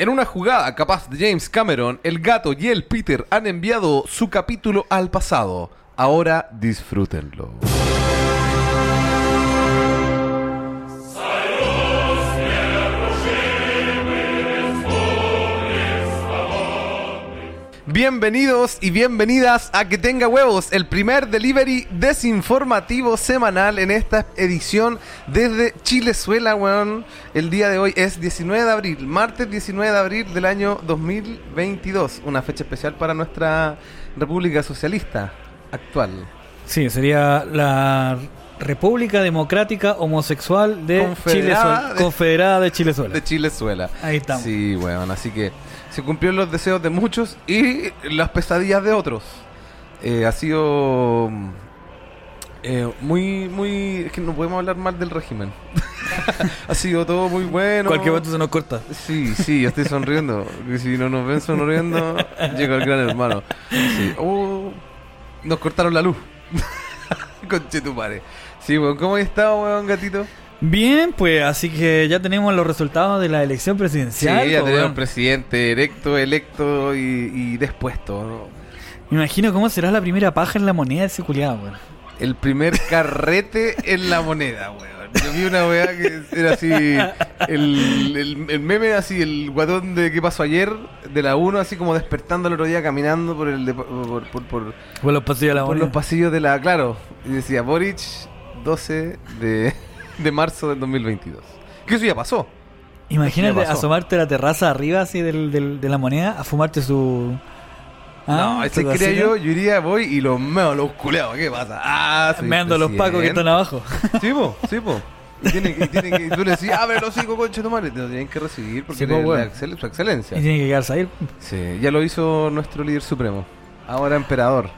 En una jugada capaz de James Cameron, el gato y el Peter han enviado su capítulo al pasado. Ahora disfrútenlo. Bienvenidos y bienvenidas a Que Tenga Huevos, el primer delivery desinformativo semanal en esta edición desde Chilezuela, weón. El día de hoy es 19 de abril, martes 19 de abril del año 2022, una fecha especial para nuestra República Socialista actual. Sí, sería la República Democrática Homosexual de Confederada Chilezuela. de- Confederada de Chilezuela. De Chilezuela. Ahí estamos. Sí, weón, así que se cumplieron los deseos de muchos y las pesadillas de otros. Eh, ha sido eh, muy, muy... Es que no podemos hablar mal del régimen. ha sido todo muy bueno. Cualquier momento se nos corta. Sí, sí, yo estoy sonriendo. porque si no nos ven sonriendo, llega el gran hermano. Sí. Oh, nos cortaron la luz. Conche tu madre. Sí, weón, ¿cómo has estado, weón, gatito? Bien, pues así que ya tenemos los resultados de la elección Sí, presidencial. ya pues, tenemos weón. presidente electo, electo y, y despuesto. ¿no? Me imagino cómo será la primera paja en la moneda de ese culiado, weón. El primer carrete en la moneda, weón. Yo vi una weá que era así, el, el, el meme así, el guatón de qué pasó ayer, de la 1, así como despertando el otro día caminando por el de- por, por, por- Por los pasillos de la por moneda. los pasillos de la, claro, y decía Boric 12 de, de marzo del 2022. Que eso ya pasó. Imagínate asomarte a la terraza arriba así del, del- de la moneda a fumarte su... no, Ah, ese su quería casita. yo, yo iría, voy y los meo, los culeados, ¿qué pasa? Ah, soy Meando a los pacos que están abajo. Sí, po, sí, po. Y tiene, y tiene que, tú le decís, abre los cinco conche tu madre. Te lo tienen que recibir porque Sí, excel- su excelencia. Y tiene que quedarse ahí. Sí, ya lo hizo nuestro líder supremo. Ahora emperador.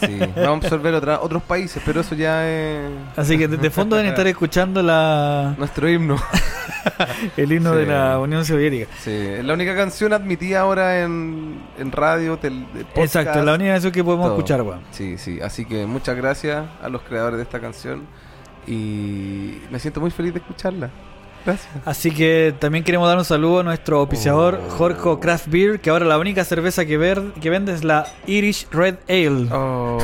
Sí, vamos a absorber otra, otros países, pero eso ya es Así que de, fondo deben estar escuchando la, nuestro himno. el himno Sí. de la Unión Soviética. Sí, es la única canción admitida ahora en, en radio, tel, podcast, Exacto, la única canción que podemos todo. escuchar, weón. Sí, sí, así que muchas gracias a los creadores de esta canción y me siento muy feliz de escucharla. Gracias. Así que también queremos dar un saludo a nuestro auspiciador Oh. Jorge Craft Beer, que ahora la única cerveza que, ver, que vende es la Irish Red Ale. Oh,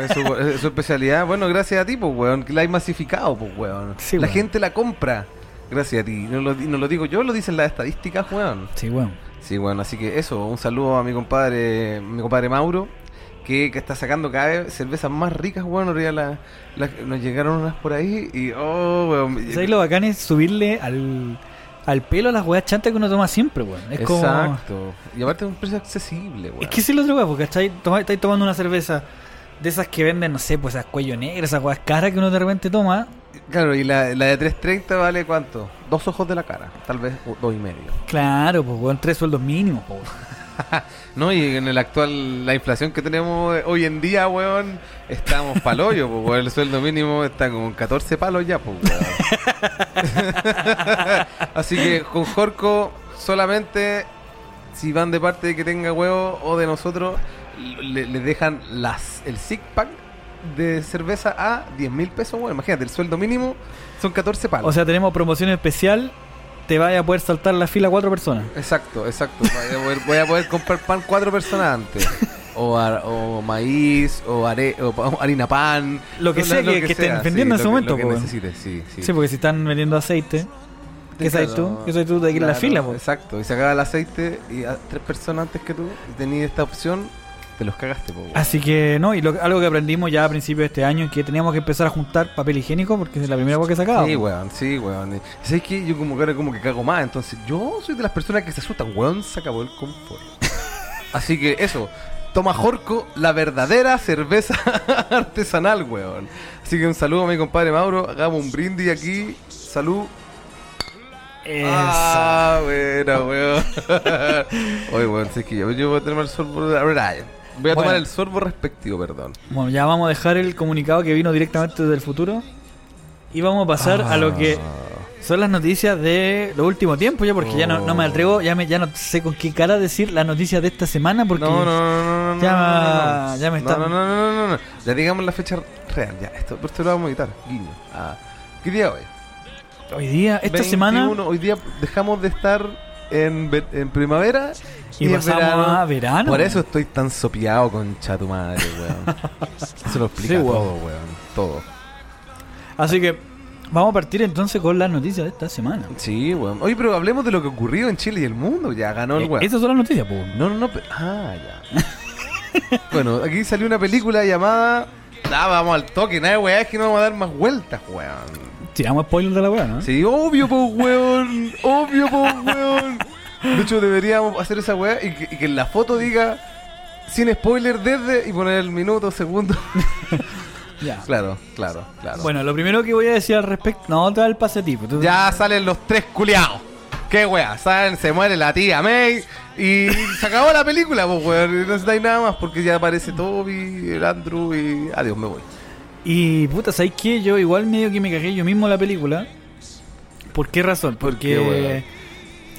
es su, es su especialidad. Bueno, gracias a ti, pues, weón, que la hay masificado, pues, weón. Sí, la weón. gente la compra. Gracias a ti. No lo, di- no lo digo yo, lo dicen las estadísticas, weón. Sí, weón. Sí, bueno, así que eso, un saludo a mi compadre, mi compadre Mauro, que, que está sacando cada vez cervezas más ricas, weón. Ya la- la- nos llegaron unas por ahí y, oh, weón. ¿Sabes lo bacán es subirle al, al pelo a las weas chantas que uno toma siempre, weón? Es como. Exacto. Y aparte es un precio accesible, weón. Es que es el otro weón, porque estáis tomando una cerveza de esas que venden, no sé, pues esas cuello negro, esas weas caras que uno de repente toma. Claro, y la, la de 330 vale cuánto? Dos ojos de la cara, tal vez dos y medio. Claro, pues weón, tres sueldos mínimos, pues. No, y en el actual, la inflación que tenemos hoy en día, weón, estamos palollo, pues. El sueldo mínimo está con 14 palos ya, pues. Así que con Jorco, solamente si van de parte de que tenga huevo o de nosotros, le dejan las el six pack de cerveza a 10 mil pesos, weón. Imagínate, el sueldo mínimo son 14 palos. O sea, tenemos promoción especial, te vaya a poder saltar la fila cuatro personas. Exacto, exacto. Voy a poder, voy a poder comprar pan cuatro personas antes. O, ar- o maíz, o, are, o harina pan. Lo que sea que- que estén sea, vendiendo en ese momento, Lo que po. necesites, sí, sí. Sí, porque si están vendiendo aceite, ¿qué sabes tú? ¿Qué sabes tú de aquí en la Claro, fila, pues? Exacto, y se acaba el aceite y a tres personas antes que tú y tenías esta opción, te los cagaste, po. Así que, no, y lo- algo que aprendimos ya a principios de este año es que teníamos que empezar a juntar papel higiénico porque es la primera cosa que sacaba. Sí, weón, sí, weón. ¿Sabes qué? Yo como que ahora como que cago más. Entonces, yo soy de las personas que se asustan, weón, se acabó el confort. Así que eso, toma Jorco, la verdadera cerveza artesanal, weón. Así que un saludo a mi compadre Mauro, hagamos un brindis aquí. Salud. Eso. Ah, bueno, weón. Oye, weón, sé que yo, yo voy a tomar el sorbo de la verdad. Voy a tomar el sorbo respectivo, perdón. Bueno, ya vamos a dejar el comunicado que vino directamente desde el futuro y vamos a pasar a lo que Ah. son las noticias de los últimos tiempos ya porque ya no, no me atrevo, ya me ya no sé con qué cara decir las noticias de esta semana porque No, no, no, no, no. ya, no, no, ya me está No, no, no, no, no, no. Ya digamos la fecha real, ya. Esto, esto lo vamos a editar. Guiño. Ah. ¿Qué día hoy? hoy día, esta 21, semana Hoy día dejamos de estar en, ve- en primavera Y pasamos a verano. Por eso estoy tan sopeado con tu madre, weón. Eso lo explica Sí, weón. todo, weón. Todo. Así que vamos a partir entonces con las noticias de esta semana. Sí, weón. Oye, pero hablemos de lo que ocurrió en Chile y el mundo. Ya ganó el Eh, weón. Esas son las noticias, pues. No, no, no. Ah, ya. bueno, aquí salió una película llamada. Ah, vamos al toque, nada, weón. Es que no vamos a dar más vueltas, weón. Tiramos spoiler de la weá, ¿no? Sí, obvio, po, weón. Obvio, po, weón. De hecho, deberíamos hacer esa weá y que, y que en la foto diga sin spoiler desde y poner el minuto, segundo. Ya. claro, claro, claro. Bueno, lo primero que voy a decir al respecto. No, te da el pase tipo. Tú- Ya salen los tres culiados. ¿Qué weá? Salen, se muere la tía May y se acabó la película, pues weón. Y No necesitáis nada más porque ya aparece Toby, el Andrew y. Adiós, me voy. Y puta, ¿sabes qué? Yo igual medio que me cagué yo mismo la película. ¿Por qué razón? ¿Por Porque qué, weón?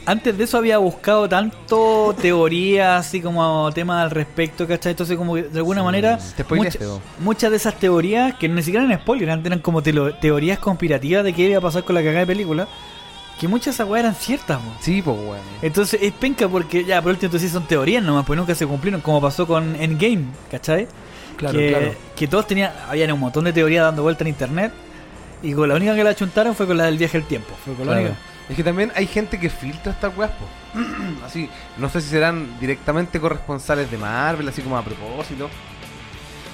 antes de eso había buscado tanto teoría, así como temas al respecto, ¿cachai? Entonces como que de alguna manera mucha- muchas de esas teorías, que ni siquiera eran spoilers, antes eran como teorías conspirativas de qué iba a pasar con la cagada de película, que muchas de esas weas eran ciertas, po. Sí, pues weón. Entonces es penca porque ya por último entonces sí son teorías nomás, pues nunca se cumplieron, como pasó con Endgame, ¿cachai? Claro, que, claro. que todos tenían, habían un montón de teorías dando vuelta en internet y con la única que la chuntaron fue con la del viaje al tiempo. Fue con la Claro. única. Es que también hay gente que filtra estas weas, po. Así, no sé si serán directamente corresponsales de Marvel, así como a propósito.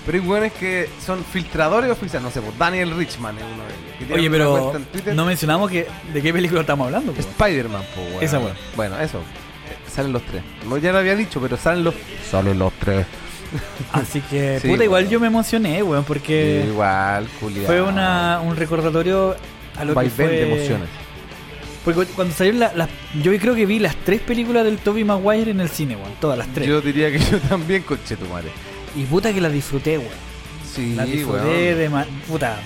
Pero hay weones que son filtradores oficiales, no sé, pues Daniel Richman es uno de ellos. Oye, pero cuenta en Twitter. no mencionamos que de qué película estamos hablando. Spider-Man, po, weón. Esa wea. Bueno, eso. Eh, Salen los tres. No, ya lo había dicho, pero salen los. Salen los tres. Así que, Sí, puta, igual yo me emocioné, weón, porque Igual, culiado. fue una, un recordatorio a lo que vaivén fue... de emociones. Porque cuando salieron las... las- yo creo que vi las tres películas del Tobey Maguire en el cine, weón, todas las tres. Yo diría que yo también, coche tu madre. Y puta que las disfruté, weón. Sí, La disfruté weón. de puta.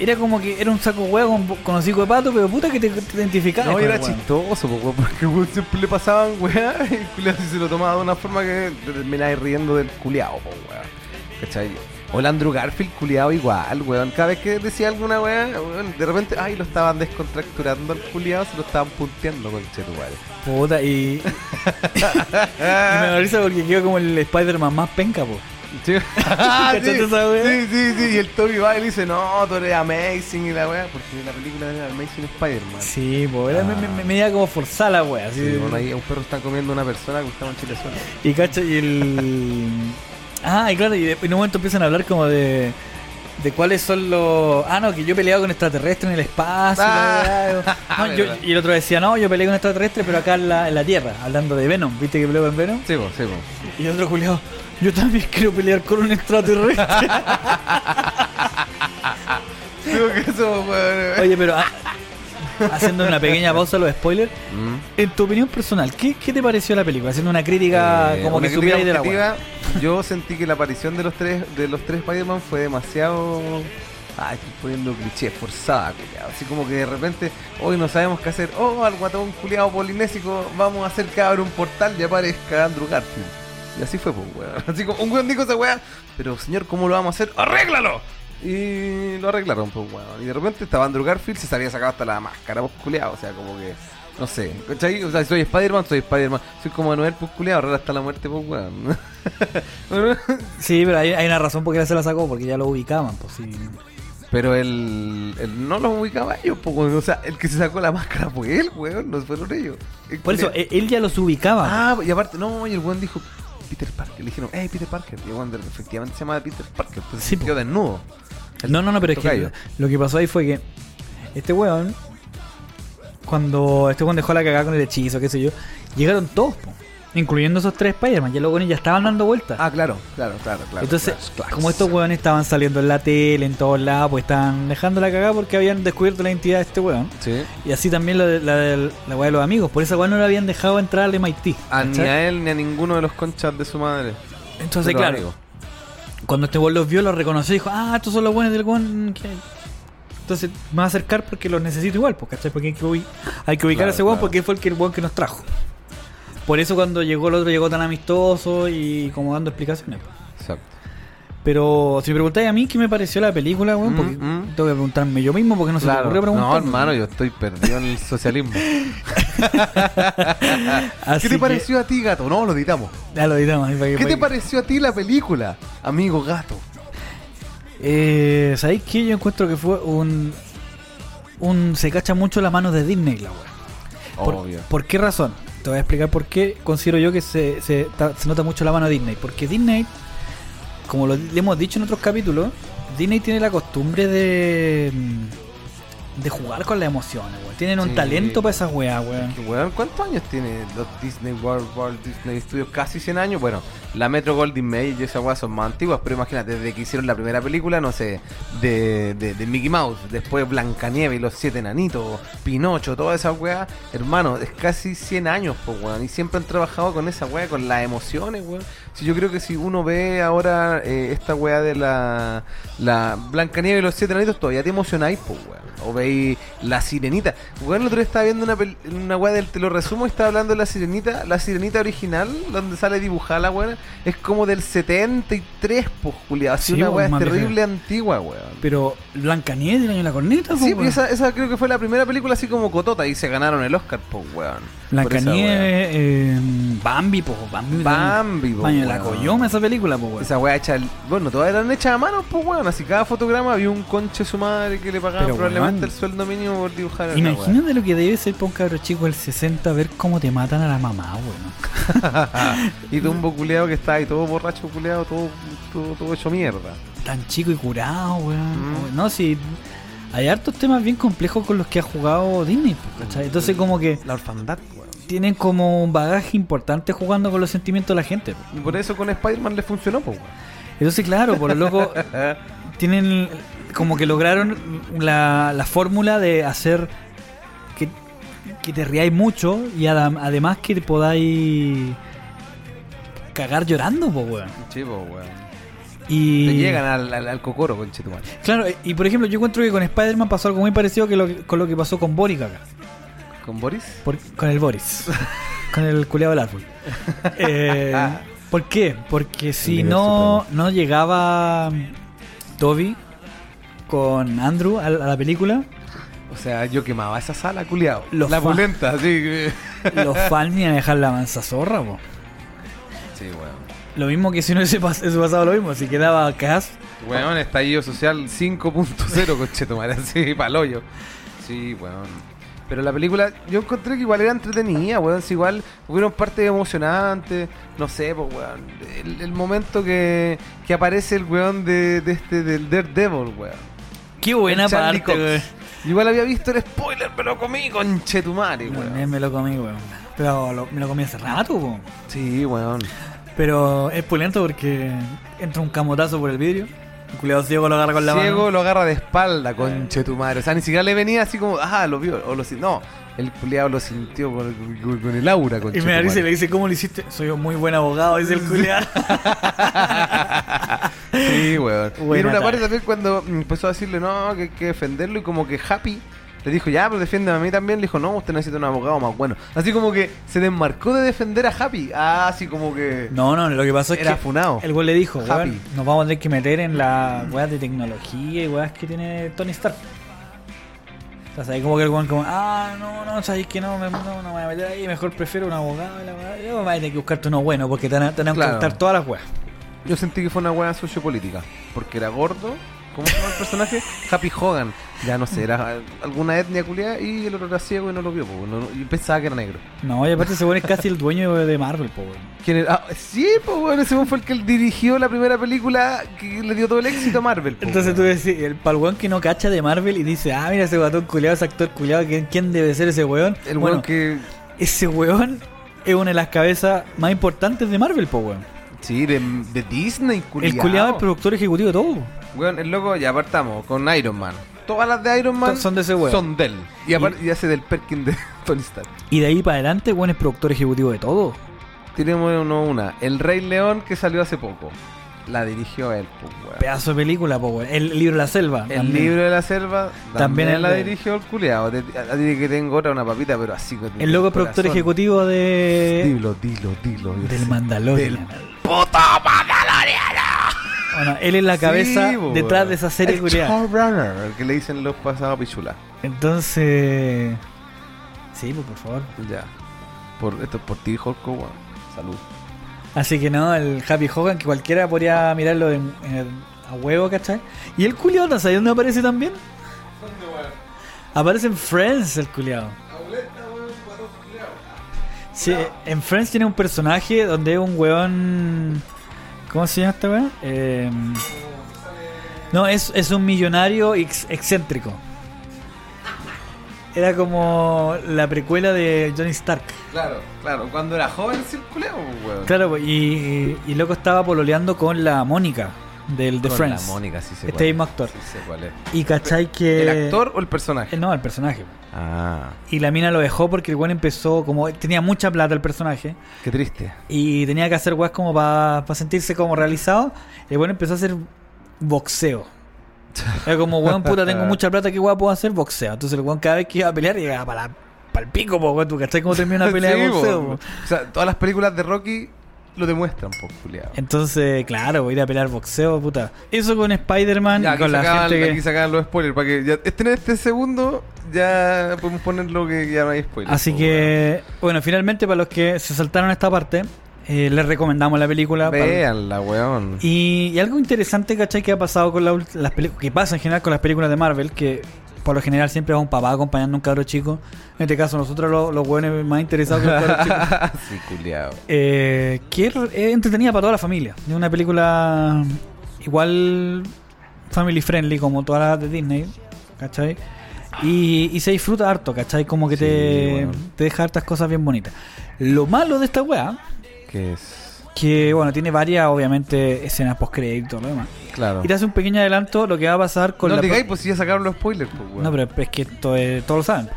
Era como que era un saco huevo con, con hocico de pato, pero puta que te, te identificabas. No, era el weón. chistoso, po, weón, porque weón, siempre le pasaban weá y el culiao sí se lo tomaba de una forma que te terminabas riendo del culiao, po, weón. ¿Cachai? O el Andrew Garfield culiao igual, weón. Cada vez que decía alguna weá, weón, de repente, ay, lo estaban descontracturando al culiao, se lo estaban punteando con madre. Puta, y. y me da risa porque quedó como el Spider-Man más penca, po. Sí. Ah, sí. ¿Cachaste esa weá? sí, sí, sí. Y el Toby va y le dice, no, tú eres amazing y la weá, porque la película era Amazing Spider-Man. Sí. Era, me, me, como forzada la. Así, Sí, bueno, ahí un perro está comiendo a una persona que estaba en Chile suelo. Y cacha, y el. Ah, y claro, y de- en un momento empiezan a hablar como de. De cuáles son los. Ah, no, que yo he peleado con extraterrestres en el espacio. Ah. weá. No, yo- y el otro decía, no, yo peleé con extraterrestres, pero acá en la, en la Tierra, hablando de Venom. ¿Viste que peleó con Venom? Sí, po, sí. Y el otro Julio, yo también quiero pelear con un extraterrestre. Digo que eso, weón. Oye, pero ah, haciendo una pequeña pausa a los spoilers, Mm. en tu opinión personal, ¿qué, qué te pareció la película? Haciendo una crítica Eh, como una que crítica supiera de la wea. Yo sentí que la aparición de los tres de los tres Spider-Man fue demasiado. Ay, estoy poniendo cliché, forzada, culiao. Así como que de repente, hoy no sabemos qué hacer. Oh, al guatón culiado polinésico, vamos a hacer que abra un portal y aparezca Andrew Garfield. Y así fue, pues, weón. Así como un weón dijo esa weá, pero señor, ¿cómo lo vamos a hacer? ¡Arréglalo! Y lo arreglaron, pues, weón. Y de repente estaba Andrew Garfield, se había sacado hasta la máscara, pues, culiado. O sea, como que. No sé, ¿cachai? O sea, si soy Spider-Man, soy Spider-Man. Soy como Manuel, pues culiado, ahora hasta la muerte, pues weón. Sí, pero hay, hay una razón por qué se la sacó, porque ya lo ubicaban, pues sí. Pero él, él no los ubicaba a ellos, pues. O sea, el que se sacó la máscara fue él, weón, no fueron ellos. El Por eso, él, él ya los ubicaba. Ah, y aparte, no, y el weón dijo Peter Parker. Le dijeron, hey, Peter Parker. Y weón efectivamente se llama Peter Parker. Pues Sí, se quedó desnudo. El no, no, no, pero es que lo que pasó ahí fue que este weón, cuando este weón dejó la cagada con el hechizo, qué sé yo, llegaron todos, po, incluyendo esos tres Spider-Man, ya los weones ya estaban dando vueltas. Ah, claro, claro, claro, claro. Entonces, claro, claro. como estos weones estaban saliendo en la tele, en todos lados, pues estaban dejando la cagada porque habían descubierto la identidad de este weón. Sí. Y así también la de la, de la weá de los amigos. Por esa weá no le habían dejado entrar al MIT. A, ni ¿cachai? a él ni a ninguno de los conchas de su madre. Entonces, claro, amigos. cuando este weón los vio, los reconoció y dijo, ah, estos son los buenos del weón. que-". Entonces me va a acercar porque los necesito igual, pues, ¿cachai? Porque hay que, ubicar Claro, a ese weón claro. porque fue el, que, el weón que nos trajo. Por eso cuando llegó el otro llegó tan amistoso y como dando explicaciones. Exacto. Pero si me preguntáis a mí qué me pareció la película, weón, Mm, porque mm. tengo que preguntarme yo mismo porque no se me ocurrió preguntar. No, hermano, yo estoy perdido en el socialismo. ¿Qué te que- pareció a ti, gato? No, lo editamos. Ya lo editamos para que- ¿Qué para te que- pareció a ti la película, amigo gato? Eh, ¿Sabéis qué? Yo encuentro que fue un. un se cacha mucho la mano de Disney, la weá. ¿Por, Obvio. ¿Por qué razón? Te voy a explicar por qué considero yo que se, se, ta- se nota mucho la mano de Disney. Porque Disney, como lo le hemos dicho en otros capítulos, Disney tiene la costumbre de. De jugar con las emociones, weón. Tienen un Sí. talento para esas weas, weón. Que, weón, ¿Cuántos años tiene los Disney World, Walt Disney Studios? Casi 100 años. Bueno, la Metro Goldwyn Mayer y esas weas son más antiguas, pero imagínate, desde que hicieron la primera película, no sé, de, de, de Mickey Mouse, después Blancanieves y los Siete Enanitos, Pinocho, todas esas weas, hermano, es casi 100 años, pues, weón. Y siempre han trabajado con esa wea, con las emociones, weón. Si yo creo que si uno ve ahora eh, esta wea de la, la Blancanieves y los Siete Enanitos, todavía te emocionáis, pues, weón. O veis la sirenita. Weón, el otro día estaba viendo una, una weá del te lo resumo y estaba hablando de la sirenita. La sirenita original, donde sale dibujada la weá, es como del 73, pues, culiado. Así Sí, una pues, weá terrible antigua, weón. Pero Blancanieves del año de la corneta, Sí, po, weón. esa, esa creo que fue la primera película así como cotota y se ganaron el Oscar, pues, weón. Blancanieves, eh, Bambi, po, Bambi. Bambi, po, Baño la coyoma esa película, po, weón. Esa weá hecha, bueno, todas eran hechas a mano, pues weón. Así cada fotograma había un conche su madre que le pagaban Pero, probablemente weón. el sueldo mínimo por dibujar weá. Imagínate lo que debe ser para un cabro chico del 60 ver cómo te matan a la mamá, weón. y Dumbo culeado que está ahí todo borracho culeado, todo, todo, todo hecho mierda. Tan chico y curado, weón. Mm. No, sí. Hay hartos temas bien complejos con los que ha jugado Disney, ¿cachai? Entonces como que La orfandad. Tienen como un bagaje importante jugando con los sentimientos de la gente. Y por eso con Spider-Man le funcionó, pues. Entonces, claro, por lo loco, tienen como que lograron la, la fórmula de hacer que, que te riáis mucho y adem- además que podáis cagar llorando, po, weón. Sí, pues, weón. Y Te llegan al, al, al cocoro, conchetumare. Claro, y por ejemplo, yo encuentro que con Spider-Man pasó algo muy parecido que lo con lo que pasó con Boris acá. ¿Con Boris? Por- con el Boris. con el culeado del árbol. Eh, ¿Por qué? Porque si no, no llegaba Toby con Andrew a, a la película, O sea, yo quemaba esa sala, culiado. Los La pulenta, sí. que- los fans iban a dejar la mansa zorra, po. Sí, weón. Lo mismo que si no hubiese pas- pasado lo mismo, si quedaba Cass. Weón, estallido social 5.0, conchetumare, así, paloyo. Sí, weón. Pero la película, yo encontré que igual era entretenida, weón. Si igual hubieron partes emocionantes, no sé, pues, weón. El, el momento que, que aparece el weón de, de este, del Daredevil, weón. Qué buena parte, weón. Igual había visto el spoiler, me lo comí, conchetumare, weón. me lo comí, weón. Pero lo- me lo comí hace rato, po. Sí, weón. Pero es pulento porque entra un camotazo por el vidrio. El culeado ciego lo agarra con la Ciego mano. lo agarra de espalda, conchetumare. O sea, ni siquiera le venía así como, ah, lo vio, o lo No, el culiado lo sintió con, con- con el aura, Y me conchetumare. dice, le dice, ¿cómo lo hiciste? Soy un muy buen abogado, dice el culeado. Sí, weón. Y Buena en una parte también cuando empezó a decirle, no, que hay que defenderlo y como que Happy le dijo, ya, pero defiéndeme a mí también. Le dijo, no, usted necesita un abogado más bueno. Así como que se desmarcó de defender a Happy. Ah, así como que No, no, lo que pasó es era que funado. el güey le dijo, Happy. nos vamos a tener que meter en la weas de tecnología y weas que tiene Tony Stark. Entonces ahí como que el weón como, ah, no, no, sabéis que no, me, no, no me voy a meter ahí, mejor prefiero un abogado. La wea. Yo voy a tener que buscarte uno bueno porque te van a, te van a Claro. ocultar todas las weas. Yo sentí que fue una weá sociopolítica. Porque era gordo. ¿Cómo se llama el personaje? Happy Hogan. Ya no sé, era alguna etnia culiada y el otro era ciego y no lo vio. po, no- y pensaba que era negro. No, y aparte ese weón es casi el dueño de Marvel, po, weón. ¿Quién era? Ah, sí, pues bueno, ese weón fue el que dirigió la primera película que le dio todo el éxito a Marvel. po, Entonces tú weón. decís, el palguón que no cacha de Marvel y dice, ah, mira ese guatón culiado, ese actor culiado, ¿quién, quién debe ser ese weón? El bueno, weón que. ese weón es una de las cabezas más importantes de Marvel, po, weón. Sí, de, de Disney, culiado. El culiado es el productor ejecutivo de todo. Weón, el loco, ya apartamos con Iron Man. Todas las de Iron Man Son de ese weón. son de él. Y, apar- y hace del Perkin de Tony Stark. Y de ahí para adelante, weón es productor ejecutivo de todo. Tenemos uno, una. El Rey León que salió hace poco. La dirigió él, pues, weón. Pedazo de película, weón. El libro de la selva. El también. libro de la selva También la de dirigió el culiado. A ti que tengo otra, una papita, pero así. con El loco productor ejecutivo de... Dilo, dilo, dilo. del. Mandalorian. Del puto. Bueno, él es la cabeza Sí, detrás de esa serie El culiada. showrunner, el que le dicen los pasados pichula. Entonces. Sí, pues por favor. Ya. Por, esto es por ti, Hulk Hogan. Salud. Así que no, el Happy Hogan, que cualquiera podría mirarlo en, en el- a huevo, ¿cachai? Y el culiado, ¿no sabes dónde aparece también? Aparece en Friends, el culiado. Sí, en Friends tiene un personaje donde es un weón. ¿Cómo se llama este weón? Eh, no, es, es un millonario ex- excéntrico. Era como la precuela de Johnny Stark. Claro, claro. Cuando era joven, circuleo, weón. Claro, y, y, y loco estaba pololeando con la Mónica del The Con Friends. La Mónica, sí sé Este es. mismo actor. Sí sé cuál es. Y cachai que. ¿El actor o el personaje? Eh, No, el personaje. Ah, Y la mina lo dejó porque el weón empezó como. Tenía mucha plata el personaje. qué triste. Y tenía que hacer weas como para sentirse como realizado. El weón empezó a hacer boxeo. Era como, weón, puta, tengo mucha plata, ¿qué wea puedo hacer? Boxeo. Entonces el weón cada vez que iba a pelear llegaba para para el pico, po, weón. ¿Tú cachai cómo termina una pelea Sí, de boxeo? po. po? O sea, todas las películas de Rocky lo demuestran, po, culiao. Entonces, claro, voy a ir a pelear boxeo, puta. Eso con Spider-Man Ya, y con la sacaban, gente que... aquí sacaban los spoilers para que ya este en este segundo ya podemos poner lo que ya no hay spoilers. Así que, bueno, finalmente para los que se saltaron esta parte, eh, les recomendamos la película. Véanla, weón. Y, y algo interesante, ¿cachai? Que ha pasado con la las películas, que pasa en general con las películas de Marvel, que por lo general siempre va un papá acompañando a un cabro chico. En este caso, nosotros los, los más interesados que los cabros chicos. sí, culiao. Eh, que es entretenida para toda la familia. Es una película igual family friendly como todas las de Disney, ¿cachai? Y, y se disfruta harto, ¿cachai? Como que Sí, te, bueno. te deja hartas cosas bien bonitas. Lo malo de esta weá, ¿Qué es? Que bueno, tiene varias, obviamente, escenas post-crédito y todo lo demás. Claro. Y te hace un pequeño adelanto lo que va a pasar con no la... digáis, pro- pues si ya sacaron los spoilers, pues, weón. No, pero es que esto es- todos lo saben.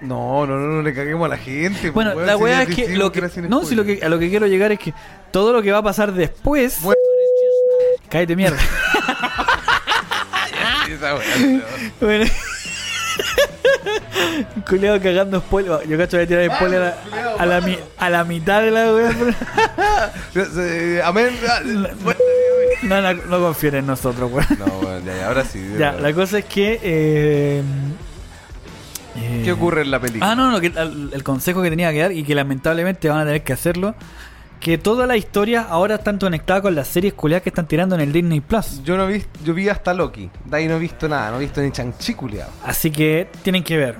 No, no, no, no le caguemos a la gente. pues, Bueno, weón, la si weá es que lo que, no, si lo que a lo que quiero llegar es que todo lo que va a pasar después, Bueno. cállate mierda. Bueno. Culeado cagando spoiler. Yo cacho voy a tirar spoiler a, a la, mi- a la mitad de la wea. Eh, Amén. No, no, no confíen en nosotros, weón. No, bueno, ya, ya, ahora sí. Ya, verdad. la cosa es que. eh, eh, ¿Qué ocurre en la película? Ah, no, no, que el, el consejo que tenía que dar y que lamentablemente van a tener que hacerlo. Que toda la historia ahora están conectadas con las series culiadas que están tirando en el Disney Plus. Yo no vi, yo vi hasta Loki. De ahí no he visto nada, no he visto ni Chanchi culiao. Así que tienen que ver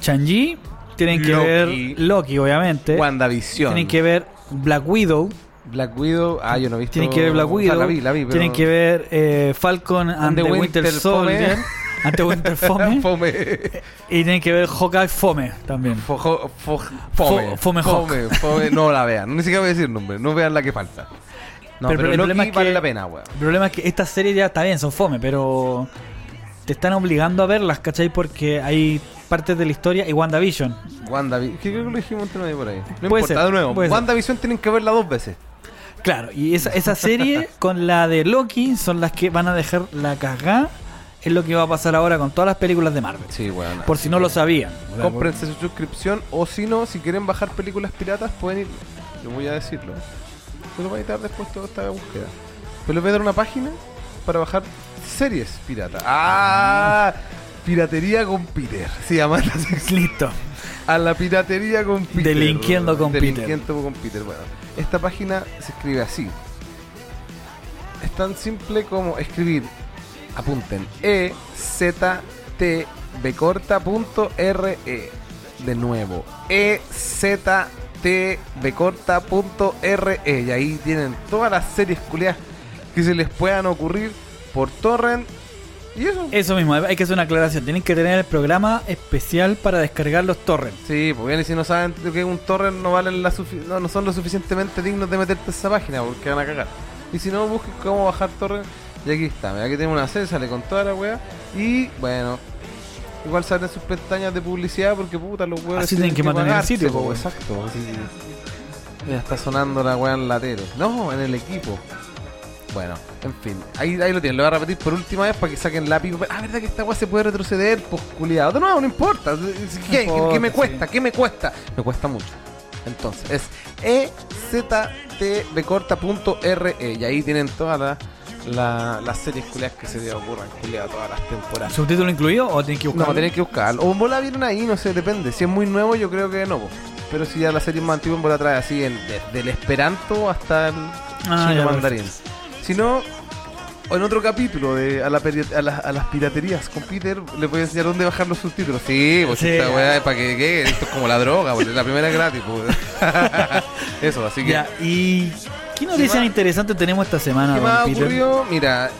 Changi, tienen que Loki. ver Loki, obviamente. WandaVision. Tienen que ver Black Widow. Black Widow. Ah, yo no he visto. Tienen que ver Black o sea, Widow. la vi, la vi. Pero... Tienen que ver eh, Falcon and, the, Winter, Soldier. Ante Winter Fome. Fome. y tienen que ver Hawkeye Fome también. Fo- fo- fome. Fome Hawk. Fome, fome. No la vean. Ni siquiera voy a decir nombre. No vean la que falta. No, Pero pero, el Loki problema es vale que- la pena, weón. El problema es que estas series ya está bien, son fome, pero te están obligando a verlas, ¿cachai? Porque hay partes de la historia y WandaVision. WandaVision. Creo que lo dijimos entre medio por ahí. No Puede importa, ser, de nuevo. puede ser. WandaVision tienen que verla dos veces. Claro, y esa, esa serie con la de Loki son las que van a dejar la cagada. Es lo que va a pasar ahora con todas las películas de Marvel. Sí, weón. Por si no lo sabían. Cómprense su suscripción o si no, si quieren bajar películas piratas, pueden ir. Yo voy a decirlo. Yo lo voy a editar después toda esta búsqueda. Pero les voy a dar una página para bajar series piratas. ¡Ah! Piratería con Peter. Se llama. Listo. A la piratería con Peter. Delinquiendo con Peter. Delinquiendo con Peter. Bueno, esta página se escribe así. Es tan simple como escribir, apunten, E Z T B corta punto R E. De nuevo, E Z T B corta punto R E. Y ahí tienen todas las series culiadas que se les puedan ocurrir por torrent. Y eso. Eso mismo, hay que hacer una aclaración. Tienen que tener el programa especial para descargar los torrents. Sí, pues bien, y si no saben que un torrent, no valen la no, no son lo suficientemente dignos de meterte a esa página porque van a cagar. Y si no, busquen cómo bajar torrent. Y aquí está, mira, aquí tenemos una serie, sale con toda la wea. Y bueno, igual salen sus pestañas de publicidad porque puta, los weones. Así tienen que mantener el sitio, po, Exacto, así. Ya está sonando la wea en latero. No, en el equipo. Bueno, en fin, ahí, ahí lo tienen, lo voy a repetir por última vez para que saquen la pico. Ah, verdad que esta weá se puede retroceder, pues culiado. No, no, importa. ¿Qué, No importa, ¿qué me sí. cuesta? ¿Qué me cuesta? Me cuesta mucho. Entonces, es E eztbcorta.re y ahí tienen todas las, la- las series culiadas que se te ocurran, culiadas, todas las temporadas. ¿Subtítulo incluido o tienes que buscarlo? No, tenés que buscarlo. O en bola vienen ahí, no sé, depende. Si es muy nuevo, yo creo que no. po. Pero si ya la serie es más antigua, en bola trae así, en, desde el esperanto hasta el Ah, chino mandarín. Si no, o en otro capítulo de a, la a, las- a las piraterías con Peter, le voy a enseñar dónde bajar los subtítulos. Sí, pues Sí. esta weá es para que quede. Esto es como la droga, pues la primera es gratis. Pues. Eso, así que. Ya, ¿y qué noticias interesantes tenemos esta semana, ¿Qué más Peter? ocurrió? Mira,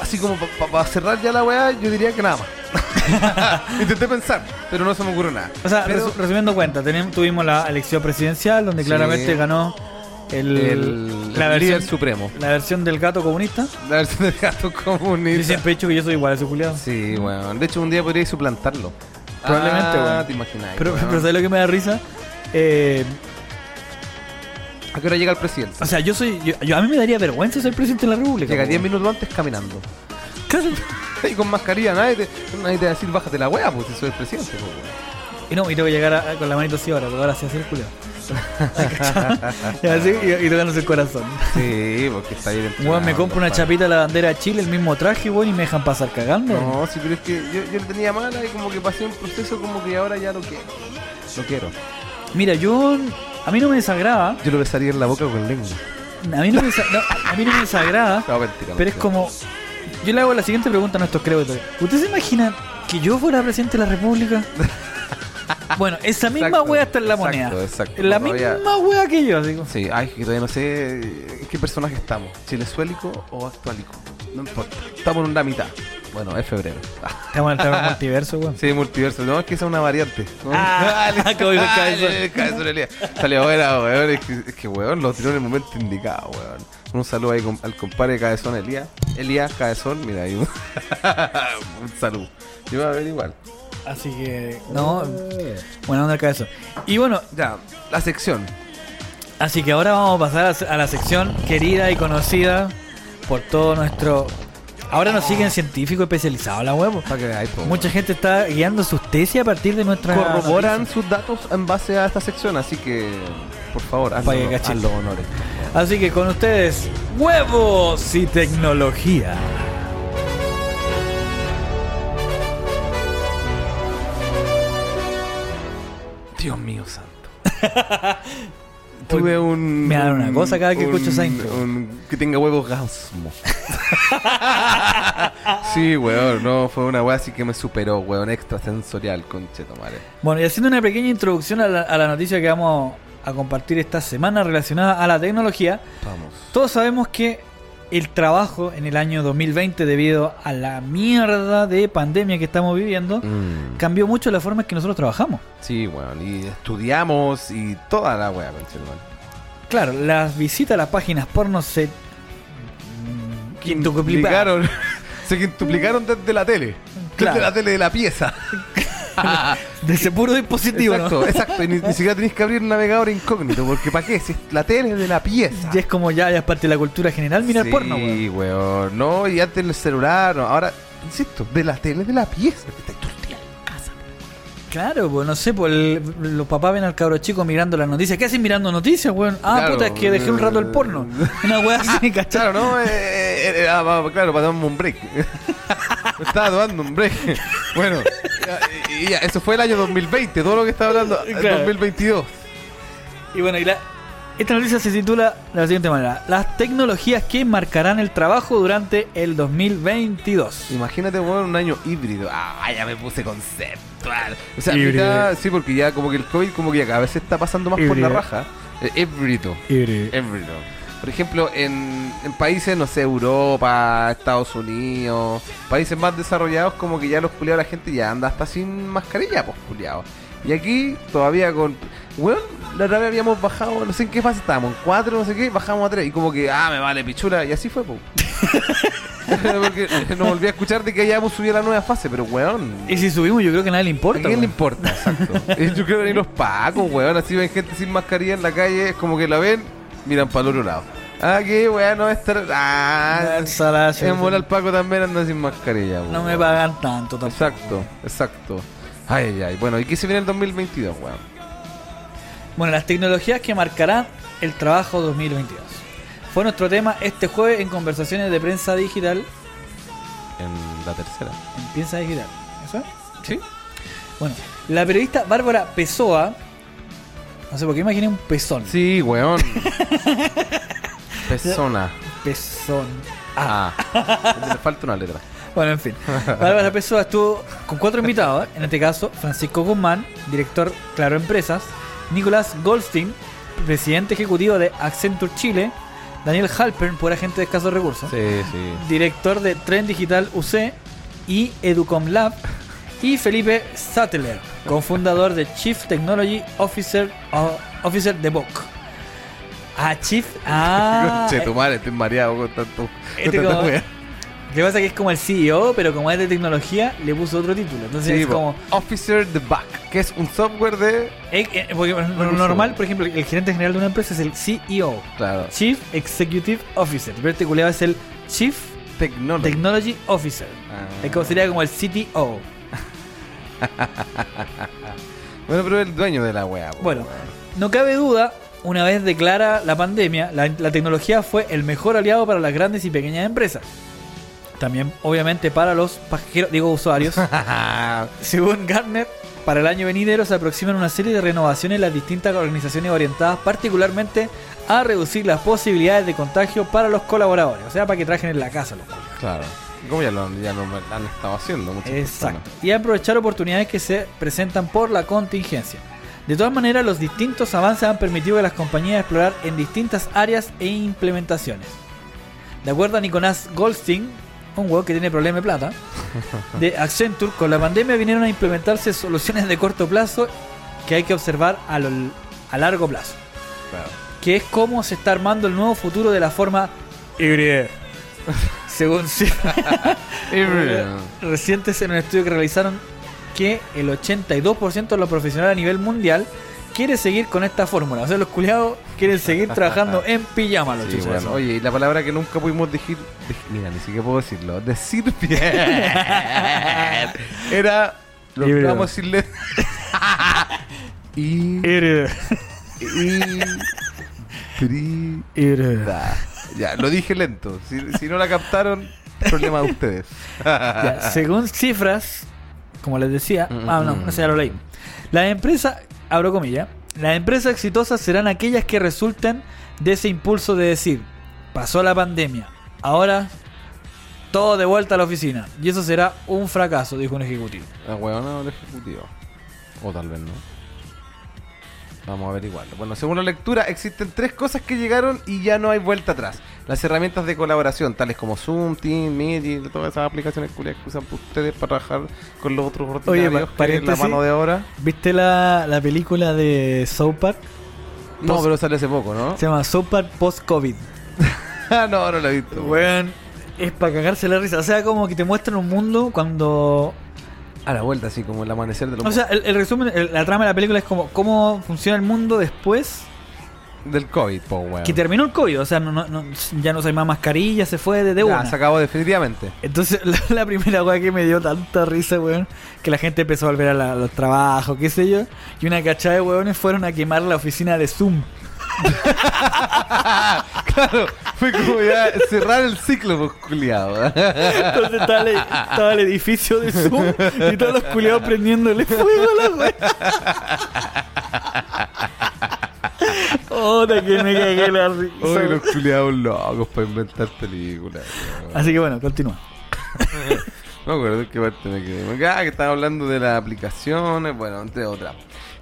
así como para cerrar ya la weá, yo diría que nada más. Intenté pensar, pero no se me ocurrió nada. O sea, Pero- resumiendo cuenta, tuvimos la elección presidencial donde Sí. claramente ganó el, el, la, el versión, supremo. la versión del gato comunista. La versión del gato Yo comunista. siempre he dicho que yo soy igual a ese culiado. Sí, weón. De hecho, un día podría suplantarlo. Probablemente, ah, te imaginas. Pero, weón. pero ¿sabes lo que me da risa? Eh, ¿A qué hora llega el presidente? o sea, yo soy. Yo, yo- a mí me daría vergüenza ser presidente de la República. Llega po, 10 weón. minutos antes caminando. Y con mascarilla, nadie te, nadie te va a decir bájate la weá, pues si soy el presidente. pues, weón. Y no, y tengo que llegar a- con la manito así ahora, porque ahora sí hace el culiado. y así, y, y tocándose el corazón. Sí, porque está bien. Weón, me entrenado, compro una compadre. chapita de la bandera de Chile, el mismo traje, weón, y me dejan pasar cagando. No, sí, pero es que yo, yo lo tenía mala y como que pasé un proceso como que ahora ya lo quiero. Lo quiero. Mira, yo. A mí no me desagrada. Yo lo besaría en la boca con lengua. A mí no me, no, a mí no me desagrada. No, mentira, Pero es como. Yo le hago la siguiente pregunta a nuestros creadores. ¿Ustedes se imaginan que yo fuera presidente de la República? Bueno, esa misma Exacto, wea está en la exacto, moneda. exacto. La No, ya. misma wea que yo, digo. Sí, ay, que todavía no sé en qué personaje estamos. ¿Chilezuélico o actualico? No importa. Estamos en una mitad. Bueno, es febrero. Estamos en el terreno multiverso, weón. sí, multiverso. No, es que esa es una variante. Ah, como dijo el cabezón. el cabezón Elías. Salió buena, weón. Es que, es que, weón, lo tiró en el momento indicado, weón. Un saludo ahí con- al compadre Cabezón Elías. Elías Cabezón, mira ahí. un- un saludo. Yo voy a ver igual. Así que. No, buena onda el cabezón. Y bueno, Ya, la sección. así que ahora vamos a pasar a la sección querida y conocida por todo nuestro. Ahora nos siguen científicos especializados la web. Para que veáis, po, Mucha gente está guiando sus tesis a partir de nuestra. corroboran sus datos en base a esta sección, así que por favor, hazlo, los honores. Así que con ustedes, huevos y tecnología. Dios mío santo. Tuve un. me da una un- cosa cada que un- escucho esa intro. un- que tenga huevos gansmo. sí, weón, no, fue una weá así que me superó, weón, extrasensorial, conchetomare. Bueno, y haciendo una pequeña introducción a la, a la noticia que vamos a compartir esta semana relacionada a la tecnología, Vamos. todos sabemos que el trabajo en el año 2020, debido a la mierda de pandemia que estamos viviendo, Mm, cambió mucho la forma en que nosotros trabajamos. sí, weón, y estudiamos y toda la weá. Claro, las visitas a las páginas porno se quintuplicaron. Quintuplicaron. Se quintuplicaron desde la tele. Claro. Desde la tele de la pieza. de ese puro dispositivo, ¿no? exacto. Y ni, ni siquiera tenéis que abrir el navegador incógnito. Porque ¿para qué? Si es la tele de la pieza. Ya es como ya, ya es parte de la cultura general mirar sí, porno, weón. Sí, weón. No, y antes el celular. no, Ahora, insisto, de la tele de la pieza. Claro, pues no sé, pues el- los papás ven al cabro chico mirando las noticias. ¿Qué hacen mirando noticias, weón? Ah, Claro. puta, es que dejé un rato el porno. Una weá así, ¿cachai? Claro, ¿no? Eh, eh, eh, ah, claro, para darme un break. Me estaba tomando un break. Bueno, ya, y ya, eso fue el año 2020. Todo lo que estaba hablando, Claro. 2022. Y bueno, y la, esta noticia se titula de la siguiente manera: Las tecnologías que marcarán el trabajo durante el 2022. Imagínate, weón, un año híbrido. Ah, ya me puse conceptual. O sea, Híbrido. mira, sí, porque ya como que el COVID como que ya cada vez se está pasando más por Híbrido. la raja. Eh, híbrido. Híbrido. Por ejemplo, en, en países, no sé, Europa, Estados Unidos, países más desarrollados, como que ya los culiados, la gente ya anda hasta sin mascarilla, pues culiados. Y aquí todavía con. Weón, la otra vez habíamos bajado, no sé en qué fase estábamos, en cuatro, no sé qué, bajamos a tres. Y como que, ah, me vale pichula. Y así fue, pues. Porque no volví a escuchar de que hayamos subido a la nueva fase, pero weón. Y si subimos, yo creo que a nadie le ¿A importa. quién le importa? Exacto. Yo creo que ni los pacos, weón. Así ven gente sin mascarilla en la calle, es como que la ven, miran para el otro lado. Ah, que weón, no estar. Ah, Salacio. en bola el Paco también anda sin mascarilla, weón. No me pagan tanto tampoco. Exacto, exacto. Ay, ay, ay. Bueno, ¿y qué se viene en el 2022, weón? Bueno, las tecnologías que marcarán el trabajo 2022. fue nuestro tema este jueves en conversaciones de prensa digital. En la tercera. En prensa digital. ¿Eso? es? ¿Sí? Bueno, la periodista Bárbara Pessoa. No sé por qué imaginé un pezón. Sí, weón. Persona. Pezón. Ah. Le falta una letra. Bueno, en fin. Bárbara Pessoa estuvo con cuatro invitados. En este caso, Francisco Guzmán, director Claro Empresas. Nicolás Goldstein, presidente ejecutivo de Accenture Chile. Daniel Halpern, por agente de escasos recursos. Sí, sí. director de Tren Digital UC y Educom Lab, y Felipe Sattler, cofundador de Chief Technology Officer, o- Officer de BOC. Ah, Chief. Ah, tu madre, estoy mareado con tanto. con Este como- que pasa es que es como el CEO, pero como es de tecnología, le puso otro título. Entonces Sí, es como. Officer the Back, que es un software de. eh, eh, porque lo Recursos normal, por ejemplo, el gerente general de una empresa es el CEO, Claro. Chief Executive Officer. Pero este es el Chief Technology. Technology Officer. Ah. Es como sería como el CTO. Bueno, pero el dueño de la wea. Bueno, no cabe duda, una vez declara la pandemia, la, la tecnología fue el mejor aliado para las grandes y pequeñas empresas. También, obviamente, para los pasajeros, digo usuarios. Según Gartner, para el año venidero se aproximan una serie de renovaciones en las distintas organizaciones orientadas particularmente a reducir las posibilidades de contagio para los colaboradores. O sea, para que trajen en la casa los culiados. claro. Como ya lo, ya lo han estado haciendo muchas Exacto. Y aprovechar oportunidades que se presentan por la contingencia. De todas maneras, los distintos avances han permitido a las compañías explorar en distintas áreas e implementaciones. De acuerdo a Nicolás Goldstein, un huevo que tiene problema de plata, de Accenture, con la pandemia vinieron a implementarse soluciones de corto plazo que hay que observar a, lo- a largo plazo. Claro. Que es cómo se está armando el nuevo futuro de la forma híbrida. Según cifras recientes en un estudio que realizaron que el 82% de los profesionales a nivel mundial quiere seguir con esta fórmula. O sea, los culiados quieren seguir trabajando en pijama, los Sí, bueno. Oye, y la palabra que nunca pudimos decir, de- mira, ni siquiera puedo decirlo, decir bien, era, lo Híbrido. vamos a decirle, y, y, ya, lo dije lento, si, si no la captaron, problema de ustedes. Ya, según cifras, como les decía, Mm, ah, no, mm. no sé, ya lo leí. Las empresas, abro comillas, las empresas exitosas serán aquellas que resulten de ese impulso de decir, pasó la pandemia, ahora todo de vuelta a la oficina. Y eso será un fracaso, dijo un ejecutivo. La huevona o el ejecutivo. O tal vez no. Vamos a averiguarlo. Bueno, según la lectura, existen tres cosas que llegaron y ya no hay vuelta atrás. Las herramientas de colaboración, tales como Zoom, Team, Meet y todas esas aplicaciones que usan ustedes para trabajar con los otros ordinarios pa- que es la mano de obra. ¿Viste la, la película de South Park? No, Post- pero sale hace poco, ¿no? Se llama South Park Post-COVID. No, no lo he visto. Weón, es para cagarse la risa. O sea, como que te muestran un mundo cuando A la vuelta, así como el amanecer de los O sea, el, el resumen, el- la trama de la película es como cómo funciona el mundo después del COVID, po, weón. que terminó el COVID. O sea, no, no- no- ya no hay más mascarilla, se fue de, de Ya, una. se acabó definitivamente. Entonces, la, la primera weá que me dio tanta risa, weón, que la gente empezó a volver a, la- a los trabajos, qué sé yo, y una cachada de weones fueron a quemar la oficina de Zoom. claro, fue como ya cerrar el ciclo, pues, culiado. Entonces estaba el, estaba el edificio de Zoom y todos los culiados prendiéndole fuego a la. Otra que me cagué la risa. Uy, los culiados locos para inventar películas. Así que bueno, continúa. no me acuerdo en qué parte me quedé. Acá ah, que estaba hablando de las aplicaciones, bueno, entre otras.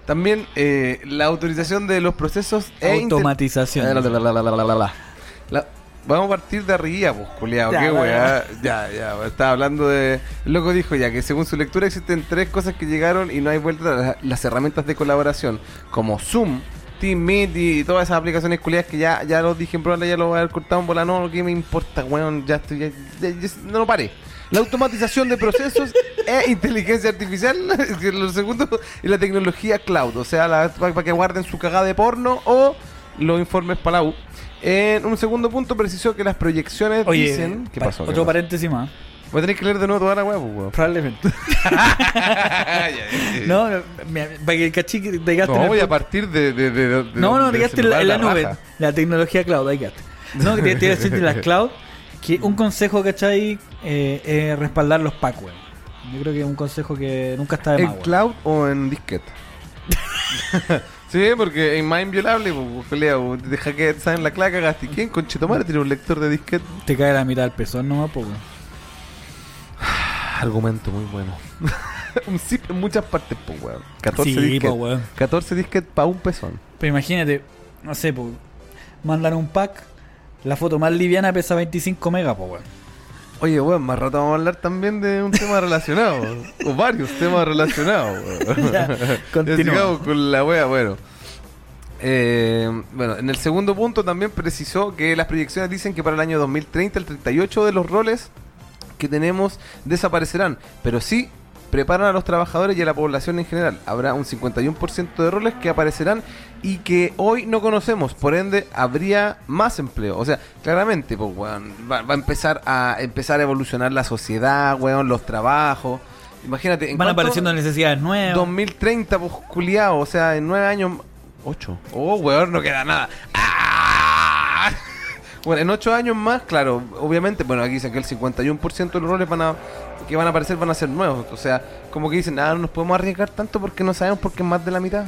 También eh, la autorización de los procesos Automatización. Vamos a partir de arriba, pues, culiado. Qué weá. Ya, ya. Estaba hablando de. El loco dijo ya que según su lectura existen tres cosas que llegaron y no hay vuelta. Las herramientas de colaboración, como Zoom, Team Meet y todas esas aplicaciones culiadas que ya, ya los dije en programa, ya lo voy a haber cortado en bola. No, ¿qué me importa, weón? Ya estoy. ya- ya- ya- no lo paré. La automatización de procesos e inteligencia artificial, que lo segundo, y la tecnología cloud, o sea, la- para que guarden su cagada de porno o los informes para la U. En un segundo punto precisó que las proyecciones Oye, dicen... ¿Qué pa- pasó? ¿Qué otro pasó? paréntesis más. Voy a tener que leer de nuevo toda la web, pues, weón. Probablemente. no, me- para que el gaste en No, voy a partir de... de, de- de- No, no, de te quedaste en celular la, en nube. raja. La tecnología cloud, ahí. No, que te, te iba a decir de las cloud, que un consejo, ¿cachai? Eh, es respaldar los packs, weón. Yo creo que es un consejo que nunca está de ¿En más, weón. cloud o en disquete? sí, porque es más inviolable, pues, pelea, pues, te deja que saben la claca, cagaste. ¿Y quién, conchetomare, tiene un lector de disquete? Te cae la mitad del pezón nomás, pues, weón. Argumento muy bueno. un zip en muchas partes, pues, weón. 14 Sí, pues, weón. 14 disquetes para un pezón. Pero imagínate, no sé, pues, mandan un pack, la foto más liviana pesa 25 megas, pues, weón. Oye, weón, más rato vamos a hablar también de un tema relacionado. o varios temas relacionados, weón. Sigamos con la wea, bueno. Eh, bueno, en el segundo punto también precisó que las proyecciones dicen que para el año 2030 el 38 de los roles que tenemos desaparecerán, pero sí preparan a los trabajadores y a la población en general. Habrá un 51% de roles que aparecerán y que hoy no conocemos, por ende habría más empleo. O sea, claramente, pues, weón, va, va a empezar a empezar a evolucionar la sociedad, weón, los trabajos. Imagínate, ¿en Van apareciendo necesidades nuevas. 2030, pues, culiao, o sea, en nueve años... ¿Ocho? Oh, weón, no queda nada. ¡Ah! Bueno, en ocho años más, claro, obviamente, bueno, aquí dicen que el 51% de los roles van a, que van a aparecer van a ser nuevos. O sea, como que dicen, ah, no nos podemos arriesgar tanto porque no sabemos por qué más de la mitad.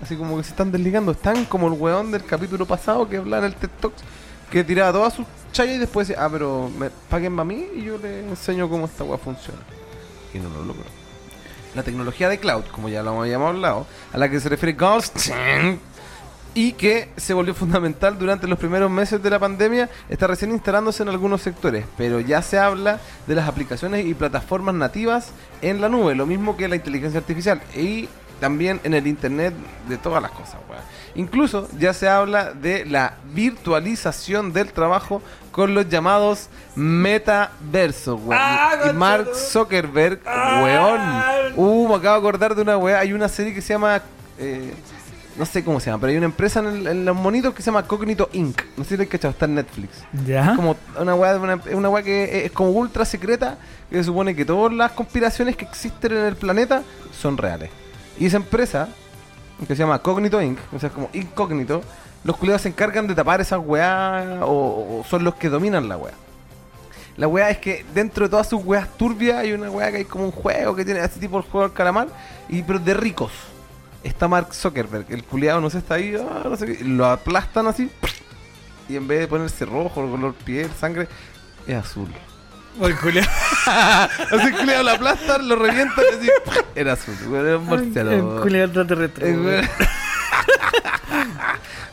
Así como que se están desligando. Están como el weón del capítulo pasado que hablaba en el TED Talks, que tiraba todas sus chayas y después decía, ah, pero me paguen a mí y yo les enseño cómo esta weá funciona. Y no lo logró. La tecnología de cloud, como ya lo habíamos hablado, a la que se refiere Goldstein, y que se volvió fundamental durante los primeros meses de la pandemia, está recién instalándose en algunos sectores, pero ya se habla de las aplicaciones y plataformas nativas en la nube, lo mismo que la inteligencia artificial y también en el Internet de todas las cosas. weón. Incluso ya se habla de la virtualización del trabajo con los llamados metaversos. weón. Ah, y Mark. Zuckerberg, Ah. weón. Uh, me acabo de acordar de una weá. Hay una serie que se llama. eh, no sé cómo se llama, pero hay una empresa en, el- en los monitos que se llama Cognito Inc. No sé si lo he cachado, está en Netflix. ¿Ya? Es como una weá, una, es una weá que es como ultra secreta, que se supone que todas las conspiraciones que existen en el planeta son reales. Y esa empresa, que se llama Cognito Inc., o sea, es como incógnito, los culiados se encargan de tapar esas weá o, o son los que dominan la weá. La weá es que dentro de todas sus weas turbias hay una weá que hay como un juego que tiene así tipo el juego del calamar, y, pero de ricos. Está Mark Zuckerberg, el culiado no sé, está ahí, ah, no sé qué, lo aplastan así, y en vez de ponerse rojo, color piel, sangre, es azul. Oye, Julián. Así el culiado lo aplastan, lo revientan y así, era azul, era un marciano. Extraterrestre. Eh, weón. weón.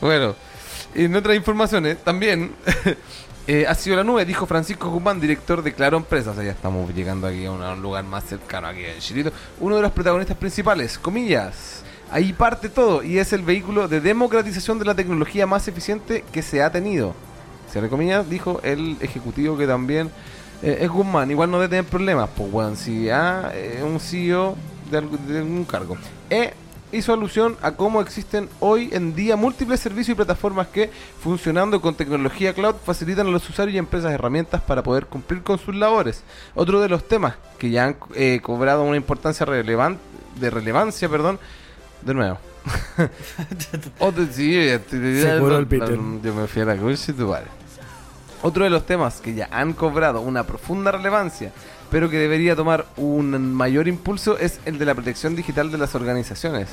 bueno, en otras informaciones también eh, ha sido la nube, dijo Francisco Guzmán, director de Claro Empresas. O sea, ya estamos llegando aquí a un, a un lugar más cercano aquí en Chilito. Uno de los protagonistas principales, comillas. Ahí parte todo y es el vehículo de democratización de la tecnología más eficiente que se ha tenido. Cierre comillas, dijo el ejecutivo que también eh, es Guzmán. Igual no debe tener problemas, pues, weón. Si ah, es un CEO de, un cargo. E hizo alusión a cómo existen hoy en día múltiples servicios y plataformas que, funcionando con tecnología cloud, facilitan a los usuarios y empresas herramientas para poder cumplir con sus labores. Otro de los temas que ya han eh, cobrado una importancia relevan- de relevancia, perdón, de nuevo. Otro, sí, Se curó el Peter. yo me fui a la cruz y tu madre. Otro de los temas que ya han cobrado una profunda relevancia, pero que debería tomar un mayor impulso, es el de la protección digital de las organizaciones.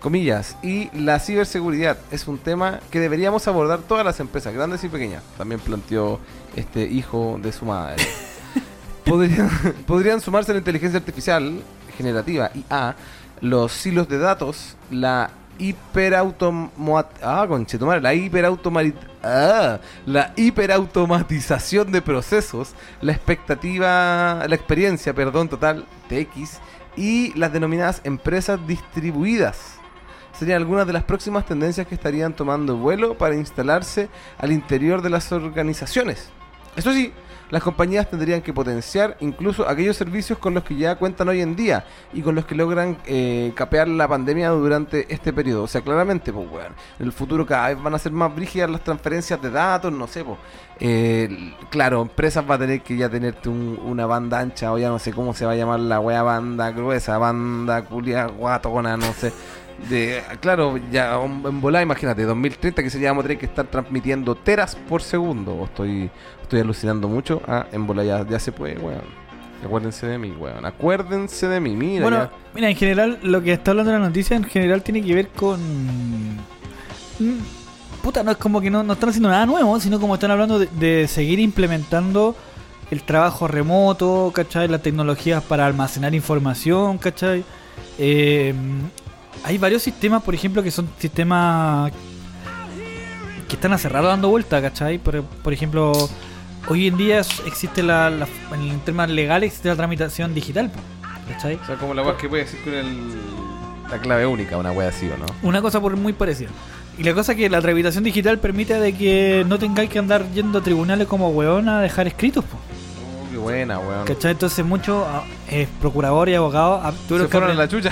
Comillas. Y la ciberseguridad es un tema que deberíamos abordar todas las empresas, grandes y pequeñas. También planteó este hijo de su madre. podrían, podrían sumarse la inteligencia artificial generativa IA, los silos de datos, la hiperautomat ah, la hiperautomari- ah, la hiperautomatización de procesos, la expectativa, la experiencia, perdón, total TX y las denominadas empresas distribuidas. Serían algunas de las próximas tendencias que estarían tomando vuelo para instalarse al interior de las organizaciones. Eso sí, las compañías tendrían que potenciar incluso aquellos servicios con los que ya cuentan hoy en día y con los que logran eh, capear la pandemia durante este periodo. O sea, claramente, pues, weón, en el futuro cada vez van a ser más brígidas las transferencias de datos, no sé, pues. Eh, claro, empresas va a tener que ya tenerte un- una banda ancha o ya no sé cómo se va a llamar la wea banda gruesa, banda culia guatona, no sé. De, claro, ya en volada, imagínate, 2030 que sería vamos a tener que estar transmitiendo teras por segundo. O estoy, estoy alucinando mucho. Ah, en volada ya, ya se puede, weón. Acuérdense de mí, weón. Acuérdense de mí, mira. Bueno, ya. mira, en general, lo que está hablando la noticia en general tiene que ver con. Mm, Puta, no es como que no, no están haciendo nada nuevo, sino como están hablando de, de seguir implementando el trabajo remoto, ¿cachai? Las tecnologías para almacenar información, ¿cachai? Eh, hay varios sistemas, por ejemplo, que son sistemas que están rato dando vuelta, ¿cachai? Por, por ejemplo, hoy en día existe la, la- en temas legales existe la tramitación digital, ¿cachai? O sea, como la weá que puede decir con el, la clave única, una weá así, ¿o no? Una cosa por muy parecida. Y la cosa es que la tramitación digital permite de que no tengáis que andar yendo a tribunales como weón a dejar escritos, po, Oh, qué buena, weón. ¿cachai? Entonces muchos ah, eh, procuradores y abogados ah, Se fueron a la chucha.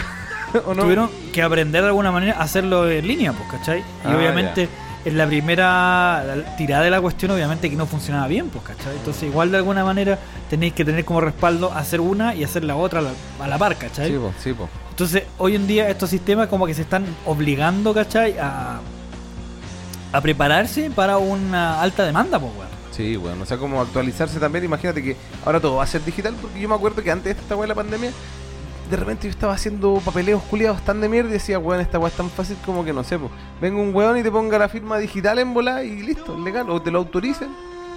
¿O no? tuvieron que aprender de alguna manera a hacerlo en línea, pues, ¿cachai? Y Ah, obviamente en la primera tirada de la cuestión, obviamente que no funcionaba bien, pues, ¿cachai? Entonces igual de alguna manera tenéis que tener como respaldo hacer una y hacer la otra a la, a la par, ¿cachai? Sí, po, sí, po. Entonces hoy en día estos sistemas como que se están obligando, ¿cachai? A, a prepararse para una alta demanda, pues, weón. Sí, weón. O sea, como actualizarse también. Imagínate que ahora todo va a ser digital. Porque yo me acuerdo que antes de esta weá de la pandemia, de repente yo estaba haciendo papeleos culiados tan de mierda y decía, weón, esta weá es tan fácil como que no sé, po. Venga un weón y te ponga la firma digital en bola y listo, legal. O te lo autoricen.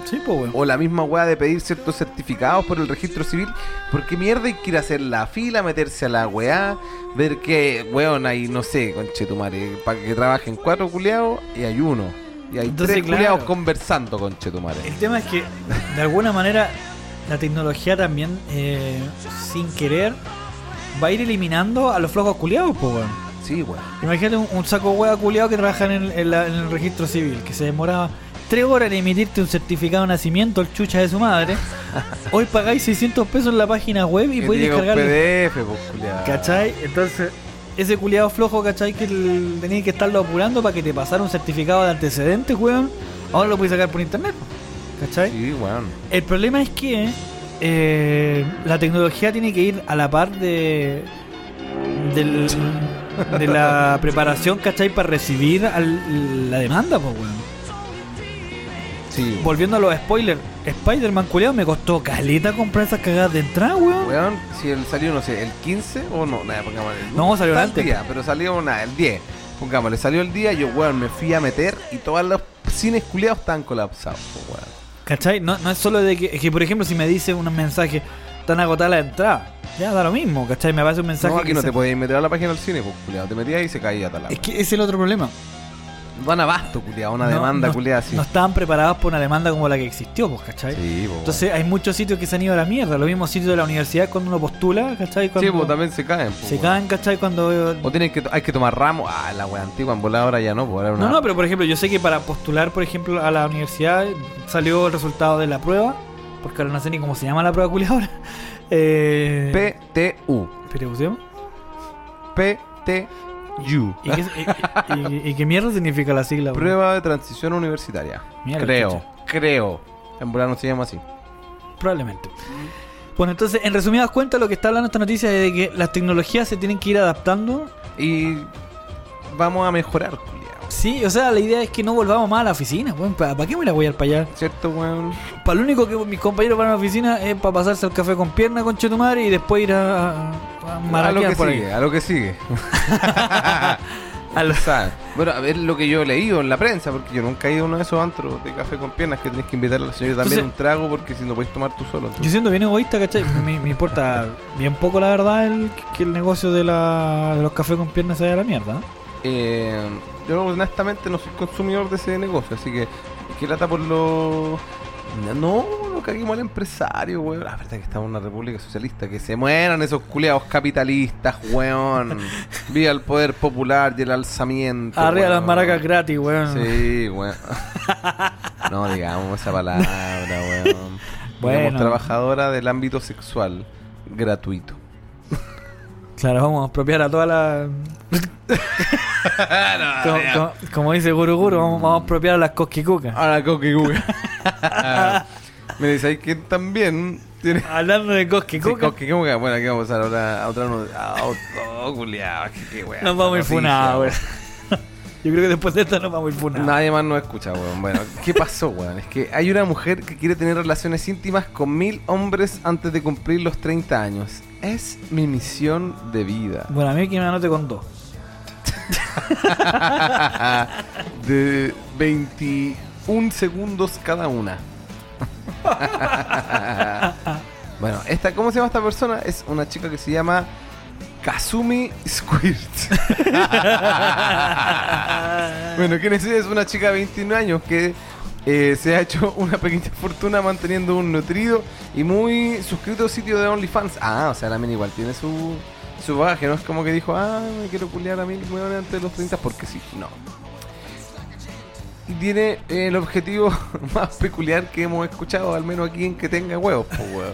Sí, pues, weón. O la misma weá de pedir ciertos certificados por el registro civil. Porque mierda hay que ir a hacer la fila, meterse a la weá, ver que, weón, hay, no sé, conchetumare, para que trabajen cuatro culiados y hay uno. Y hay Entonces, tres claro. culiados conversando, conchetumare. El tema es que de alguna manera la tecnología también, eh, sin querer, va a ir eliminando a los flojos culiados, pues, weón. Sí, weón. Imagínate un, un saco hueá culiado que trabaja en el, en la- en el registro civil, que se demoraba tres horas en emitirte un certificado de nacimiento, el chucha de su madre. Hoy pagáis 600 pesos en la página web y podéis descargarlo. PDF, pues, culiao. ¿Cachai? Entonces, ese culiado flojo, ¿cachai? Que el- tenías que estarlo apurando para que te pasara un certificado de antecedentes, weón. Ahora lo puedes sacar por internet, ¿cachai? Sí, weón. El problema es que eh, la tecnología tiene que ir a la par de del- de la preparación, ¿cachai? Para recibir al- la demanda, pues, weón. Sí. Volviendo a los spoilers, Spider-Man culiado me costó caleta comprar esas cagadas de entrada, weón. Weón, si él salió, no sé, el 15 o no, nada, pongámosle. No, salió antes. día, pero salió una, el 10. Pongámosle, salió el día, yo, weón, me fui a meter y todos los cines culiados estaban colapsados, pues, weón. ¿Cachai? No, no es solo de que, es que, por ejemplo, si me dice un mensaje tan agotada la entrada, ya da lo mismo, ¿cachai? Me aparece un mensaje. No, aquí que no se- te podías meter a la página del cine, pues. Te metías y se caía tal Es que ese es el otro problema. Van abasto, culiado, una No- demanda, no- culiada así. No estaban preparados por una demanda como la que existió, pues, ¿cachai? Sí, pues. Entonces hay muchos sitios que se han ido a la mierda. Los mismos sitios de la universidad cuando uno postula, ¿cachai? Sí, pues también se caen, se caen, ¿cachai? Cuando... O tienen que, hay que tomar ramos. Ah, la wea antigua en volada ahora ya no, pues una. No, no, pero por ejemplo, yo sé que para postular, por ejemplo, a la universidad salió el resultado de la prueba, porque ahora no sé ni cómo se llama la prueba culiada ahora. Eh... PTU. ¿Pero cómo se PTU. ¿Y qué, y- y- y qué mierda significa la sigla? Prueba de transición universitaria. Mierda, creo, chucha. creo. En no se llama así. Probablemente. Bueno, entonces, en resumidas cuentas, lo que está hablando esta noticia es de que las tecnologías se tienen que ir adaptando. Y vamos a mejorar. Sí, o sea, la idea es que no volvamos más a la oficina. ¿Para qué me voy a voy a ir para allá? ¿Cierto, weón? Para lo único que mis compañeros van a la oficina es para pasarse el café con pierna con Chetumare y después ir a, a, a A lo que por ahí. sigue, a lo que sigue. A lo- O sea, bueno, a ver lo que yo he leído en la prensa, porque yo nunca he ido a uno de esos antros de café con piernas que tenés que invitar a la señora también Entonces- un trago, porque si no puedes tomar tú solo. Yo entonces- siendo bien egoísta, ¿cachai? Me, me importa bien poco, la verdad, el, que el negocio de, la, de los cafés con piernas se vaya a la mierda. ¿eh? Eh, yo honestamente no soy consumidor de ese negocio, así que que lata por lo... No, no caguemos al empresario, weón. La verdad que estamos en una república socialista. Que se mueran esos culiados capitalistas, weón. Viva el poder popular y el alzamiento. Arriba las maracas gratis, weón. Sí, weón. No digamos esa palabra, weón. Bueno. Digamos trabajadora del ámbito sexual gratuito. Claro, vamos a apropiar a toda la. como, como- como dice Guru Guru, vamos, vamos a apropiar a las cosquicucas. Ahora Coqui Guga. Me dice, hay que también tiene... Hablando de Sí, ¿cómo que? Bueno, aquí vamos a pasar ahora a otra no- a otro culiao, qué- wea, nos vamos a ir funados. Yo creo que después de esto nos vamos a ir funados. Nadie más nos escucha, weón. Bueno, ¿qué pasó, weón? Es que hay una mujer que quiere tener relaciones íntimas con mil hombres antes de cumplir los 30 años. Es mi misión de vida. Bueno, a mí que me anote con dos. de 21 segundos cada una. bueno, esta, ¿cómo se llama esta persona? Es una chica que se llama Kazumi Squirt. bueno, ¿quién es ella? Es una chica de 21 años que eh, se ha hecho una pequeña fortuna manteniendo un nutrido y muy suscrito sitio de OnlyFans. Ah, o sea, la mina igual tiene su, su bagaje, no es como que dijo, ah, me quiero culiar a mil hueones antes de los 30 porque sí, no. Y tiene eh, el objetivo más peculiar que hemos escuchado, al menos aquí en que tenga huevos, pues, weón.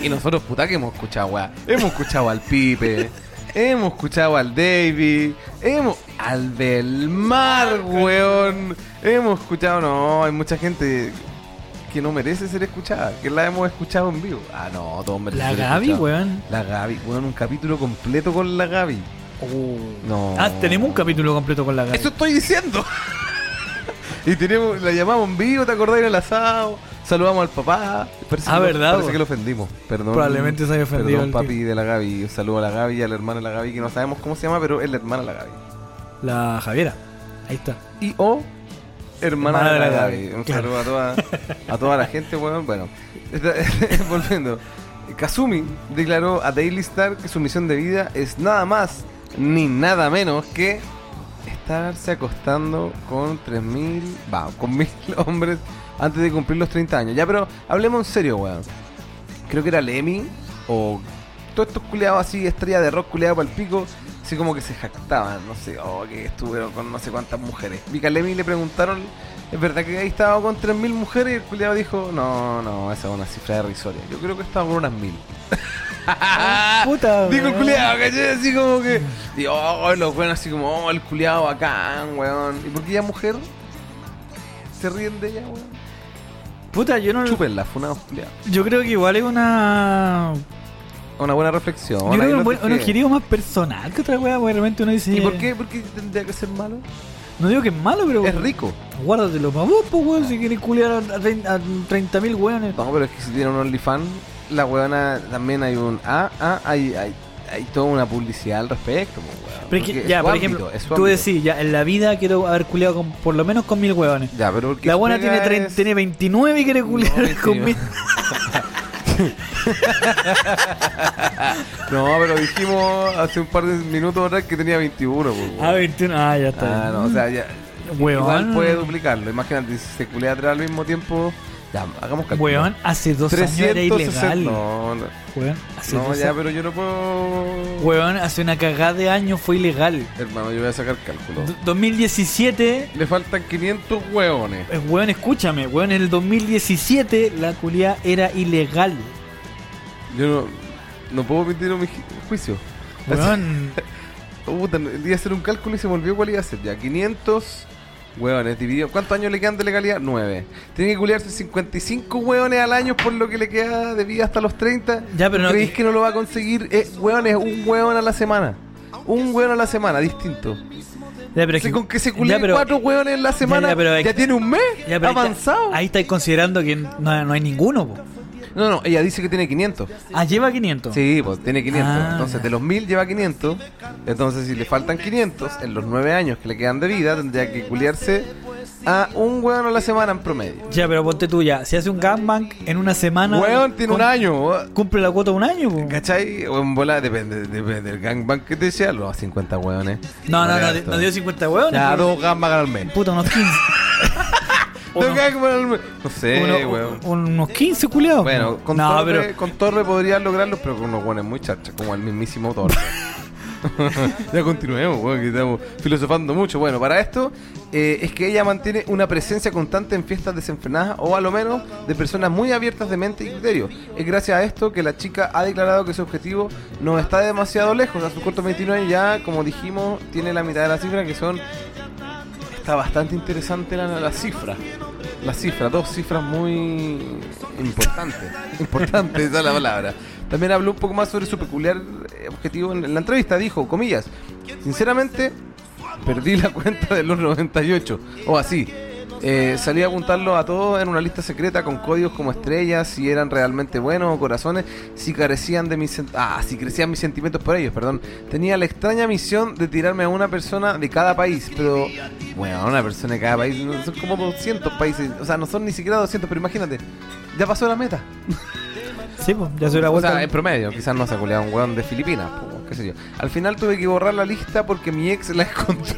Y nosotros, puta, que hemos escuchado, weón. Hemos escuchado al Pipe, hemos escuchado al David, hemos. al Belmar, weón. Hemos escuchado, no, hay mucha gente que no merece ser escuchada, que la hemos escuchado en vivo. Ah, no, todos merecen La ser Gaby, escuchados. weón. La Gaby, weón, un capítulo completo con la Gaby. No. Ah, tenemos un capítulo completo con la Gaby. Eso estoy diciendo. y tenemos, la llamamos en vivo, ¿te acordás del asado? Saludamos al papá. Parece Ah, que lo- ¿verdad, Parece weón? que lo ofendimos. Perdón. Probablemente se haya ofendido Perdón, el papi de la Gaby. Un saludo a la Gaby y a la hermana de la Gaby, que no sabemos cómo se llama, pero es la hermana de la Gaby. La Javiera. Ahí está. Y o hermana, Hermana de la, Gaby. Un claro. saludo a toda, a toda la gente, weón. Bueno, volviendo. Kazumi declaró a Daily Star que su misión de vida es nada más ni nada menos que estarse acostando con 3.000, va, con 1.000 hombres antes de cumplir los 30 años. Ya, pero hablemos en serio, weón. Creo que era Lemmy o todos estos culiados así, estrella de rock culiado para el pico, así como que se jactaban, no sé, oh, que estuvieron con no sé cuántas mujeres. Vi que a Lemmy le preguntaron, ¿es verdad que ahí estaba con 3.000 mujeres? Y el culiado dijo, no, no, esa es una cifra derisoria. Yo creo que estaba con unas 1.000. Puta. Digo el weón. culiado, ¿cachai? Así como que. Digo, oh, los buenos así como, oh, el culiado bacán, weón. ¿Y por qué ella mujer? ¿Se ríen de ella, weón? Puta, yo no. Chúpenla, funados culiados. Yo creo que igual es una. Una buena reflexión. Yo creo que un, objetivo más personal que otra weá, porque realmente uno dice. ¿Y por qué? ¿Por qué tendría que ser malo? No digo que es malo, pero. Es rico. Guárdatelo para vos, pues, weón, si quieres culiar a, a 30 a 30.000 weones. No, pero es que si tiene un OnlyFans, la weona también hay un. Ah, ah, hay, hay, hay toda una publicidad al respecto, po, weón. Pero es que, ya, por ámbito, ejemplo, tú decís, ya, en la vida quiero haber culiado con, por lo menos con mil huevones. Ya, pero La buena tiene, es- tiene 29 y quiere culiar No, con 29. mil. No, pero dijimos hace un par de minutos atrás que tenía 21, po, weón. Ah, 21. Ah, ya está. Ah, no, o sea, ya. Igual puede duplicarlo. Imagínate, si se culea atrás al mismo tiempo. Ya, hagamos cálculo. Weón, hace dos años era 360. ilegal. No, no, Weón, hace no, dos ya, años. pero yo no puedo. Weón, hace una cagada de años fue ilegal. Hermano, yo voy a sacar cálculo. D- 2017. Le faltan 500 hueones. eh, Weón, escúchame, weón, en el 2017 la culia era ilegal. Yo no, no puedo emitir un ju- juicio. Weón, Puta, el día de hacer un cálculo y se me olvidó cuál iba a ser. Ya, 500 hueones dividido. ¿Cuántos años le quedan de legalidad? 9. Tiene que culiarse 55 hueones al año por lo que le queda de vida hasta los 30. Ya, pero no- ¿Creéis que no lo va a conseguir? Eh, hueones, un hueón a la semana. Un hueón a la semana, distinto. ya, pero Si que- con que se pero- cuatro hueones en la semana, ya, ya, pero hay- tiene un mes ya, pero avanzado. Ahí estáis considerando que no, no hay ninguno, po. No, no, ella dice que tiene 500. Ah, lleva 500. Sí, pues tiene 500. Ah, entonces, de los 1000 lleva 500. Entonces, si le faltan 500 en los 9 años que le quedan de vida, tendría que culiarse a un hueón a la semana en promedio. Ya, pero ponte tú ya. Si hace un gangbang en una semana. Hueón tiene un año. Cumple la cuota de un año, po. ¿Cachai? O en bola, depende, depende del gangbang que te sea, los 50 hueones. No, no, no, no dio 50 hueones. Ya, dos gambang al mes. Puta, unos 15. Dos Uno- gangbang al mes. No sé, uno- hueón. unos 15 culiados. Bueno, con, no, Torre, pero. con Torre podrías lograrlo, pero con unos hueones muy chachas, como el mismísimo Torre. ya continuemos, weón, que estamos filosofando mucho. Bueno, para esto eh, es que ella mantiene una presencia constante en fiestas desenfrenadas o a lo menos de personas muy abiertas de mente y criterio. Es gracias a esto que la chica ha declarado que su objetivo no está demasiado lejos. A sus cortos 29 años ya, como dijimos, tiene la mitad de la cifra que son... Está bastante interesante la, la cifra. las cifras, dos cifras muy importantes. Importantes, esa es la palabra. También habló un poco más sobre su peculiar eh, objetivo en la entrevista. Dijo, comillas, sinceramente, perdí la cuenta de los 98. O así. Eh, salí a apuntarlo a todos en una lista secreta con códigos como estrellas, si eran realmente buenos o corazones, si carecían de mis ah, si crecían mis sentimientos por ellos, perdón. Tenía la extraña misión de tirarme a una persona de cada país, pero bueno, una persona de cada país, son como 200 países, o sea, no son ni siquiera 200, pero imagínate, ya pasó la meta. Sí, pues, ya se hubiera O vuelto. sea, en promedio, quizás no se ha culeado un weón de Filipinas, qué sé yo. Al final tuve que borrar la lista porque mi ex la encontró.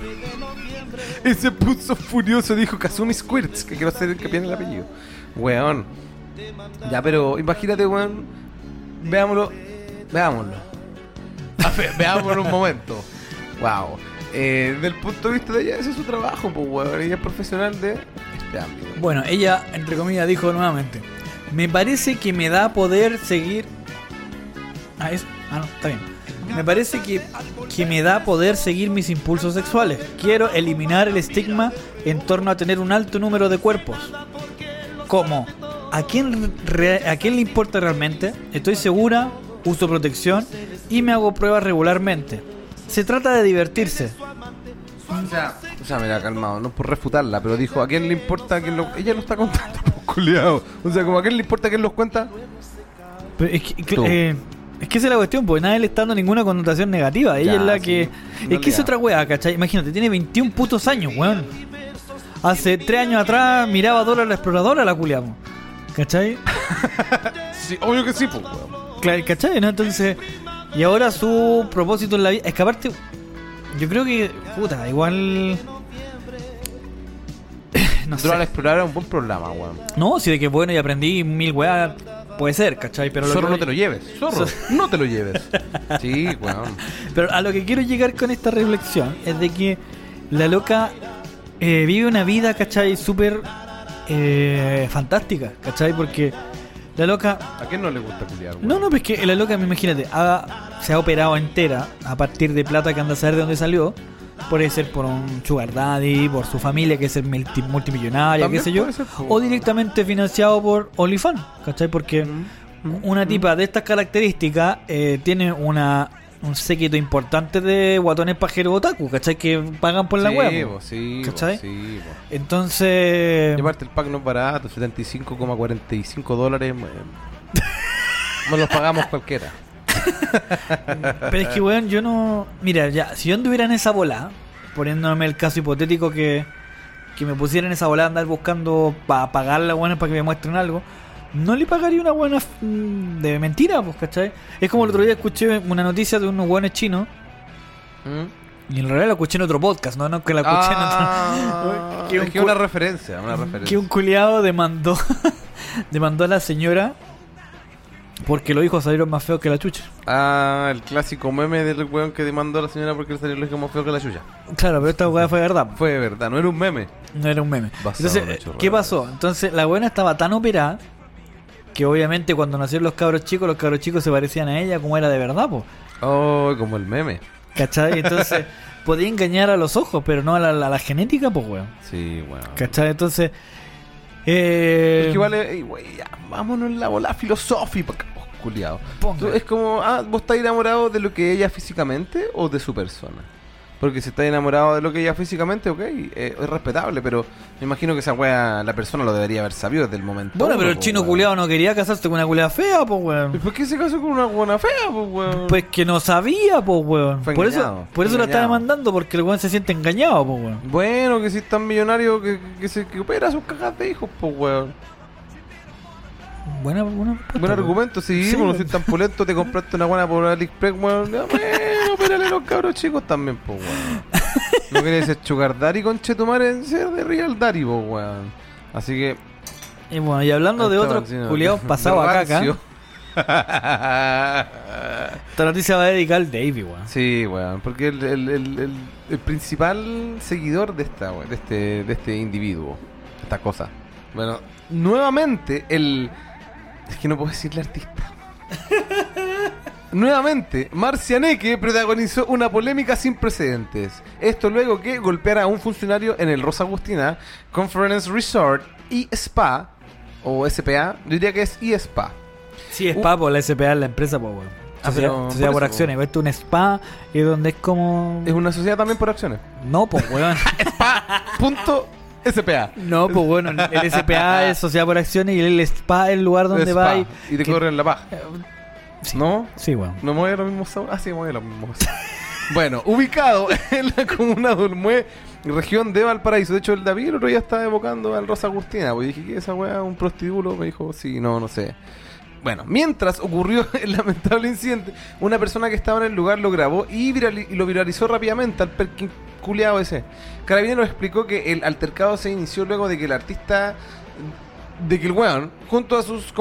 Y se puso furioso, dijo Kazumi Squirts, que quiero hacer el que tiene el apellido. Weón. Ya, pero imagínate, weón. Veámoslo. Veámoslo. Ver, veámoslo un momento. Wow. Eh, del punto de vista de ella, ese es su trabajo, pues, weón. Ella es profesional de este ámbito. Bueno, ella, entre comillas, dijo nuevamente: Me parece que me da poder seguir. Ah, eso. Ah, no, está bien. Me parece que, que me da poder seguir mis impulsos sexuales. Quiero eliminar el estigma en torno a tener un alto número de cuerpos. Como, ¿a quién, re- ¿a quién le importa realmente? Estoy segura, uso protección y me hago pruebas regularmente. Se trata de divertirse. O sea, o sea, mira, calmado, no por refutarla, pero dijo, ¿a quién le importa quién lo... Ella lo está contando, pues, culiao. O sea, como a quién le importa quién los cuenta. Pero es, que, eh, es que esa es la cuestión, porque nadie le está dando ninguna connotación negativa. Ella Ya, es la sí, que. Es que es otra wea, ¿cachai? Imagínate, tiene 21 putos años, weón. Hace 3 años atrás miraba a Dora la exploradora, la culiamos. ¿cachai? Sí, obvio que sí, pues, weón. Claro, ¿cachai? ¿no? Entonces. Y ahora su propósito en la vida. Es que aparte. Yo creo que. Puta, igual. No sé. Dora la Exploradora es un buen programa, weón. No, si de que bueno y aprendí mil weas. Puede ser, ¿cachai? Pero lo Zorro, que- no te lo lleves. Zorro, no te lo lleves. Sí, weón. Pero a lo que quiero llegar con esta reflexión es de que la loca eh, vive una vida, ¿cachai? Súper eh, fantástica, ¿cachai? Porque la loca... ¿A quién no le gusta culiar, weón? No, no, pues que la loca, imagínate, ha- se ha operado entera a partir de plata que anda a saber de dónde salió. Puede ser por un sugar daddy, por su familia que es el multi- multimillonaria, qué sé yo. O directamente financiado por OnlyFans, ¿cachai? Porque Mm. una tipa de estas características eh, tiene una un séquito importante de guatones pajeros otaku, ¿cachai? Que pagan por la sí, web. po, sí, ¿Cachai? sí. Entonces, Y aparte el pack no es barato, 75,45 dólares. eh, No los pagamos cualquiera. pero es que, weón, yo no. Mira, ya, si yo anduviera en esa bola, poniéndome el caso hipotético que, que me pusiera en esa bola andar buscando para pagar la buena para que me muestren algo, no le pagaría una buena mm, de mentira, pues, ¿cachai? Es como el otro día escuché una noticia de unos buenos chinos. ¿Mm? Y en realidad la escuché en otro podcast, no, no que la escuché Ah, en otro. que, un es que cu- una referencia, una referencia. que un culiado demandó demandó a la señora porque los hijos salieron más feos que la chucha. Ah, el clásico meme del weón que demandó a la señora porque le salió el hijo más feo que la suya. Claro, pero esta weá fue verdad. Fue verdad, no era un meme. No era un meme. Basado Entonces, en ¿qué pasó? Entonces, la buena estaba tan operada que obviamente cuando nacieron los cabros chicos, los cabros chicos se parecían a ella como era de verdad, po. Oh, como el meme. ¿Cachai? Entonces, podía engañar a los ojos, pero no a la, a la genética, pues, weón. Sí, weón. ¿Cachai? Entonces, eh, Es que vale, ey, wey, ya, vámonos en la bola filosófica. Tú- Es como, ah, ¿vos estás enamorado de lo que ella físicamente o de su persona? Porque si estás enamorado de lo que ella físicamente, ok, eh, es respetable, pero me imagino que esa wea la persona lo debería haber sabido desde el momento. Bueno, uno, pero el po, chino weón. culiado no quería casarse con una culiada fea, pues, ¿Y weón. por qué se casó con una buena fea, pues, weón? Pues que no sabía, pues, weón. Fue Por eso, por eso lo está demandando, porque el weón se siente engañado, pues, weón. Bueno, que si es tan millonario que, que se que opera sus cagas de hijos, pues, weón. Buena, buena respuesta, Buen argumento, sí, Sí, bueno, es tan pulento, te compraste una buena por AliExpress, weón. Bueno, opérale los cabros chicos también, pues, weón. No querías ser Sugar Daddy con Chetumare en ser de Real Daddy, pues, weón. Así que. Y bueno, y hablando de otros culiados pasados a caca, rancio. esta noticia va a dedicar al Davey, weón. Sí, weón, porque el, el, el, el, el principal seguidor de esta, weón, de este, de este individuo, esta cosa. Bueno, nuevamente el. Es que no puedo decirle artista. Nuevamente, Marcianeque protagonizó una polémica sin precedentes. Esto luego que golpeara a un funcionario en el Rosa Agustina Conference Resort y Spa, o SPA, yo diría que es iSpa. Sí, spa por la SPA es la empresa, pues, weón. Ah, Sociedad, pero sociedad por acciones. Esto es un spa y donde es como. Es una sociedad también por acciones. No, pues, weón. Punto SPA. No, pues bueno, el SPA es sociedad por acciones y el spa es el lugar donde Spa, va y. y te que- corren la paja. Sí. ¿No? Sí, weón. ¿No mueve los mismos sabores? Ah, sí, mueve los mismos. Bueno, ubicado en la comuna de Olmué, región de Valparaíso. De hecho, el David el otro día estaba evocando al Rosa Agustina. Pues dije, ¿qué es esa weá? ¿Un prostíbulo? Me dijo, sí, no, no sé. Bueno, mientras ocurrió el lamentable incidente, una persona que estaba en el lugar lo grabó y, virali- y lo viralizó rápidamente al perkin culiao ese. Carabinero explicó que el altercado se inició luego de que el artista de que junto a sus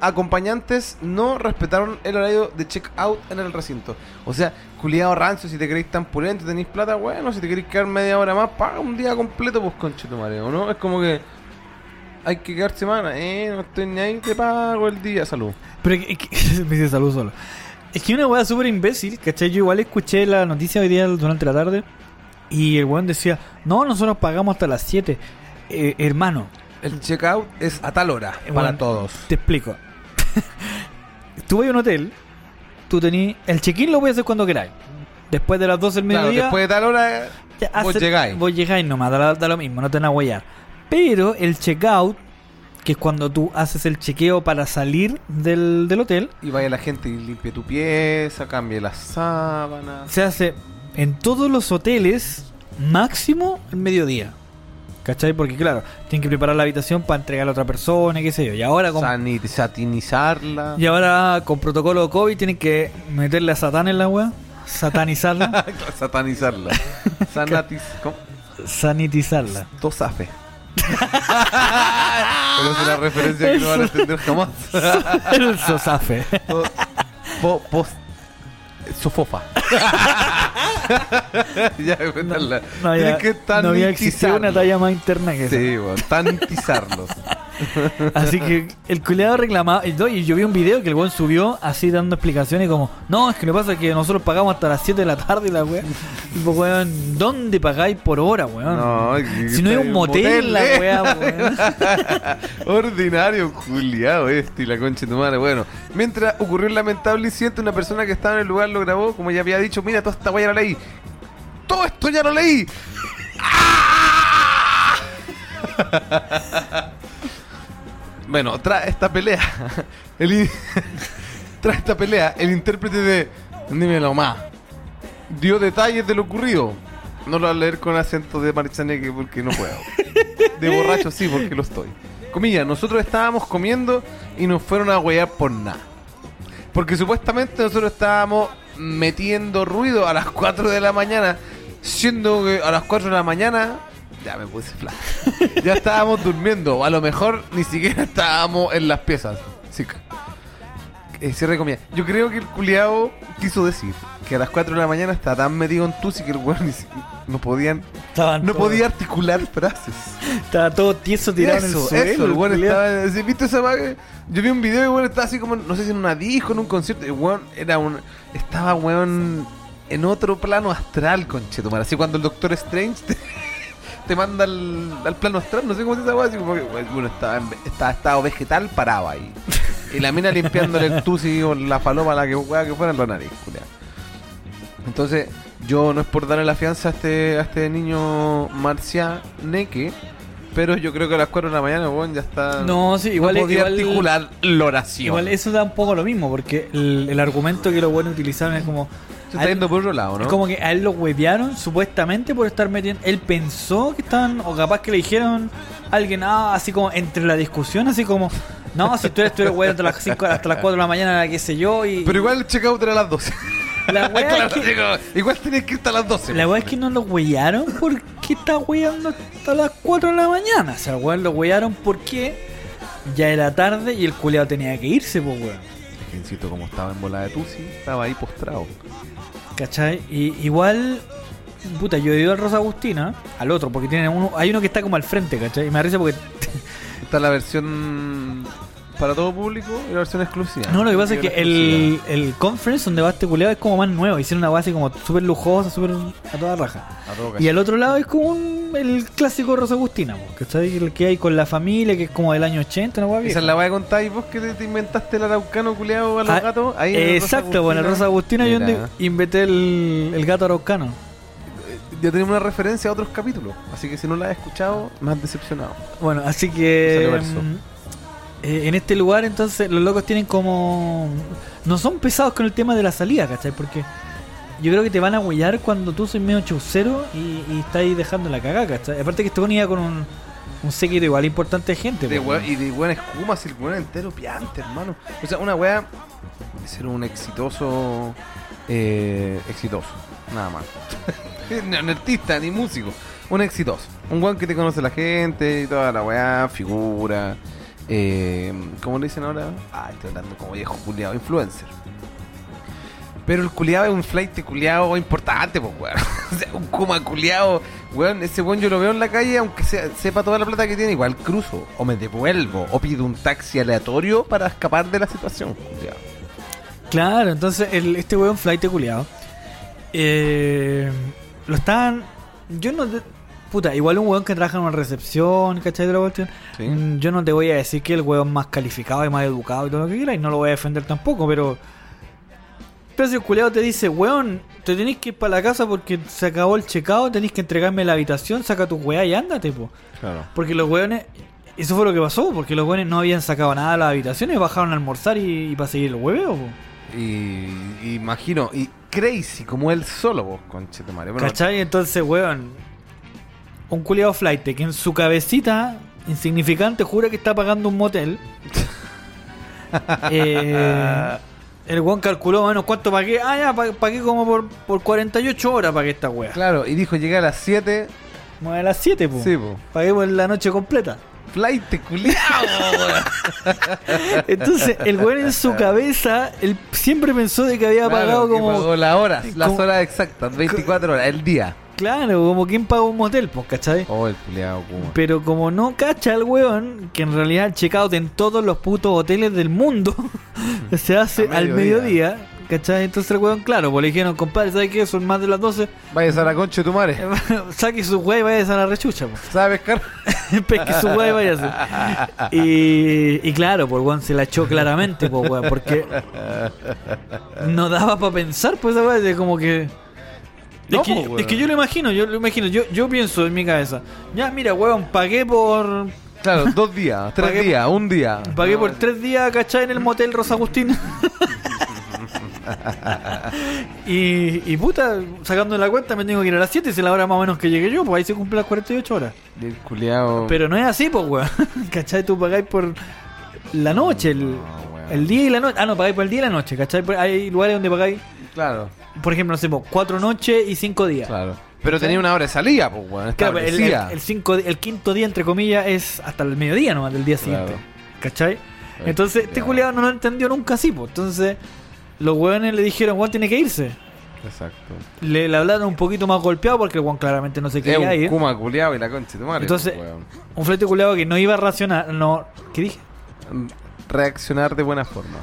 acompañantes, no respetaron el horario de check-out en el recinto. O sea, culiado rancio, si te queréis tan pulento, tenéis plata, bueno, si te queréis quedar media hora más, paga un día completo, pues conche tu madre, ¿o no? Es como que hay que quedar semana, eh, no estoy ni ahí, te pago el día, salud. Pero es que, me dice salud solo. Es que una weá súper imbécil, ¿cachai? Yo igual escuché la noticia hoy día durante la tarde y el weón decía, no, nosotros pagamos hasta las 7. Eh, hermano, El check-out es a tal hora, para todos. te explico. tú vas a un hotel, tú tenés... El check-in lo voy a hacer cuando queráis. Después de las 12 del Claro, mediodía... después de tal hora, ya vos llegáis. Vos llegáis nomás, da, da lo mismo, no te van a huellar. Pero el check-out, que es cuando tú haces el chequeo para salir del, del hotel, y vaya la gente y limpie tu pieza, cambie las sábanas. se hace en todos los hoteles máximo el mediodía. ¿Cachai? Porque claro, tienen que preparar la habitación para entregar a otra persona, qué sé yo. Y ahora con, satinizarla. y ahora con protocolo de COVID tienen que meterle a Satán en la wea, satanizarla, Satanizarla. Sanatis. ¿Cómo? sanitizarla. Tosafe. Pero es una referencia que no van a entender jamás. El sosafe. Po- pos- Sofofa. ya, cuéntala. No Tienen había, que no había existido una talla más interna que esa. Sí, bueno, tanitizarlos. Así que el culiado reclamaba. Y yo vi un video que el weón subió así dando explicaciones como: No, es que lo que pasa es que nosotros pagamos hasta las 7 de la tarde y la weá. Tipo, weón, ¿dónde pagáis por hora, weón? No, si no hay un motel, la weá, weón. Ordinario, culiado este y la concha de tu madre. Bueno, mientras ocurrió el lamentable incidente, una persona que estaba en el lugar lo grabó, como ya había dicho, mira, toda esta weá ya lo leí. Todo esto ya lo leí. ¡Ah! bueno, tras esta pelea, el tras esta pelea, el intérprete de Dímelo más dio detalles de lo ocurrido. No lo voy a leer con acento de Marichaneque porque no puedo. De borracho sí, porque lo estoy. Comilla, nosotros estábamos comiendo y nos fueron a huear por nada. Porque supuestamente nosotros estábamos metiendo ruido a las 4 de la mañana, siendo que a las 4 de la mañana ya me puse flaco. Ya estábamos durmiendo, o a lo mejor ni siquiera estábamos en las piezas. Sí. Eh, cierre comida. Yo creo que el culiao quiso decir que a las 4 de la mañana estaba tan metido en tusi que el weón no podían Estaban no todos- podía articular frases. Estaba todo tieso tirado en el Eso, suelo. eso, el weón estaba. ¿sí ¿Viste esa vaga? Yo vi un video y el weón estaba así como, no sé si en una disco, en un concierto. El weón era un. Estaba weón en otro plano astral, conchetumar. Así cuando el Doctor Strange te, te manda al, al plano astral, no sé cómo se llama, así como que bueno, estaba en estaba estado vegetal parado ahí. Y la mina limpiándole el tusi o la faloma, la que, que fuera en la nariz, culiao. Entonces, yo no es por darle la fianza a este, a este niño marcianeque, pero yo creo que a las 4 de la mañana, weón, ya está. No, sí, igual- no podía igual- articular la oración. Igual eso da un poco lo mismo, porque el, el argumento que los buenos utilizaron es como. Se está yendo por otro lado, ¿no? Es como que a él lo huevearon supuestamente por estar metiendo. Él pensó que estaban, o capaz que le dijeron a alguien, ah, así como entre la discusión, así como, no, si tú eres, tú eres hasta las 5 hasta las 4 de la mañana, qué sé yo, y. Pero igual el checkout era a las 12. la wea Claro, es que, digo, igual tenías que irte a las 12. la wea es que no lo huevearon porque está hueveando hasta las 4 de la mañana. O sea, el weón lo huevearon porque ya era tarde y el culeado tenía que irse, pues weón. Es que insisto, como estaba en bola de Tusi, estaba ahí postrado. ¿Cachai? Y igual, puta, yo he ido al Rosa Agustina, al otro, porque tiene uno, hay uno que está como al frente, ¿cachai? Y me risa porque Está la versión para todo público y la versión exclusiva. No, lo que pasa es que el, el conference donde va este culiado es como más nuevo. Hicieron una base como súper lujosa, súper a toda raja. A todo Y al otro lado es como un- el clásico Rosa Agustina, po, ¿cachai? El que hay con la familia, que es como del año 80, una Esa es la voy a contar y vos que te, te inventaste el araucano culeado a los Ah, gatos. Ahí el Exacto, bueno, Rosa Agustina yo inventé el, el gato araucano. Ya tenemos una referencia a otros capítulos. Así que si no la has escuchado, más decepcionado. Bueno, así que en este lugar entonces los locos tienen como... No son pesados con el tema de la salida, ¿cachai? Porque yo creo que te van a huellar cuando tú sois medio chaucero y, y estás ahí dejando la cagada, ¿cachai? Aparte que este iba con un, un séquito igual importante de gente. De y de buena espuma, si el weón entero piante, hermano. O sea, una wea de ser un exitoso. Eh, exitoso, nada más. no, no artista ni músico, un exitoso. Un weón que te conoce la gente y toda la weá, figura. Eh, ¿Cómo le dicen ahora? Ah, estoy hablando como viejo culiado, influencer. Pero el culiado es un flight culiado importante, pues, weón. o un kuma culiado, weón. Ese weón yo lo veo en la calle, aunque sea- sepa toda la plata que tiene, igual cruzo, o me devuelvo, o pido un taxi aleatorio para escapar de la situación, culiao. Claro, entonces el, este weón flight culiado. Eh, lo estaban. Yo no. Puta, igual un weón que trabaja en una recepción, ¿cachai? De la cuestión. Sí. Mm, Yo no te voy a decir que el weón más calificado y más educado y todo lo que quiera, y no lo voy a defender tampoco, pero. Pero si el culiado te dice, weón, te tenés que ir para la casa porque se acabó el checado, tenés que entregarme la habitación, saca tu weá y ándate, po. Claro. Porque los weones. Eso fue lo que pasó, porque los weones no habían sacado nada de las habitaciones, bajaron a almorzar y, y para seguir el hueveo, po. Y, y imagino, y crazy como él solo, vos, conchete madre. Bueno, ¿Cachai? Entonces, weón, un culiado flight que en su cabecita insignificante jura que está pagando un motel. Eh, el weón calculó, bueno, ¿cuánto pagué? Ah, ya, pa- pagué como por, por 48 horas pagué esta wea. Claro, y dijo llegué a las 7. Como a las 7, po. Sí, po. Pagué por la noche completa. Flight culiao. Entonces, el weón en su cabeza, él siempre pensó de que había Claro, pagado que como. pagó las horas, las horas exactas, 24 horas, el día. Claro, como quien paga un motel, pues, ¿cachai? Oh, el culiao, Kuma. Pero como no cacha el weón, que en realidad el checkout en todos los putos hoteles del mundo se hace al mediodía. ¿cachai? Entonces el weón, claro, pues le dijeron, compadre, ¿sabes qué? Son más de las 12, Vayas a la concha de tu madre. saque su weá y vayas a la rechucha, pues. ¿Sabes, Carlos? Pesque su weá y váyase. Y, y claro, pues weón se la echó claramente, pues weón, porque no daba para pensar, pues esa weá, como que. No, es, que, weón. es que yo lo imagino, yo lo imagino, yo, yo pienso en mi cabeza, ya mira, weón, pagué por Claro, dos días, tres Pagué- días, un día. Pagué No, por tres días, ¿cachai? En el motel Rosa Agustín. y, y puta, sacando la cuenta me tengo que ir a las 7, es la hora más o menos que llegué yo, pues ahí se cumplen las 48 horas. El culiao. Pero no es así, pues, weón. ¿Cachai? Tú pagáis por la noche, el, No, el día y la noche. Ah, no, pagáis por el día y la noche, ¿cachai? Pues Hay lugares donde pagáis, Claro, por ejemplo, no sé, cuatro noches y cinco días. claro. Pero tenía una hora de salida, pues, weón. Claro, el, el, el cinco- el quinto día, entre comillas, es hasta el mediodía nomás del día siguiente. Claro. ¿Cachai? Entonces, este culiado no lo entendió nunca así, pues. Entonces, los weones le dijeron, Juan tiene que irse. Exacto. Le, le hablaron un poquito más golpeado porque el Juan claramente no se quería ir. Kuma culiao y la concha de madre. Entonces- pues, weón. Un flete culiado que no iba a racionar. No, ¿Qué dije? Reaccionar de buena forma.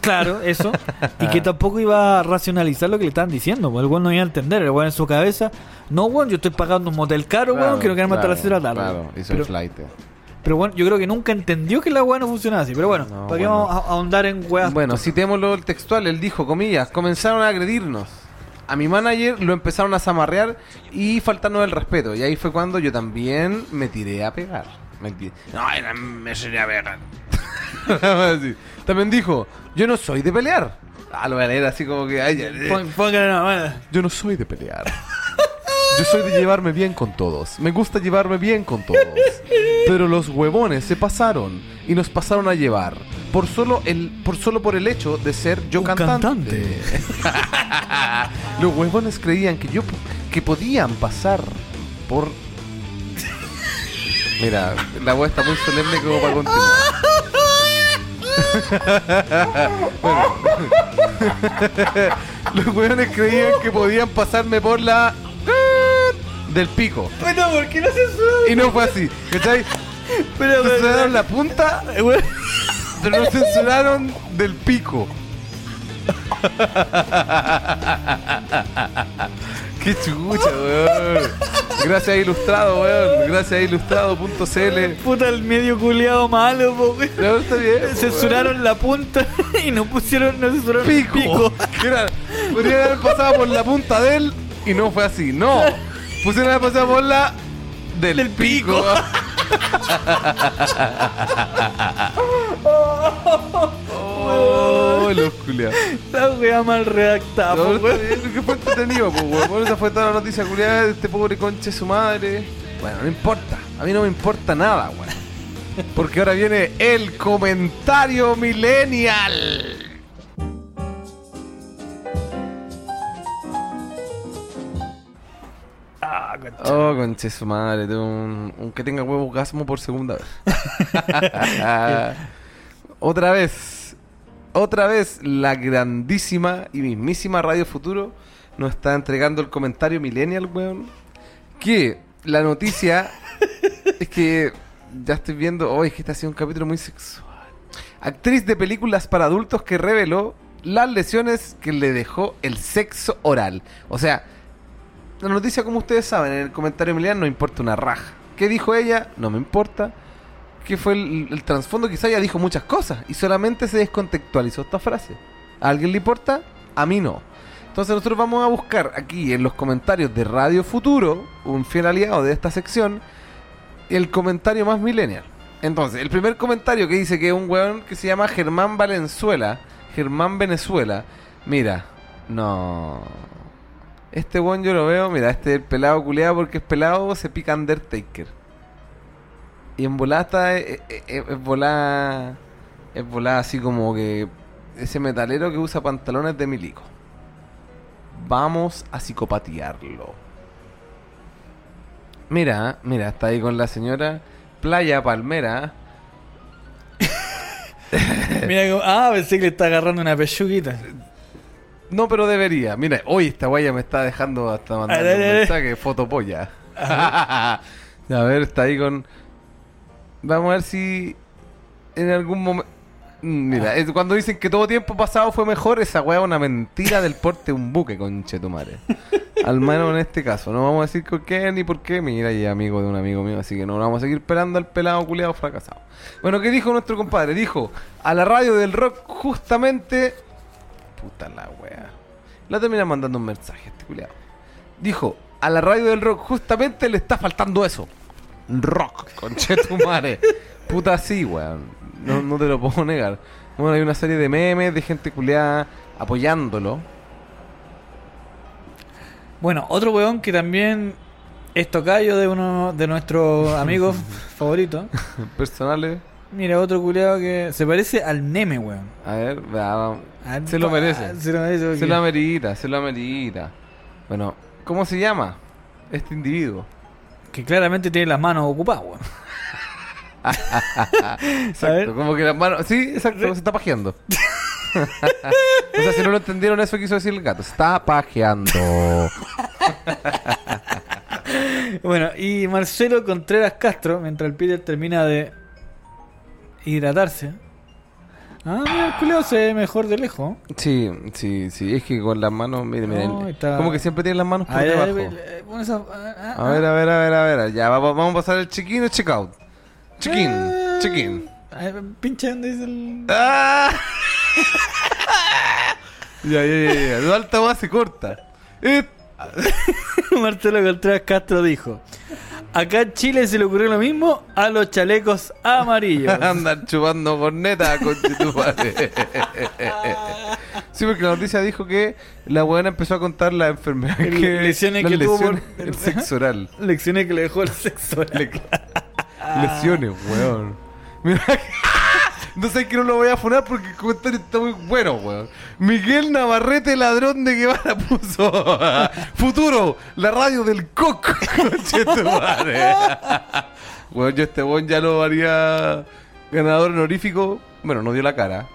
Claro, eso. y que tampoco iba a racionalizar lo que le estaban diciendo. Pues el weón no iba a entender. El weón en su cabeza, no, weón, yo estoy pagando un motel caro, weón, quiero quedarme hasta las 6 de la tarde. Claro, hizo pero, el flight. pero bueno, yo creo que nunca entendió que la weá no funcionaba así. Pero bueno, No, ¿para qué bueno. vamos a ahondar en weas? Bueno, citémoslo el textual. Él dijo, comillas, comenzaron a agredirnos. A mi manager lo empezaron a zamarrear y faltarnos el respeto. Y ahí fue cuando yo también me tiré a pegar. Me tiré- No, era- me tiré a pegar. También dijo, yo no soy de pelear. Ah, lo voy a leer así como que... ay, Pon- Póngale una mano. Yo no soy de pelear. Yo soy de llevarme bien con todos. Me gusta llevarme bien con todos. Pero los huevones se pasaron y nos pasaron a llevar. Por solo el, por solo por el hecho de ser yo Un cantante. los huevones creían que yo que podían pasar por. Mira, la voz está muy solemne como para continuar. Bueno. Los huevones creían que podían pasarme por la del pico. Bueno, ¿por qué no se? Y no fue así, ¿cachai? Pero, dieron la punta pero nos censuraron del pico. Qué chucha, weón. Gracias a Ilustrado, weón. Gracias a Ilustrado.cl. Puta, el medio culiado malo, po, weón. No, está bien. Censuraron la punta y no pusieron, no censuraron el pico. pico. Podrían haber pasado por la punta de él y no fue así. No. Pusieron haber pasado por la del, Del pico. pico. oh, los culiados. La wea mal redactada, No, que fue entretenido, weón. Bueno, esa fue toda la noticia culiada de este pobre conche su madre. Bueno, no importa. A mí no me importa nada, weón. Porque ahora viene el comentario millennial. Ah. Oh, conche su madre, tengo un, un que tenga huevo gasmo por segunda vez. otra vez, otra vez, la grandísima y mismísima Radio Futuro nos está entregando el comentario Millennial, weón. Que la noticia es que ya estoy viendo, hoy es que este ha sido un capítulo muy sexual. Actriz de películas para adultos que reveló las lesiones que le dejó el sexo oral. O sea, la noticia, como ustedes saben, en el comentario Emiliano no importa una raja. ¿Qué dijo ella? No me importa. ¿Qué fue el, trasfondo? Quizá ella dijo muchas cosas y solamente se descontextualizó esta frase. ¿A alguien le importa? A mí no. Entonces nosotros vamos a buscar aquí en los comentarios de Radio Futuro, un fiel aliado de esta sección, el comentario más millennial. Entonces, el primer comentario que dice que es un weón que se llama Germán Valenzuela, Germán Venezuela, mira, no... Este weón yo lo veo, mira, este es el pelado culeado porque es pelado, se pica Undertaker. Y en volada está, es, es- es volada, es volada así como que ese metalero que usa pantalones de milico. Vamos a psicopatearlo. Mira, mira, está ahí con la señora Playa Palmera. Mira, ah, pensé que le está agarrando una pechuguita. No, pero debería. Mira, hoy esta guaya me está dejando hasta mandar A ver, un mensaje, fotopolla. a ver, está ahí con. Vamos a ver si en algún momento. Mira, es cuando dicen que todo tiempo pasado fue mejor, esa weá es una mentira del porte de un buque, conchetumare. Al menos en este caso. No vamos a decir con qué ni por qué. Mira, y amigo de un amigo mío, así que no vamos a seguir esperando al pelado culeado fracasado. Bueno, ¿qué dijo nuestro compadre? Dijo, a la radio del rock justamente... Puta la wea. La termina mandando un mensaje este culeado. Dijo, a la radio del rock justamente le está faltando eso. Rock, conchetumare. Puta sí, weón. No, no te lo puedo negar. Bueno, hay una serie de memes de gente culeada apoyándolo. Bueno, otro weón que también es tocayo de uno de nuestros amigos favoritos. Personales. Mira, otro culeado que se parece al Neme, weón. A ver, Se lo merece. ah, Se lo merece. porque- Se lo amerita, se lo amerita. Bueno, ¿cómo se llama este individuo? Que claramente tiene las manos ocupadas, weón. Exacto, como que las manos. Sí, exacto, se está pajeando. o sea, si no lo entendieron, eso quiso decir el gato. Se está pajeando. Bueno, y Marcelo Contreras Castro, mientras el Peter termina de hidratarse. Ah, mira, el culeado se ve mejor de lejos. Sí, sí, sí. Es que con las manos, miren, miren. No, está- Como que siempre tienen las manos por A ver, debajo. a ver, eh, A ver, a ver, a ver. Ya, vamos, vamos a pasar el check-in o check-out. Check-in, ah. check-in. Pincha donde dice el. ¡Ah! ya, ya, ya, ya. De alta base corta. Eh, Marcelo Contreras Castro dijo: Acá en Chile se le ocurrió lo mismo a los chalecos amarillos. Andan chupando corneta con. Sí, porque la noticia dijo que la buena empezó a contar la enfermedad que lesiones las que tuvo lesiones, por- el sexo oral. Lecciones que le dejó el sexo. oral. Lesiones, weón. Mira que- No sé que no lo voy a funar porque el comentario está muy bueno, weón. Miguel Navarrete, ladrón de Guevara, puso Futuro, la radio del coco. Weón, yo este weón ya lo haría ganador honorífico. Bueno, no dio la cara.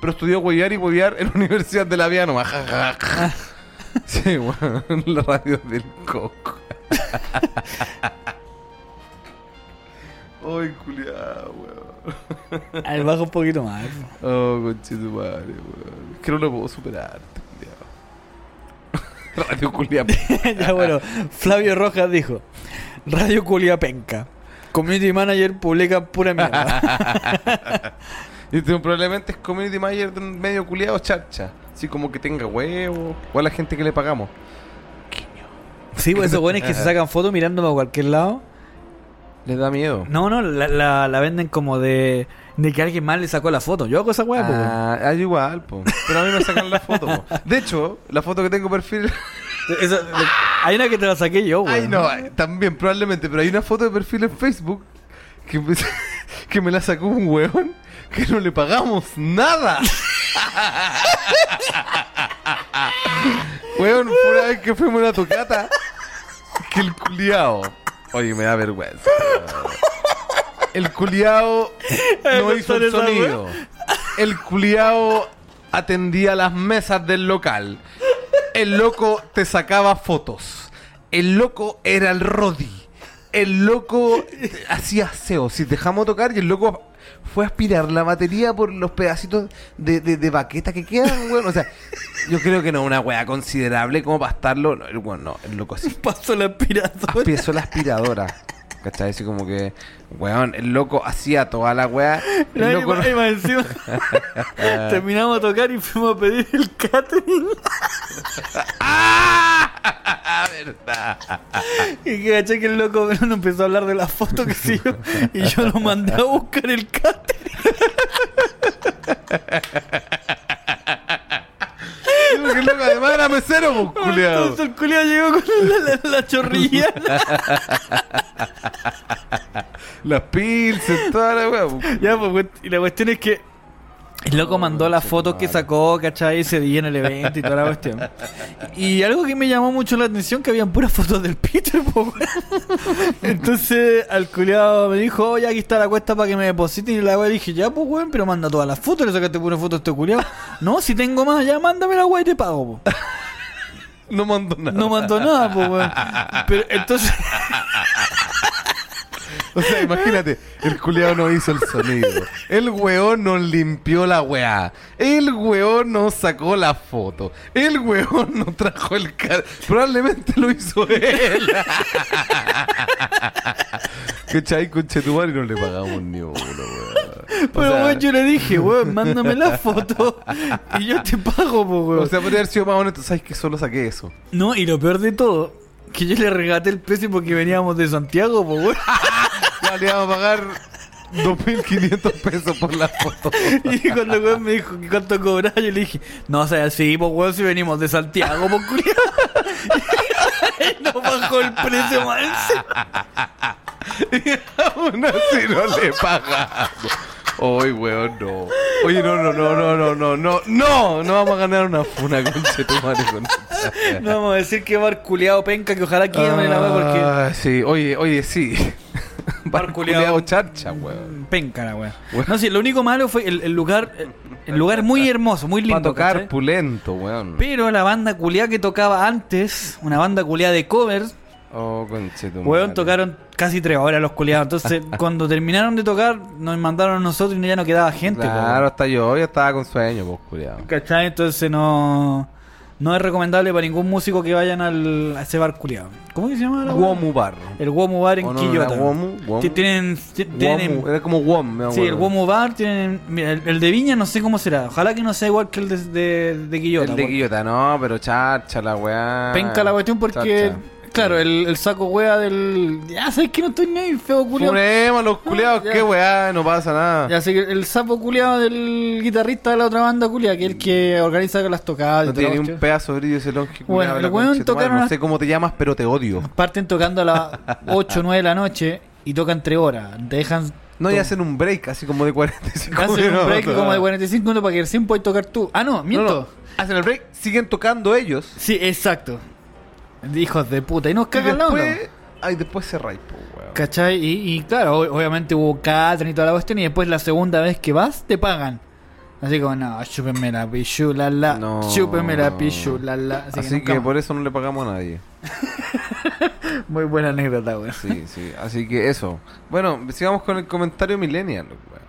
Pero estudió huevear y huevear en la Universidad de la Vía nomás. Sí, weón, la radio del coco. Ay, culiado, weón. Ahí baja un poquito más. Oh, conchito madre, weón. Es que no lo puedo superar. Radio culiado. ya bueno, Flavio Rojas dijo: Radio Culia Penca. Community Manager publica pura mierda. Y probablemente es community manager de un medio culiado charcha. Así como que tenga huevo. O a la gente que le pagamos. sí, pues esos buenos que se sacan fotos mirándome a cualquier lado. Les da miedo. No, no, la, la, la venden como de, de que alguien más le sacó la foto. Yo hago esa weá. Ah, ah, yo igual, po. Pero a mí me sacan la foto, po. De hecho, la foto que tengo perfil. Esa- hay una que te la saqué yo, weón. Ay, no, eh, también, probablemente. Pero hay una foto de perfil en Facebook que me, que me la sacó un weón que no le pagamos nada. weón, fue una vez que fuimos a una tocata que el culiao. Oye, me da vergüenza. El culiao no hizo el sonido. El culiao atendía las mesas del local. El loco te sacaba fotos. El loco era el Rodi. El loco hacía aseo. Si dejamos tocar y el loco fue a aspirar la batería por los pedacitos de, de, de baqueta que quedan, weón. O sea, yo creo que no una weá considerable como para estarlo. No, el, weón, no, el loco así Pasó la aspiradora. aspiezó la aspiradora. ¿Cachai? Así como que, weón, el loco hacía toda la weá. El loco encima, terminamos a tocar y fuimos a pedir el catering. ¡Ah! ¿Verdad? Y que caché que el loco no empezó a hablar de la foto que sí yo. Y yo lo mandé a buscar el catering. Porque el loco además era mesero, pues, culiao. Entonces el culiao llegó con la, la, la chorrilla. Las pilsen, toda la weá. pues. ya, pues, y la cuestión es que el loco mandó las fotos que sacó, ¿cachai? Ese día en el evento y toda la cuestión. Y algo que me llamó mucho la atención, que habían puras fotos del Peter, po. Entonces, al culiado me dijo, oye, aquí está la cuesta para que me depositen. Y la weá dije, ya, pues, weón, pero manda todas las fotos. Le sacaste pura foto a este culiado. No, si tengo más, ya, mándame la weá y te pago, po. No mandó nada. No mandó nada, pues, weón. Pero entonces, O sea, imagínate, el culiao no hizo el sonido. El weón no limpió la weá. El weón no sacó la foto. El weón no trajo el car... Probablemente lo hizo él. ¿Cachai? Conchetumar y no le pagamos ni uno, weón. Pero sea, weón, yo le dije, weón, mándame la foto y yo te pago, weón. O sea, podría haber sido más honesto. ¿Sabes que solo saqué eso? No, y lo peor de todo, que yo le regaté el precio porque veníamos de Santiago, pues, weón. Ya le íbamos a pagar 2.500 pesos por la foto. Y cuando el weón me dijo que cuánto cobraba, yo le dije, no, o sea, sí, pues, weón, si venimos de Santiago, pues, culiao. Y nos bajó el precio más. Y aún así no le pagamos. Oye, weón, no. Oye, no, no, no, no, no, no, no, no, no vamos a ganar una funa con Chetumare con esta. No vamos a decir que bar culiao penca, que ojalá quieran la weá, porque... Ah, sí, oye, oye, sí. Bar Bar culiao. culiao charcha, weón. Penca la. Weón. No, sí, lo único malo fue el, el lugar, el, el lugar muy hermoso, muy Para lindo. tocar ¿cachai? pulento, weón. Pero la banda culiá que tocaba antes, una banda culiá de covers, Oh, weón, tocaron casi tres horas los culiados. Entonces, cuando terminaron de tocar, nos mandaron a nosotros y ya no quedaba gente. Claro, hasta yo, yo estaba con sueño, pues, culiao. ¿Cachai? Entonces no, no es recomendable para ningún músico que vayan al, a ese bar culiado. ¿Cómo que se llama? la? Womu Bar. El Womu Bar en ¿O no Quillota. era Womu? Womu. Ti- Tienen, ti- tienen Womu, era como Wom, me Sí, el. Womu Bar tienen. Mira, el, el de Viña no sé cómo será. Ojalá que no sea igual que el de, de, de Quillota. El de Quillota, no, pero charcha la weá. Penca la cuestión porque. Charcha. Claro, el, el saco wea del. Ya sabes que no estoy ni ahí, feo culiado. Funemos los culiados, Ah, ya. qué weá, no pasa nada. Ya sé que el sapo culiado del guitarrista de la otra banda culiada, que es el que organiza las tocadas. No y toda la tiene un cuestión. pedazo de brillo ese longe. Bueno, culiao, los weón tocaron No a- sé cómo te llamas, pero te odio. Parten tocando a las 8 o 9 de la noche y tocan 3 horas. Te dejan. No, y to- hacen un break así como de 45 Hacen un break como de 45 minutos para que recién puedas tocar tú. Ah, no, No, miento. no, Hacen el break, siguen tocando ellos. Sí, exacto. Hijos de puta. Y nos cagan la onda. después, ay, después se po, weón. ¿Cachai? Y, y claro, ob- obviamente hubo catering y toda la cuestión. Y después la segunda vez que vas, te pagan. Así como, no, chúpenme la pichu, la la. No. Chúpenme la pichu, la la. Así, que por eso no le pagamos a nadie. Muy buena anécdota, weón. Sí, sí. Así que eso. Bueno, sigamos con el comentario millennial. weón.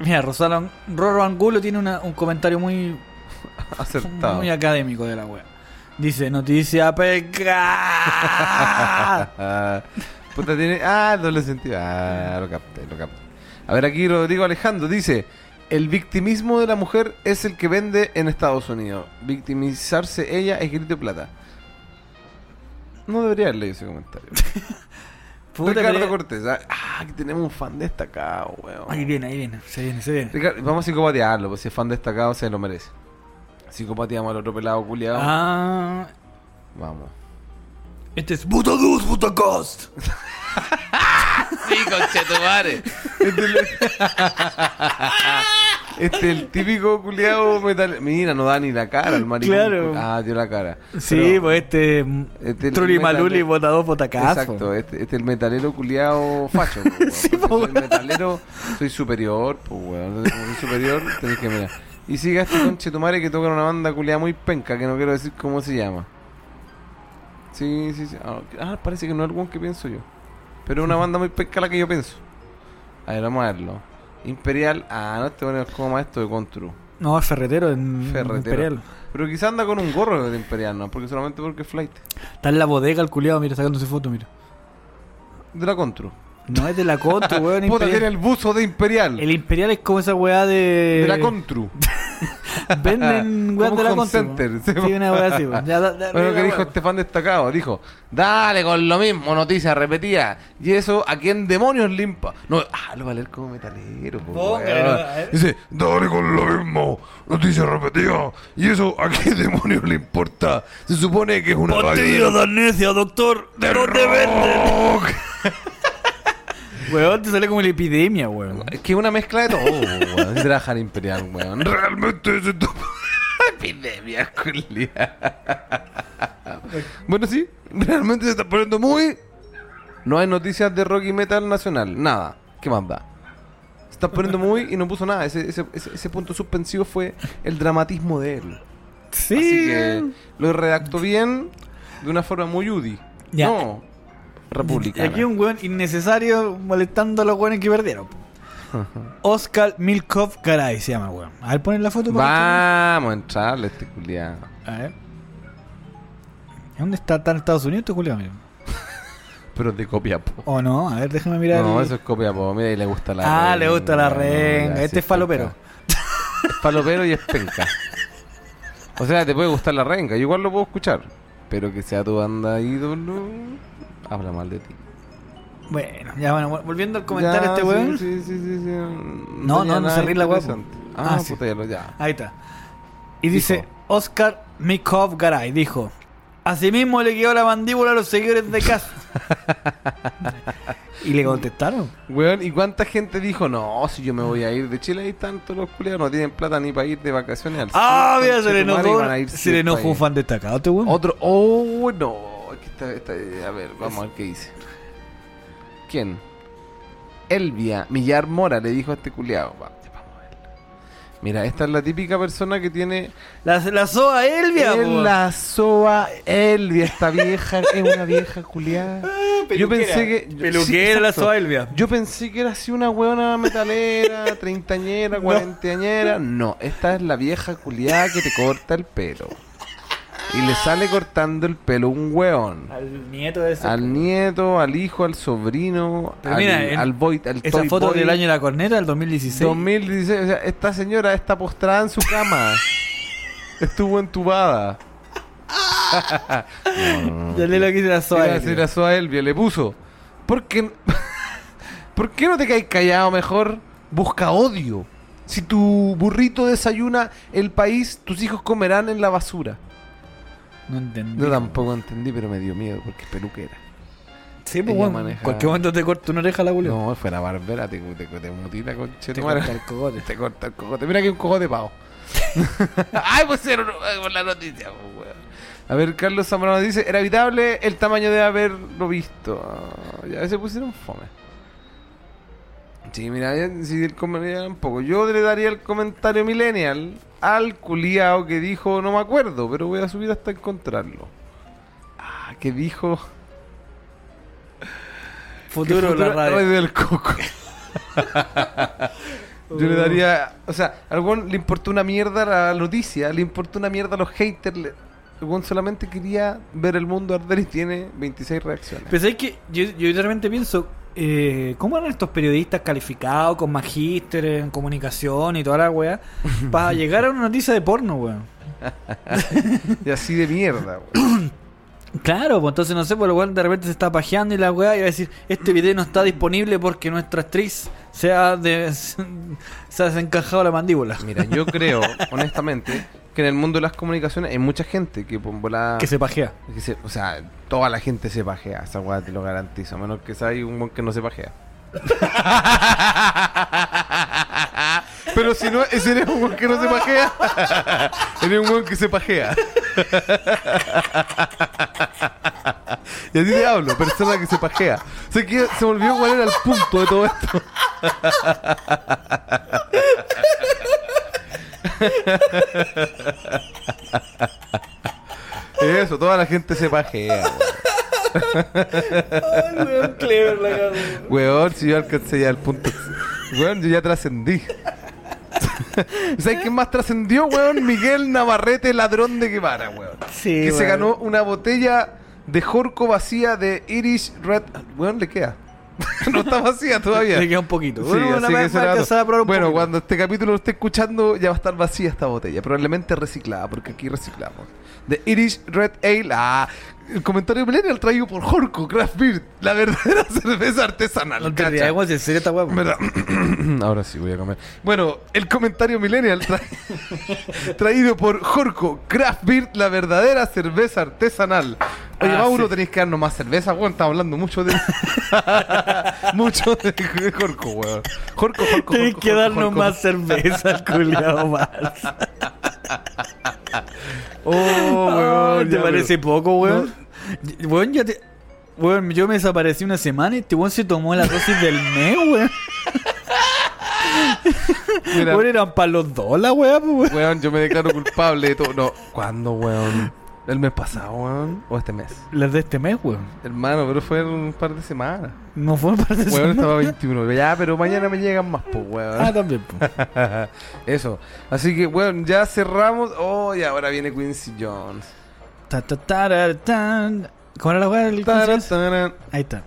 Mira, Rosalo, Roro Angulo tiene una- un comentario muy, Acertado. muy académico de la wea. Dice, noticia peca. Puta, tiene. Ah, doble sentido. Ah, lo capté, lo capté. A ver, aquí Rodrigo Alejandro dice: El victimismo de la mujer es el que vende en Estados Unidos. Victimizarse ella es grito de plata. No debería haber leído ese comentario. Puta, Ricardo pero- Cortés. Ah, Ah, que tenemos un fan destacado, weón. Ahí viene, ahí viene, se viene, se viene. Ricardo, vamos a psicopatearlo, pues si es fan destacado se lo merece. Psicopateamos al otro pelado culiado. Ah, Vamos. este es Butadus Butacast. Sí, conchetumare. Este es este es el típico culiado metal. Mira, no da ni la cara el maricón. Claro. Ah, dio la cara. Sí, Pero- pues este, Este es Trulli el Maluli Botador Botacazo. Exacto, este, este es el metalero culiado facho. po, weón. Sí, Porque po, soy weón. metalero, soy superior, pues weón. Soy superior, tenés que mirar. Y sigue este conche tu madre que toca una banda culiada muy penca, que no quiero decir cómo se llama. Sí, sí, sí. Ah, Ah, parece que no es algún que pienso yo. Pero es una banda muy penca la que yo pienso. A ver, vamos a verlo. Imperial, ah, no te pones como maestro de Contru. No, es ferretero en Ferretero. Imperial. Pero quizá anda con un gorro de Imperial, ¿no? Porque solamente porque es flight. Está en la bodega el culiado, mira, sacándose foto, mira. De la Contru. No es de la Contru, weón. Puta, tiene el buzo de Imperial. El Imperial es como esa weá de. De la Contru. Venden Como de la Contru. center, Sí, sí, una weá así, weón. Ya, da- da- Bueno, da- que dijo weón. este fan destacado, dijo, dale con lo mismo, noticias repetidas. Y eso, ¿a quién demonios limpa? No, ah, lo va a leer como metalero, po. Dice, dale con lo mismo, noticias repetidas. Y eso, ¿a quién demonios le importa? Se supone que es una radio de amnesia, doctor. de rock. Weón, te sale como la epidemia, weón. Es que es una mezcla de todo, weón. Es trabajar imperial, weón. Realmente es esto. Epidemia, culia. Bueno, sí, realmente se está poniendo muy. No hay noticias de rock y metal nacional, nada. ¿Qué más da? Se está poniendo muy y no puso nada. Ese, ese, ese, ese punto suspensivo fue el dramatismo de él. Sí. Así que lo redactó bien de una forma muy UDI. Ya. No, Y republicana. aquí un weón innecesario molestando a los weones que perdieron. Oscar Milkov Garay se llama, weón. A ver, ponen la foto para Vamos a entrarle este culiado. A ver. ¿Dónde está? ¿Está en Estados Unidos este culiao? Mira. Pero de Copiapó. ¿O no? A ver, déjame mirar. No, el- eso es Copiapó. Mira, y le gusta la Ah, le gusta la renga. Este sí, es falopero. Es falopero y es penca. O sea, te puede gustar la renga. Yo igual lo puedo escuchar. Pero que sea tu banda ídolo, habla mal de ti. Bueno, ya bueno, vol- volviendo al comentario Ya, este weón. Sí, sí, sí, sí. No, no, no se ríe la po. Ah, Ah, sí. puta, ya lo ya. Ahí está. Y dice Dijo. Oscar Mikov Garay, dijo. Asimismo le quedó la mandíbula a los seguidores de casa. y le contestaron. Weón, ¿y cuánta gente dijo, no, si yo me voy a ir de Chile, ahí tanto los culiados no tienen plata ni para ir de vacaciones al Ah, mira, se le enojó. Se le enojó un fan destacado, este weón. Otro, oh, no, aquí está, está- a ver, vamos a ver qué dice. ¿Quién? Elvia Millar Mora le dijo a este culiado. Va. Mira, esta es la típica persona que tiene La, la soa Elvia, en la soa Elvia, esta vieja, es una vieja culiada. Yo pensé que yo- Peluquera sí, la soa Elvia. Yo pensé que era así una huevona metalera, treintañera, cuarentañera. No, esta es la vieja culiada que te corta el pelo. Y le sale cortando el pelo un hueón. Al nieto de ese. Al nieto, al hijo, al sobrino, Pero al, mira, en- al boy, al Esa toy foto boy. del año de la corneta, del 2016. 2016. O sea, esta señora está postrada en su cama. Estuvo entubada. no. Ya le lo soa Iba a Soa Elvia, le puso. ¿Por qué, ¿Por qué no te caes callado mejor? Busca odio. Si tu burrito desayuna el país, tus hijos comerán en la basura. No entendí. Yo tampoco entendí, pero me dio miedo porque es peluquera. Sí, pues bueno, maneja- cualquier momento te corta una oreja la culia. No, fue la barbera, te, te, te mutila con te corta el cogote. Te corta el cojote. Mira que un cojote pavo. Ay, pues era por la noticia, pues, weón. A ver, Carlos Zamorano dice, era evitable el tamaño de haberlo visto. Ah, ya se pusieron fome. Sí, mira, si el comentario un poco. Yo le daría el comentario millennial al culiao que dijo, no me acuerdo, pero voy a subir hasta encontrarlo. Ah, que dijo, Futuro, la radio. del coco. Yo le daría, o sea, al weón le importó una mierda la noticia, le importó una mierda a los haters. le- weón solamente quería ver el mundo arder y tiene 26 reacciones. Pero es que yo, yo realmente pienso, eh, ¿cómo eran estos periodistas calificados con magíster en comunicación y toda la weá para llegar a una noticia de porno, weón? Y así de mierda, weón. Claro, pues entonces no sé, pues el weón de repente se está pajeando y la weá y va a decir, este video no está disponible porque nuestra actriz se ha, de- se ha desencajado la mandíbula. Mira, yo creo, honestamente, que en el mundo de las comunicaciones hay mucha gente que por volada- Que se pajea. que se- o sea, toda la gente se pajea, esa weá te lo garantizo, a menos que sea un weón que no se pajea. Pero si no, ese eres un weón que no se pajea, eres un weón que se pajea. Y a ti te hablo, persona que se pajea. O sea, que se me olvidó cuál era el punto de todo esto. Eso, toda la gente se pajea. weón. weón, clever la cagó. Weón, si yo alcancé ya el punto. Weón, yo ya trascendí. ¿Sabes quién más trascendió, weón? Miguel Navarrete, ladrón de Guevara, weón. Sí, que se weón. ganó una botella de Jorco vacía de Irish Red. Weón, le queda. no está vacía todavía. Le queda un poquito. Sí, Bueno, así que a probar un poquito. cuando este capítulo lo esté escuchando, ya va a estar vacía esta botella. Probablemente reciclada, porque aquí reciclamos. De Irish Red Ale. Ah, el comentario millennial traído por Jorco Craft Beer, la verdadera cerveza artesanal. No te serio esta. ¿Verdad? Ahora sí voy a comer. Bueno, el comentario millennial tra- traído por Jorco Craft Beer, la verdadera cerveza artesanal. Oye, Ah, Mauro, sí. tenéis que darnos más cerveza, weón. Estamos hablando mucho de. mucho de, Jorco, weón. Jorco, Jorco, Jorco, que darnos más cerveza culiado más. Oh, weón. ¿Te ya, parece poco, weón? Weón, ya te. Weón, yo me desaparecí una semana y este weón se tomó la dosis del mes, weón. Mira, Weón, eran para los dos la weá, pues, weón. weón, yo me declaro culpable de todo. No, ¿cuándo, weón? ¿El mes pasado, weón? ¿O este mes? Las de este mes, weón. Hermano, pero fue un par de semanas. No fue parte de Weón, semana. estaba 21. Ya, pero mañana me llegan más, pues, weón. Ah, también, pues. Eso. Así que, weón, ya cerramos. Oh, y ahora viene Quincy Jones. Ta, ta, tara, tan. ¿Cómo era la weá del Ahí está.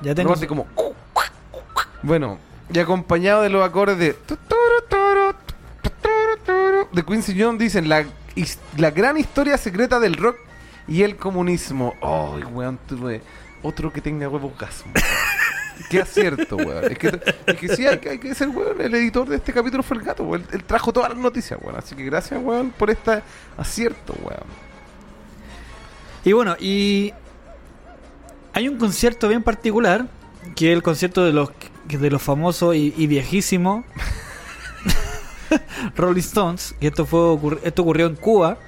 Ya tengo. Así como... Bueno, y acompañado de los acordes de... De Quincy Jones dicen la, la gran historia secreta del rock y el comunismo. Ay, weón, tuve otro que tenga huevos gasmo. Qué acierto, weón. Es que, es que sí, hay, que- hay que ser, weón. El editor de este capítulo fue el gato, weón. Él, él trajo todas las noticias, weón. Así que gracias, weón, por este acierto, weón. Y bueno, y hay un concierto bien particular, que es el concierto de los de los famosos y, y viejísimos Rolling Stones, que esto fue ocurri- esto ocurrió en Cuba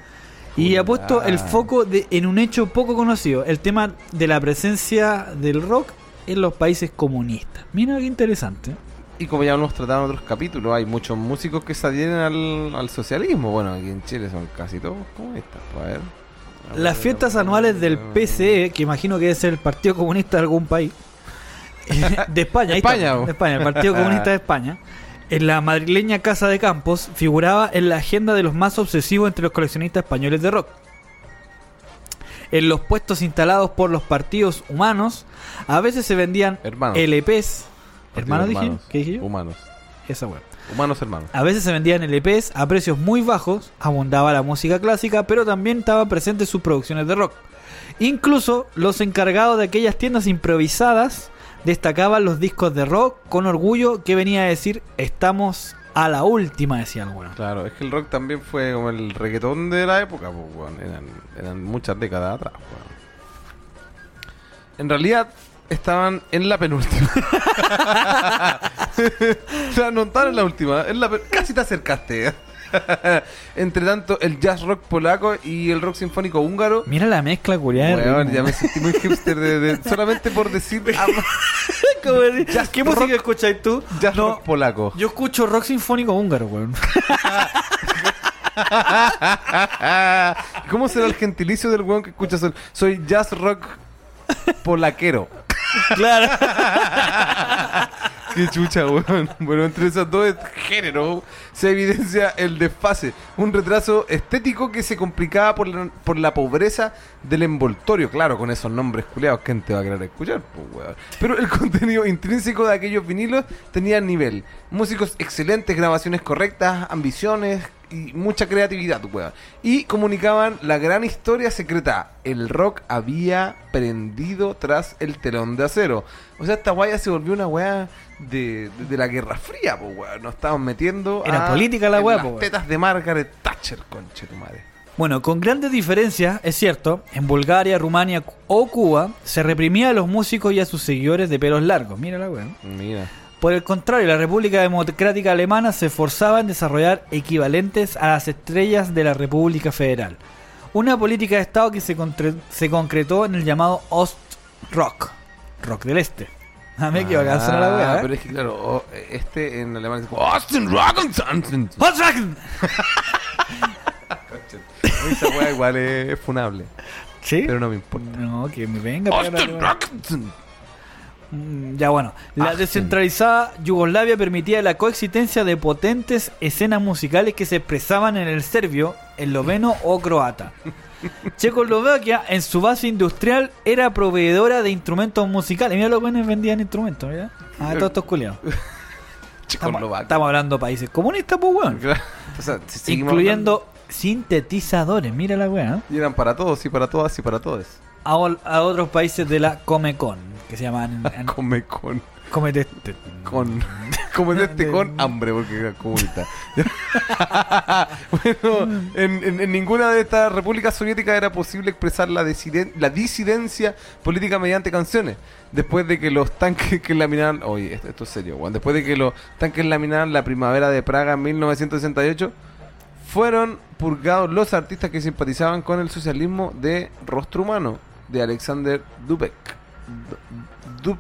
y ha puesto el foco de, en un hecho poco conocido, el tema de la presencia del rock en los países comunistas. Mira qué interesante. Y como ya hemos tratado en otros capítulos, hay muchos músicos que se adhieren al, al socialismo. Bueno, aquí en Chile son casi todos comunistas. Pues, a ver. Las ver, fiestas ver, anuales del. PCE, que imagino que debe ser el Partido Comunista de algún país, de España, está, España, de España, el Partido Comunista de España, en la madrileña Casa de Campos, figuraba en la agenda de los más obsesivos entre los coleccionistas españoles de rock. En los puestos instalados por los partidos humanos, a veces se vendían Hermanos. LPs. ¿Hermanos dije? hermanos. ¿Qué dije yo? Humanos. Esa weá. Humanos hermanos. A veces se vendían LPs a precios muy bajos, abundaba la música clásica, pero también estaba presente sus producciones de rock. Incluso los encargados de aquellas tiendas improvisadas destacaban los discos de rock con orgullo que venía a decir estamos a la última, decía alguno. Claro, es que el rock también fue como el reggaetón de la época, pues. Eran, eran muchas décadas atrás, weón. En realidad, estaban en la penúltima. o sea, no estaban en la última. en la casi te acercaste. Entre tanto, el jazz rock polaco y el rock sinfónico húngaro. Mira la mezcla Weón, ritmo. ya me sentí muy hipster de, de- solamente por decir ah, Jazz ¿Qué rock- música escucháis tú? jazz No, rock polaco. yo escucho rock sinfónico húngaro, weón. ¿Cómo será el gentilicio del weón que escucha? Soy, soy jazz rock polaquero. Claro. Qué chucha, weón. Bueno, entre esos dos géneros se evidencia el desfase, un retraso estético que se complicaba por la, por la pobreza del envoltorio. Claro, con esos nombres culiados, ¿quién te va a querer escuchar? Pues, weón. Pero el contenido intrínseco de aquellos vinilos tenía nivel. Músicos excelentes, grabaciones correctas, ambiciones y mucha creatividad, weón. Y comunicaban la gran historia secreta. El rock había prendido tras el telón de acero. O sea, esta guaya se volvió una weá de, de- de la Guerra Fría, pues weón. Nos estaban metiendo Era a- política la weá, las po, tetas de Margaret Thatcher, conche tu madre. Bueno, con grandes diferencias, es cierto, en Bulgaria, Rumania o Cuba se reprimía a los músicos y a sus seguidores de pelos largos. Mira la weá. Mira. Por el contrario, la República Democrática Alemana se esforzaba en desarrollar equivalentes a las estrellas de la República Federal. Una política de Estado que se, se concretó en el llamado Ost-Rock, rock del Este. A mí que bacán suena la Ah, weá, ¿eh? Pero es que claro, o- este en alemán es. Esa weá igual es funable, ¿Sí? pero no me importa. No, que me venga. pero Ya bueno, la Ah, descentralizada Yugoslavia permitía la coexistencia de potentes escenas musicales que se expresaban en el serbio, esloveno o croata. Checoslovaquia, en su base industrial, era proveedora de instrumentos musicales. Mira los buenos vendían instrumentos, ¿verdad? Ah, todos estos culiados. Estamos, Checoslovaquia. estamos hablando de países comunistas, pues, weón. Claro. O sea, si seguimos Incluyendo sintetizadores, mira la weá. y eran para todos, y para todas, y para todos. A, a otros países de la Comecon, que se llaman en- en- Come con. Este con hambre, porque era comunista. bueno, en, en- en ninguna de estas repúblicas soviéticas era posible expresar la, disiden- la disidencia política mediante canciones. Después de que los tanques que laminaban. Oye, esto, esto es serio, Juan. Después de que los tanques laminaran la primavera de Praga en 1968, fueron purgados los artistas que simpatizaban con el socialismo de rostro humano de Alexander Dubek. Du-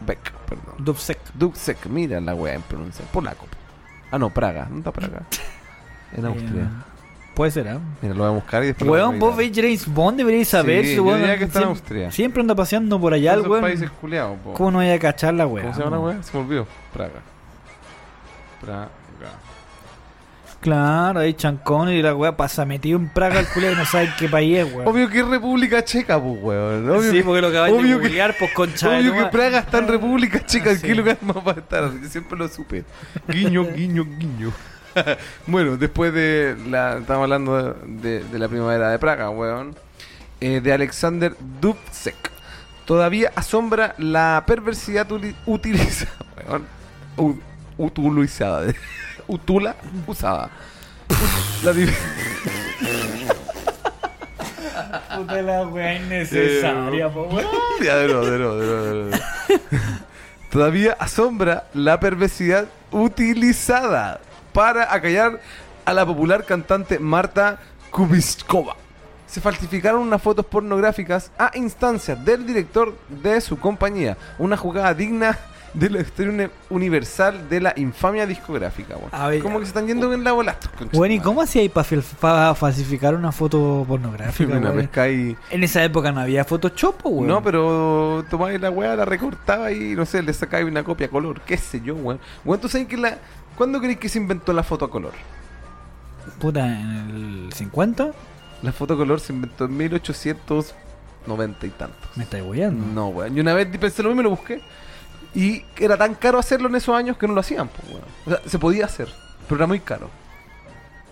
Dubek, perdón. Dubsek. Dubsek, mira la weá en pronunciar. Polaco. Ah, no, Praga. ¿Dónde está Praga? En Austria. Eh, puede ser, ¿eh? Mira, lo voy a buscar y después Weón, voy vos veis James Bond, deberíais saber. Sí, si weón, que está en siempre, Austria. siempre anda paseando por allá el weón. países culiados. ¿Cómo no vaya a cachar la weá? ¿Cómo se llama la weá? Se me olvidó. Praga. Praga. Claro, ahí chancón y la weá pasa metido en Praga el culiao y no sabe qué país es, weón. Obvio que es República Checa, pues, weón. Obvio sí, que, porque lo acabáis de obvio que- googlear, pues concha de obvio que Praga está en República Checa. ¿En Sí. qué lugar más va a estar? Siempre lo supe. Guiño, guiño, guiño. bueno, después de la. Estamos hablando de, de la primavera de Praga, weón. eh, de Alexander Dubček. Todavía asombra la perversidad utilizada. weón. U- utilizada. Utula usada. La di- Puta la innecesaria, po, weón. Ya, de nuevo, de nuevo, de nuevo, de nuevo. Todavía asombra la perversidad utilizada para acallar a la popular cantante Marta Kubiskova. Se falsificaron unas fotos pornográficas a instancias del director de su compañía. Una jugada digna de la historia uni- universal de la infamia discográfica. weón. A ver, Como que se están yendo en la bola. Bueno, ¿y cómo hacía ahí para falsificar una foto pornográfica, Una pesca y... En esa época no había Photoshop, weón. No, pero tomáis la weá, la recortaba y no sé, le sacáis una copia a color, qué sé yo, weón. Weón, ¿tú sabes que la. ¿Cuándo crees que se inventó la foto a color? Puta, en el 50 La foto a color se inventó en 1890 y tantos. me estáis weyando. No, weón. Y una vez pensé lo mismo y lo busqué. Y era tan caro hacerlo en esos años que no lo hacían, pues, weón. O sea, se podía hacer, pero era muy caro.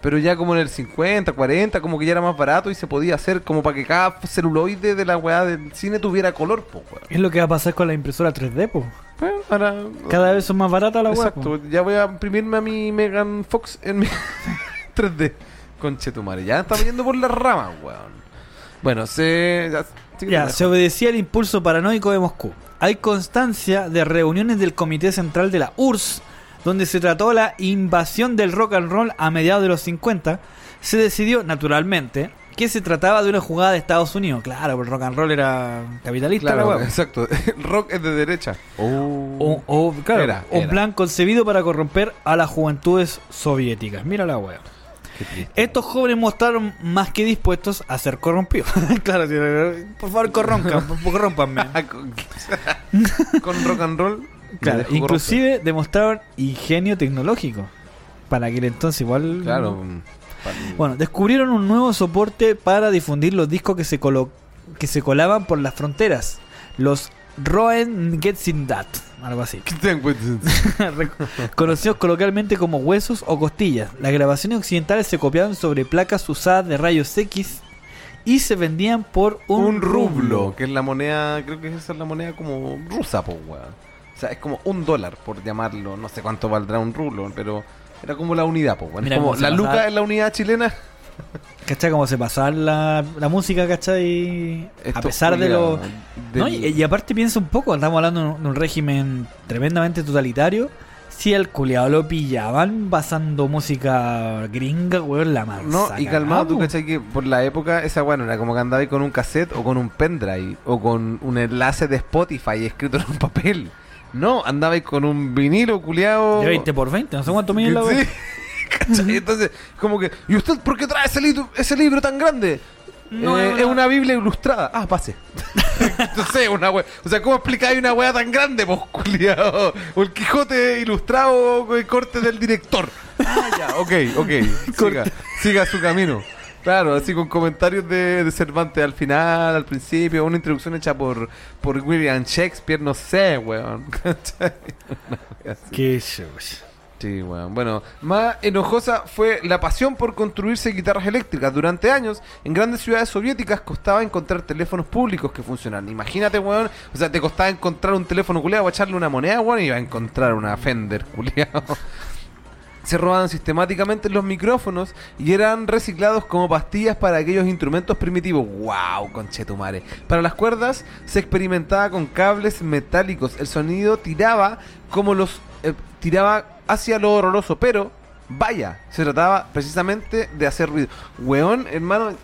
Pero ya como en el 50, 40, como que ya era más barato y se podía hacer como para que cada celuloide de la weá del cine tuviera color, pues, weón. Es lo que va a pasar con la impresora 3D, po. Bueno, ahora- Cada vez son más baratas las po. Exacto, ya voy a imprimirme a mi Megan Fox en mi 3D. Conchetumare, ya estamos yendo por las ramas, weón. Bueno, se. Ya, Ya, se obedecía el impulso paranoico de Moscú. Hay constancia de reuniones del Comité Central de la URSS, donde se trató la invasión del rock and roll a mediados de los 50. Se decidió, naturalmente, que se trataba de una jugada de Estados Unidos. Claro, porque el rock and roll era capitalista, la Claro, wea. exacto. Rock es de derecha. O, o, claro, Era, un era. plan concebido para corromper a las juventudes soviéticas. Mira la wea. Estos jóvenes mostraron más que dispuestos a ser corrompidos. claro, por favor, corrompan, corrompanme. con, con rock and roll. Claro, inclusive demostraron ingenio tecnológico. Para aquel entonces igual... Claro. Bueno, descubrieron un nuevo soporte para difundir los discos que se, colo- que se colaban por las fronteras. Los Roen Gets in That. Algo así. Conocidos coloquialmente como huesos o costillas. Las grabaciones occidentales se copiaban sobre placas usadas de rayos X y se vendían por un, un rublo, que es la moneda, creo que esa es la moneda como rusa, pues, weón. O sea, es como un dólar, por llamarlo. No sé cuánto valdrá un rublo, pero era como la unidad, weón. Como se la luca es la unidad chilena. ¿Cachai? Como se pasaba la, la música, ¿cachai? a Esto, pesar de lo... culiao, No, del- y, y aparte piensa un poco, estamos hablando de un, régimen tremendamente totalitario. Si al culiado lo pillaban basando música gringa, weón, la mansa. No, y calmado, tú cachai que por la época esa bueno era como que andaba ahí con un cassette o con un pendrive o con un enlace de Spotify escrito en un papel. No, andaba ahí con un vinilo culiado. De 20 por 20, no sé cuánto mide la Sí. ¿cachai? Entonces, como que, ¿y usted por qué trae ese libro, ese libro tan grande? No, Eh, no, es una Biblia ilustrada. Ah, pase. no sé, una wea. O sea, ¿cómo explicáis una wea tan grande, vos? O el Quijote ilustrado con el corte del director. Ah, ya, ok, ok. Siga, siga su camino. Claro, así con comentarios de, de Cervantes al final, al principio, una introducción hecha por, por William Shakespeare, no sé, weón. ¿Cachai? Qué show. Sí, weón. Bueno, más enojosa fue la pasión por construirse guitarras eléctricas. Durante años, en grandes ciudades soviéticas costaba encontrar teléfonos públicos que funcionaran. Imagínate, weón. O sea, te costaba encontrar un teléfono culiado para echarle una moneda, weón, y iba a encontrar una Fender culiado. Se robaban sistemáticamente los micrófonos y eran reciclados como pastillas para aquellos instrumentos primitivos. ¡Wow! Conchetumare. Para las cuerdas se experimentaba con cables metálicos. El sonido tiraba como los. eh, tiraba hacia lo horroroso, pero vaya, se trataba precisamente de hacer ruido. Weón, hermano,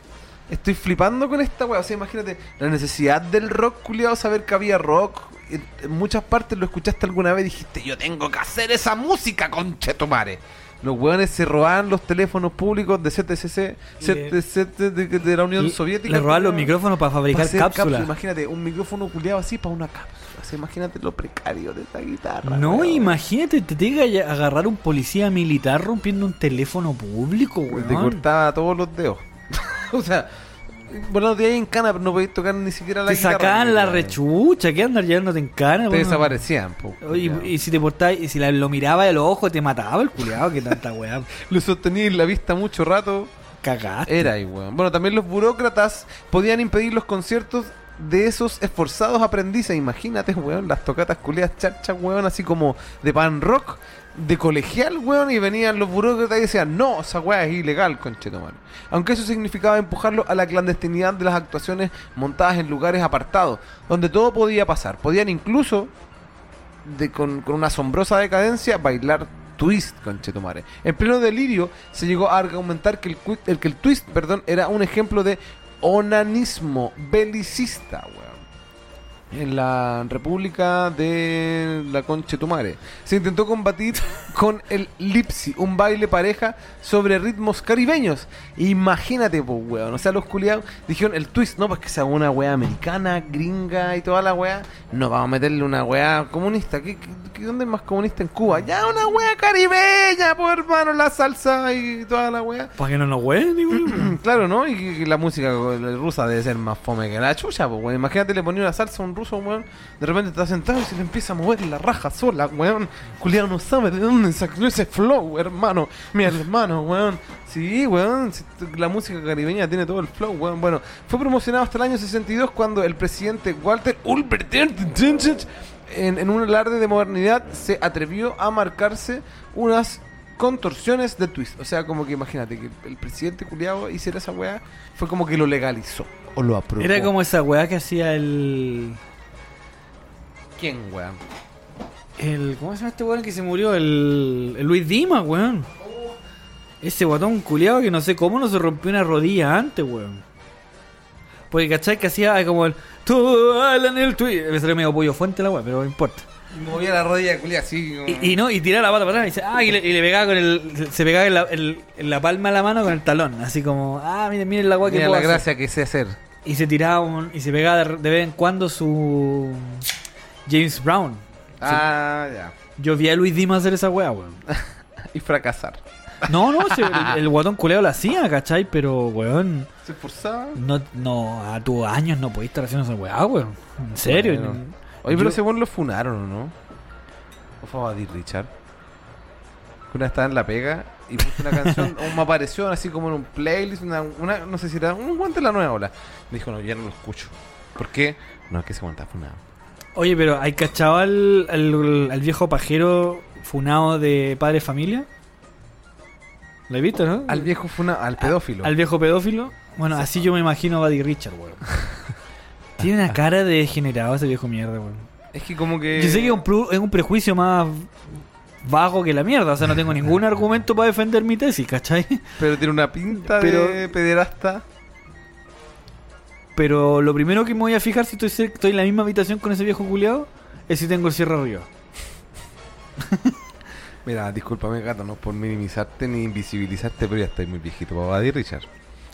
estoy flipando con esta weá. O sea, imagínate la necesidad del rock, culiado, saber que había rock. En, en muchas partes lo escuchaste alguna vez y dijiste, yo tengo que hacer esa música, conchetumare. Los weones se robaban los teléfonos públicos de CTCC, CTC de, de la Unión Soviética. Le robaban los micrófonos para fabricar cápsulas. Imagínate, un micrófono culiado así para una cápsula. O sea, imagínate lo precario de esta guitarra. No, weón. imagínate, te tenga que agarrar un policía militar rompiendo un teléfono público, weón. Te cortaba todos los dedos. o sea, bueno, de ahí en cana, pero no podías tocar ni siquiera la Te guitarra. sacaban la rechucha, ¿qué andar llevándote en cara? Te weón? desaparecían, po, Y, y si te portabas, y si la- lo miraba a los ojos, te mataba el culiado, que tanta weá. Lo sostenías la vista mucho rato. Cagaste. Era ahí, weón. Bueno, también los burócratas podían impedir los conciertos de esos esforzados aprendices. Imagínate, weón, las tocatas culiadas charchas, weón, así como de pan rock, de colegial, weón, y venían los burócratas y decían, no, esa weá es ilegal, conchetumare. Aunque eso significaba empujarlo a la clandestinidad de las actuaciones montadas en lugares apartados, donde todo podía pasar. Podían incluso de, con, con una asombrosa decadencia bailar twist con Chetumare. En pleno delirio se llegó a argumentar que el, el- que el twist perdón, era un ejemplo de onanismo belicista, weón. En la República de la Conchetumare. Se intentó combatir con el Lipsy, un baile pareja sobre ritmos caribeños. Imagínate, pues, weón. O sea, los culiados dijeron el twist, no, pues que sea una weá americana, gringa y toda la weá. No, vamos a meterle una weá comunista. ¿Qué, qué- qué- dónde es más comunista en Cuba? Ya, una weá caribeña, pues, hermano, la salsa y toda la weá. Para que no nos yo. Claro, ¿no? Y que la música rusa debe ser más fome que la chucha, pues, weón. Imagínate le ponía una salsa a un ruso, De repente está sentado y se le empieza a mover la raja sola, weón. Culiado no sabe de dónde sacó ese flow, hermano. Mi hermano, weón. Sí, weón. La música caribeña tiene todo el flow, weón. Bueno, fue promocionado hasta el año 62 cuando el presidente Walter Ulbricht en, en un alarde de modernidad se atrevió a marcarse unas contorsiones de twist. O sea, como que imagínate que el presidente culiado hiciera esa weá, fue como que lo legalizó. O lo aprobó. Era como esa weá que hacía el. ¿Quién, weón? el ¿Cómo se llama este weón que se murió? El, el Luis Dimas, weón. Ese guatón culiado que no sé cómo no se rompió una rodilla antes, weón. Porque, ¿cachai? Que hacía como el. Tú en el tweet. Me salió medio pollo fuente la weá, pero no importa. Y movía la rodilla culia así. como- Y, y no, y tiraba la pata para atrás y, dice, ah, y, le, y le pegaba con el. Se pegaba en la, el- en la palma de la mano con el talón. Así como, ah, miren, miren la agua que Mira puedo la hacer". gracia que sé hacer. Y se tiraba un- y se pegaba de, de vez en cuando su. James Brown. Ah, ya. Yo vi a Luis Dimas hacer esa weá, weón. Y fracasar. No, no, si el, el guatón culeo lo hacía, ¿cachai? Pero, weón, Se esforzaba. no, no, a tus años no podías estar haciendo esa weá, weón. En serio. Bueno. Oye, pero ese weón lo funaron, ¿o no? ¿O fue a Buddy Richard? Una estaba en la pega y puso una canción, o me apareció así como en un playlist, una, una- no sé si era un guante de la nueva ola. Me dijo, no, ya no lo escucho. ¿Por qué? No, es que ese guante está funado. Oye, pero ¿hay cachado al, al, al viejo pajero funado de padre familia? ¿Lo he visto, no? Al viejo funado, al pedófilo. Al viejo pedófilo. Bueno, así yo me imagino a Buddy Richard, weón. Tiene una cara de degenerado ese viejo mierda, weón. Es que como que... Yo sé que es un, es un prejuicio más vago que la mierda. O sea, no tengo ningún argumento para defender mi tesis, ¿cachai? Pero tiene una pinta Pero- de pederasta. Pero lo primero que me voy a fijar si estoy, estoy en la misma habitación con ese viejo culiado es si tengo el cierre arriba. Mira, discúlpame, gato, no por minimizarte ni invisibilizarte, pero ya estoy muy viejito para Buddy Richard.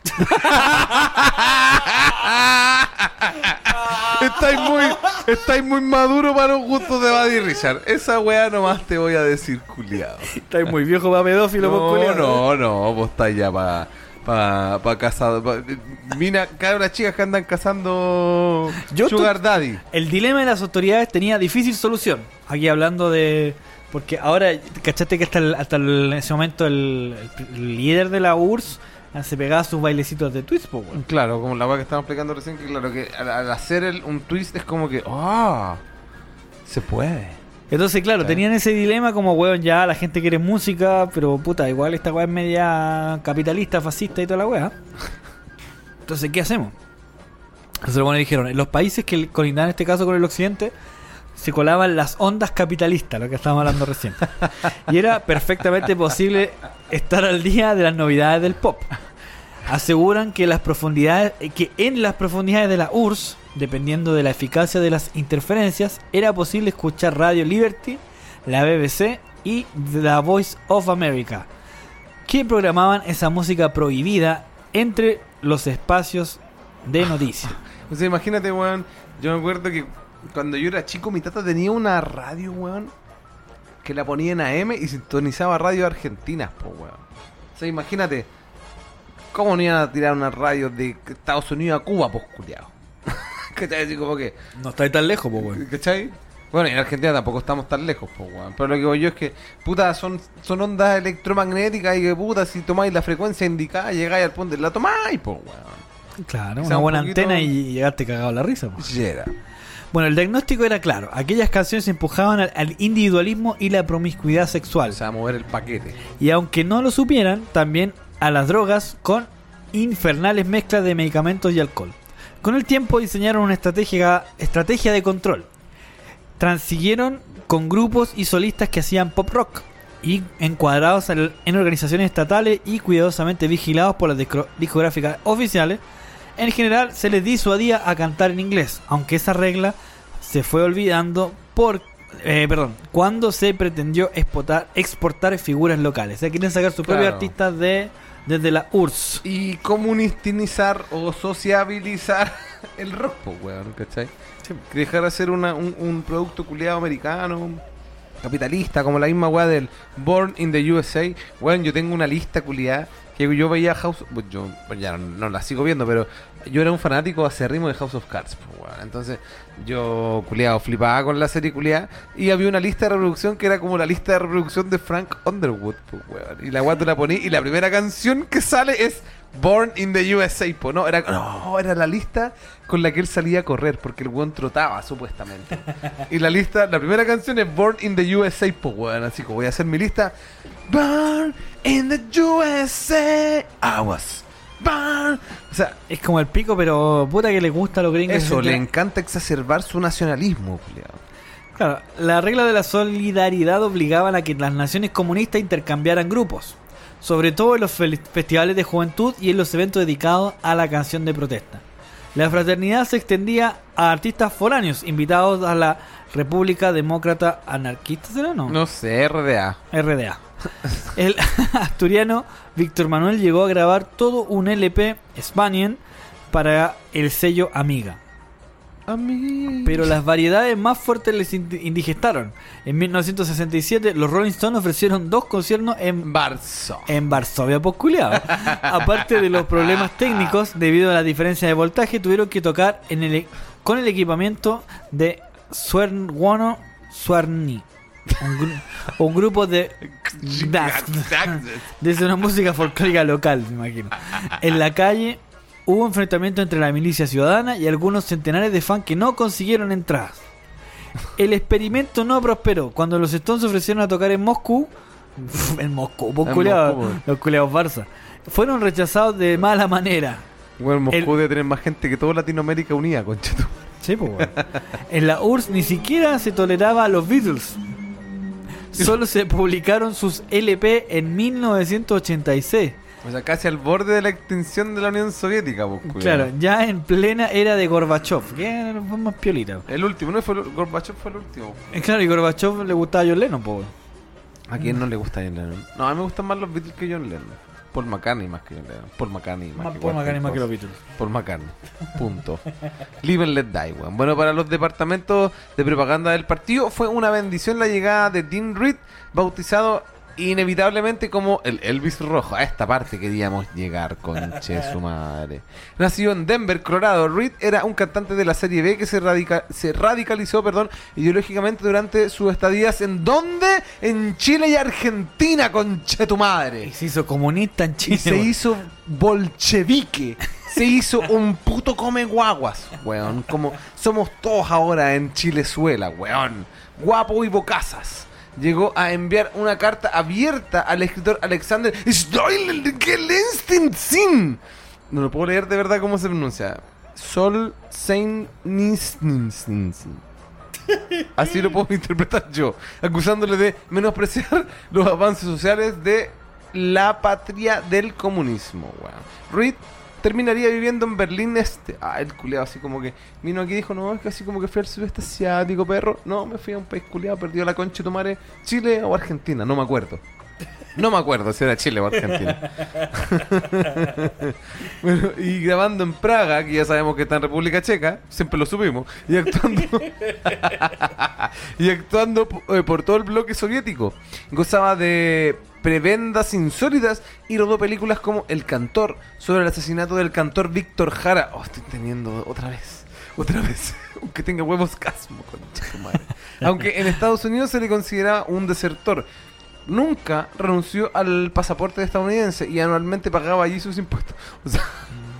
estáis muy, estáis muy maduro para los gustos de Buddy Richard. Esa weá nomás te voy a decir, culiado. Estás muy viejo para pedófilo, No, culiao. no, no, vos estás ya para pa, pa casado. pa- mina, cabras chicas que andan cazando Yo Sugar Daddy. El dilema de las autoridades tenía difícil solución. Aquí hablando de. Porque ahora, ¿cachaste que hasta, el- hasta el- en ese momento el, líder de la URSS se pegaba sus bailecitos de twist, po, weón? Claro, como la que estábamos explicando recién, que claro, que al, al hacer el- un twist es como que, ¡ah! se puede. Entonces, claro, Sí. tenían ese dilema como, weón, ya la gente quiere música, pero puta, igual esta weá es media capitalista, fascista y toda la weá. Entonces, ¿qué hacemos? Entonces, bueno, dijeron, en los países que colindan en este caso con el occidente, se colaban las ondas capitalistas, lo que estábamos hablando recién. Y era perfectamente posible estar al día de las novedades del pop. Aseguran que las profundidades, que en las profundidades de la URSS, dependiendo de la eficacia de las interferencias, era posible escuchar Radio Liberty, la BBC y The Voice of America, que programaban esa música prohibida entre los espacios de noticias. O sea, imagínate, weón. Yo me acuerdo que cuando yo era chico, mi tata tenía una radio, weón, que la ponía en AM y sintonizaba radio argentinas, po, weón. O sea, imagínate, ¿cómo no iban a tirar una radio de Estados Unidos a Cuba, pues, culiao? ¿Cachai? Así como que, No está tan lejos, pues, ¿cachai? Bueno, y en Argentina tampoco estamos tan lejos, pues, weón. Pero lo que digo yo es que, puta, son, son ondas electromagnéticas y que, puta, si tomáis la frecuencia indicada, llegáis al punto, la tomáis, pues, weón. Claro, Quizá una un buena poquito- antena y llegaste cagado a la risa. po. Yera. Bueno, el diagnóstico era claro. Aquellas canciones empujaban al, al individualismo y la promiscuidad sexual. O sea, mover el paquete. Y aunque no lo supieran, también a las drogas con infernales mezclas de medicamentos y alcohol. Con el tiempo diseñaron una estrategia, estrategia de control. Transiguieron con grupos y solistas que hacían pop rock y encuadrados en organizaciones estatales y cuidadosamente vigilados por las discográficas oficiales. En general se les disuadía a cantar en inglés, aunque esa regla se fue olvidando por eh, perdón, cuando se pretendió exportar, exportar figuras locales. O sea, quieren sacar sus propios Claro. artistas de desde la URSS. Y comunistinizar o sociabilizar el rock, weón, ¿cachai? Que dejar de ser una- un, un producto culiado americano, capitalista, como la misma weá del Born in the USA. Weón, yo tengo una lista culiada que yo veía House. pues yo pues ya no, no la sigo viendo, pero yo era un fanático acérrimo de House of Cards. Entonces, yo culiado flipaba con la serie culiada y había una lista de reproducción que era como la lista de reproducción de Frank Underwood. Y la tú la poní y la primera canción que sale es Born in the USA, po, no, era, no, era la lista con la que él salía a correr, porque el weón trotaba, supuestamente. Y la lista, la primera canción es Born in the USA, weón. Así que voy a hacer mi lista. Born in the USA, I was O sea, Es como el pico, pero puta que le gusta a los gringos. eso, le encanta exacerbar su nacionalismo, culiao. Claro, la regla de la solidaridad obligaban a que las naciones comunistas intercambiaran grupos, sobre todo en los festivales de juventud y en los eventos dedicados a la canción de protesta. La fraternidad se extendía a artistas foráneos invitados a la República Demócrata Anarquista, ¿será no? No sé, RDA. RDA. El asturiano Víctor Manuel llegó a grabar todo un LP Spanian para el sello Amiga. Pero las variedades más fuertes les ind- indigestaron. En 1967 los Rolling Stones ofrecieron dos conciertos en, Varsovia, pues. Aparte de los problemas técnicos debido a la diferencia de voltaje, tuvieron que tocar en el, e- con el equipamiento de Swerwono Swarni. Un, gru- un grupo de desde una música folclórica local, me imagino. En la calle hubo enfrentamiento entre la milicia ciudadana y algunos centenares de fans que no consiguieron entradas. El experimento no prosperó. Cuando los Stones ofrecieron a tocar en Moscú, en Moscú, pues, En culiados, Moscú, los culiados Barça, fueron rechazados de mala manera. Bueno, Moscú El- debe tener más gente que toda Latinoamérica unida, concha Sí, pues. En la URSS ni siquiera se toleraba a los Beatles. Solo se publicaron sus LP en 1986. O sea, casi al borde de la extinción de la Unión Soviética, pues. Claro, ya en plena era de Gorbachev, que fue más piolita. El último, ¿no? Fue el, Gorbachev fue el último. Eh, Claro, y Gorbachev le gustaba a John Lennon, po. ¿A quién no le gusta John Lennon? No, a mí me gustan más los Beatles que John Lennon. Paul McCartney más que Lennon. Paul McCartney más, Más que Paul McCartney más que los. Beatles. Paul McCartney. Punto. Live and let die, weón. Bueno, para los departamentos de propaganda del partido fue una bendición la llegada de Dean Reed, bautizado inevitablemente como el Elvis Rojo. A esta parte queríamos llegar, conche su madre. Nacido en Denver, Colorado, Reed era un cantante de la serie B que se, radica- se radicalizó perdón, ideológicamente durante sus estadías en ¿dónde? En Chile y Argentina, conche tu madre. Y se hizo comunista en Chile. Y se hizo bolchevique. Se hizo un puto come guaguas, weón. Como somos todos ahora en Chilezuela, weón. Guapo y bocazas. Llegó a enviar una carta abierta al escritor Alexander Stoilensin. No lo puedo leer de verdad cómo se pronuncia. Sol Sein Así lo puedo interpretar yo. Acusándole de menospreciar los avances sociales de la patria del comunismo, weón. Reed terminaría viviendo en Berlín Este. Ah, el culeado así como que vino aquí y dijo, no, es que así como que fui al sudeste asiático, perro. No, me fui a un país culeado, perdió la concha de tu madre. Chile o Argentina, no me acuerdo. No me acuerdo si era Chile o Argentina. bueno, y grabando en Praga, que ya sabemos que está en República Checa, siempre lo supimos, y actuando y actuando eh, por todo el bloque soviético. Gozaba de prebendas insólitas y rodó películas como El Cantor, sobre el asesinato del cantor Víctor Jara. Oh, estoy teniendo otra vez, otra vez, aunque tenga huevos casmo, tu madre. Aunque en Estados Unidos se le considera un desertor. Nunca renunció al pasaporte estadounidense y anualmente pagaba allí sus impuestos. O sea,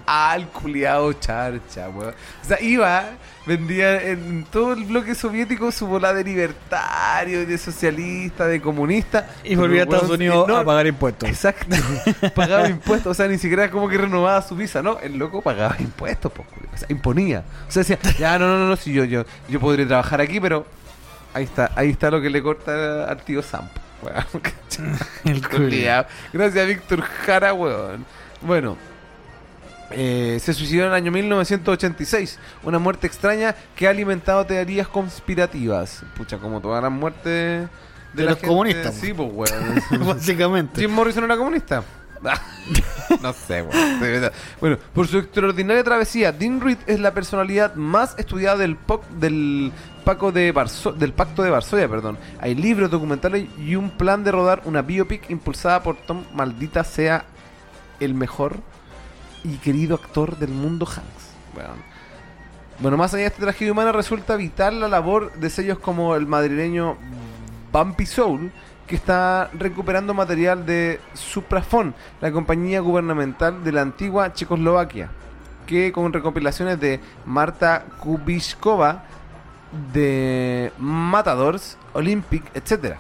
al culiado charcha, weón. O sea, iba, vendía en todo el bloque soviético su bola de libertario, de socialista, de comunista. Y volvía a Estados weón, Unidos no, a pagar impuestos. Exacto. pagaba impuestos. O sea, ni siquiera como que renovaba su visa, ¿no? El loco pagaba impuestos, pues. O sea, imponía. O sea, decía, ya, no, no, no, no, si yo, yo, yo podría trabajar aquí, pero ahí está, ahí está lo que le corta al tío Samp. Weón. El. Gracias, Víctor Jara, weón. Bueno. eh, se suicidó en el año 1986. Una muerte extraña que ha alimentado teorías conspirativas. Pucha, como todas las muertes De la los gente- comunistas, Sí, pues, weón. Básicamente. Jim Morrison era comunista. no sé, weón. de verdad. Bueno, por su extraordinaria travesía, Dean Reed es la personalidad más estudiada del, POC del, Paco de Varso- del Pacto de Varsovia. Perdón. Hay libros, documentales y un plan de rodar una biopic impulsada por Tom Maldita sea el mejor y querido actor del mundo, Hanks. Bueno, más allá de esta tragedia humana, resulta vital la labor de sellos como el madrileño Bumpy Soul, que está recuperando material de Suprafon, la compañía gubernamental de la antigua Checoslovaquia, que con recopilaciones de Marta Kubiskova, de Matadors, Olympic, etc.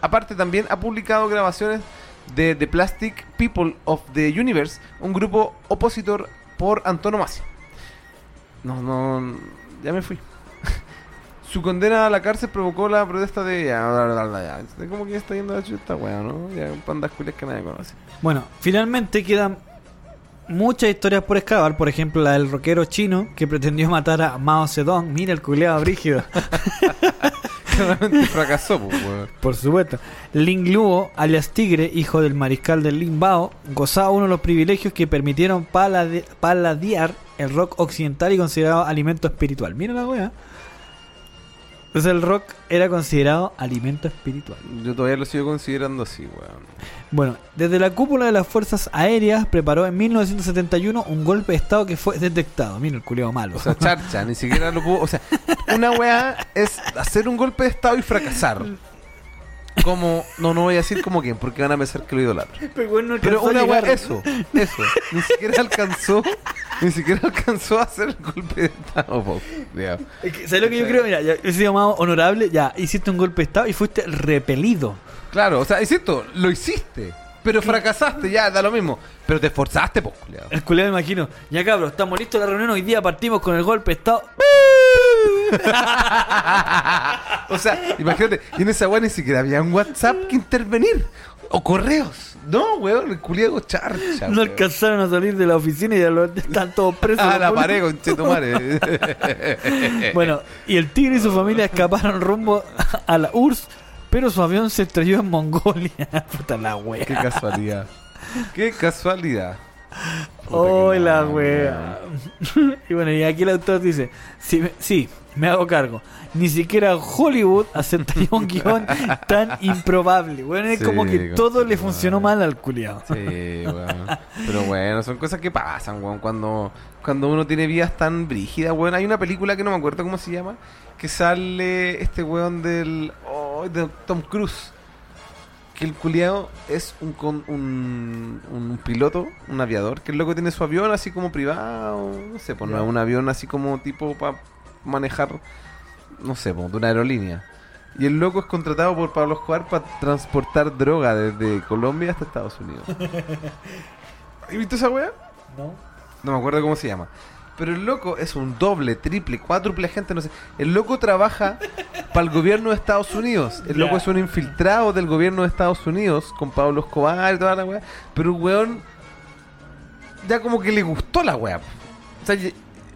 Aparte también ha publicado grabaciones de The Plastic People of the Universe, un grupo opositor por antonomasia. No, no, ya me fui. Su condena a la cárcel provocó la protesta de... Ya, ya. Este Como que ya está yendo la chuta, weón, ¿no? Ya, pandas culias que nadie conoce. Bueno, finalmente quedan muchas historias por excavar. Por ejemplo, la del rockero chino que pretendió matar a Mao Zedong. Mira el culeado brígido. Claramente fracasó, pues, weón. Por supuesto. Ling Luo, alias Tigre, hijo del mariscal del Lin Bao, gozaba uno de los privilegios que permitieron palade- paladear el rock occidental y considerado alimento espiritual. Mira la wea. Entonces el rock era considerado alimento espiritual. Yo todavía lo sigo considerando así, weón. Bueno, desde la cúpula de las Fuerzas Aéreas preparó en 1971 un golpe de Estado que fue detectado. Mira el culeado malo. O sea, charcha, ni siquiera lo pudo. O sea, una weá es hacer un golpe de estado y fracasar. Como, no, no voy a decir como quién, porque van a pensar que lo idolatro. Pero una weá, eso, eso. Ni siquiera alcanzó, ni siquiera alcanzó a hacer el golpe de estado, po. Es que, ¿Sabes lo que yo creo? Mira, ya, he sido llamado honorable, ya, hiciste un golpe de Estado y fuiste repelido. Claro, o sea, insisto, lo hiciste, pero fracasaste, ya, da lo mismo. Pero te esforzaste, po, culiao. El culiado me imagino, ya cabros, estamos listos la reunión, hoy día partimos con el golpe de Estado. O sea, imagínate, y en esa weá ni siquiera había un WhatsApp que intervenir. O correos. No, weón, el culiado charcha. No weón. alcanzaron a salir de la oficina y ya lo, están todos presos. Ah, la pared. Bueno, y el tigre y su familia escaparon rumbo a la URSS, pero su avión se estrelló en Mongolia. Puta la wea. Qué casualidad. Qué casualidad. Puta ¡Oh, que la mal, wea! y bueno, y aquí el autor dice: sí, me- sí, me hago cargo. Ni siquiera Hollywood aceptaría un guion tan improbable. Bueno, es Sí, como que todo le funcionó mal al culiado. Sí, weón. Pero bueno, son cosas que pasan, weón. Cuando, cuando uno tiene vidas tan brígidas, weón. Hay una película que no me acuerdo cómo se llama. Que sale este weón del. oh, de Tom Cruise. Que el culiado es un, con- un, un piloto, un aviador. Que el loco tiene su avión así como privado. No sé, pues no es un avión así como tipo para manejar. No sé, pues, de una aerolínea. Y el loco es contratado por Pablo Escobar para transportar droga desde Colombia hasta Estados Unidos. ¿Has visto esa weá? ¿No? No me acuerdo cómo se llama. Pero el loco es un doble, triple, cuádruple agente, no sé. El loco trabaja para el gobierno de Estados Unidos. El loco es un infiltrado del gobierno de Estados Unidos con Pablo Escobar y toda la weá. Pero el weón ya como que le gustó la weá. O sea, lle-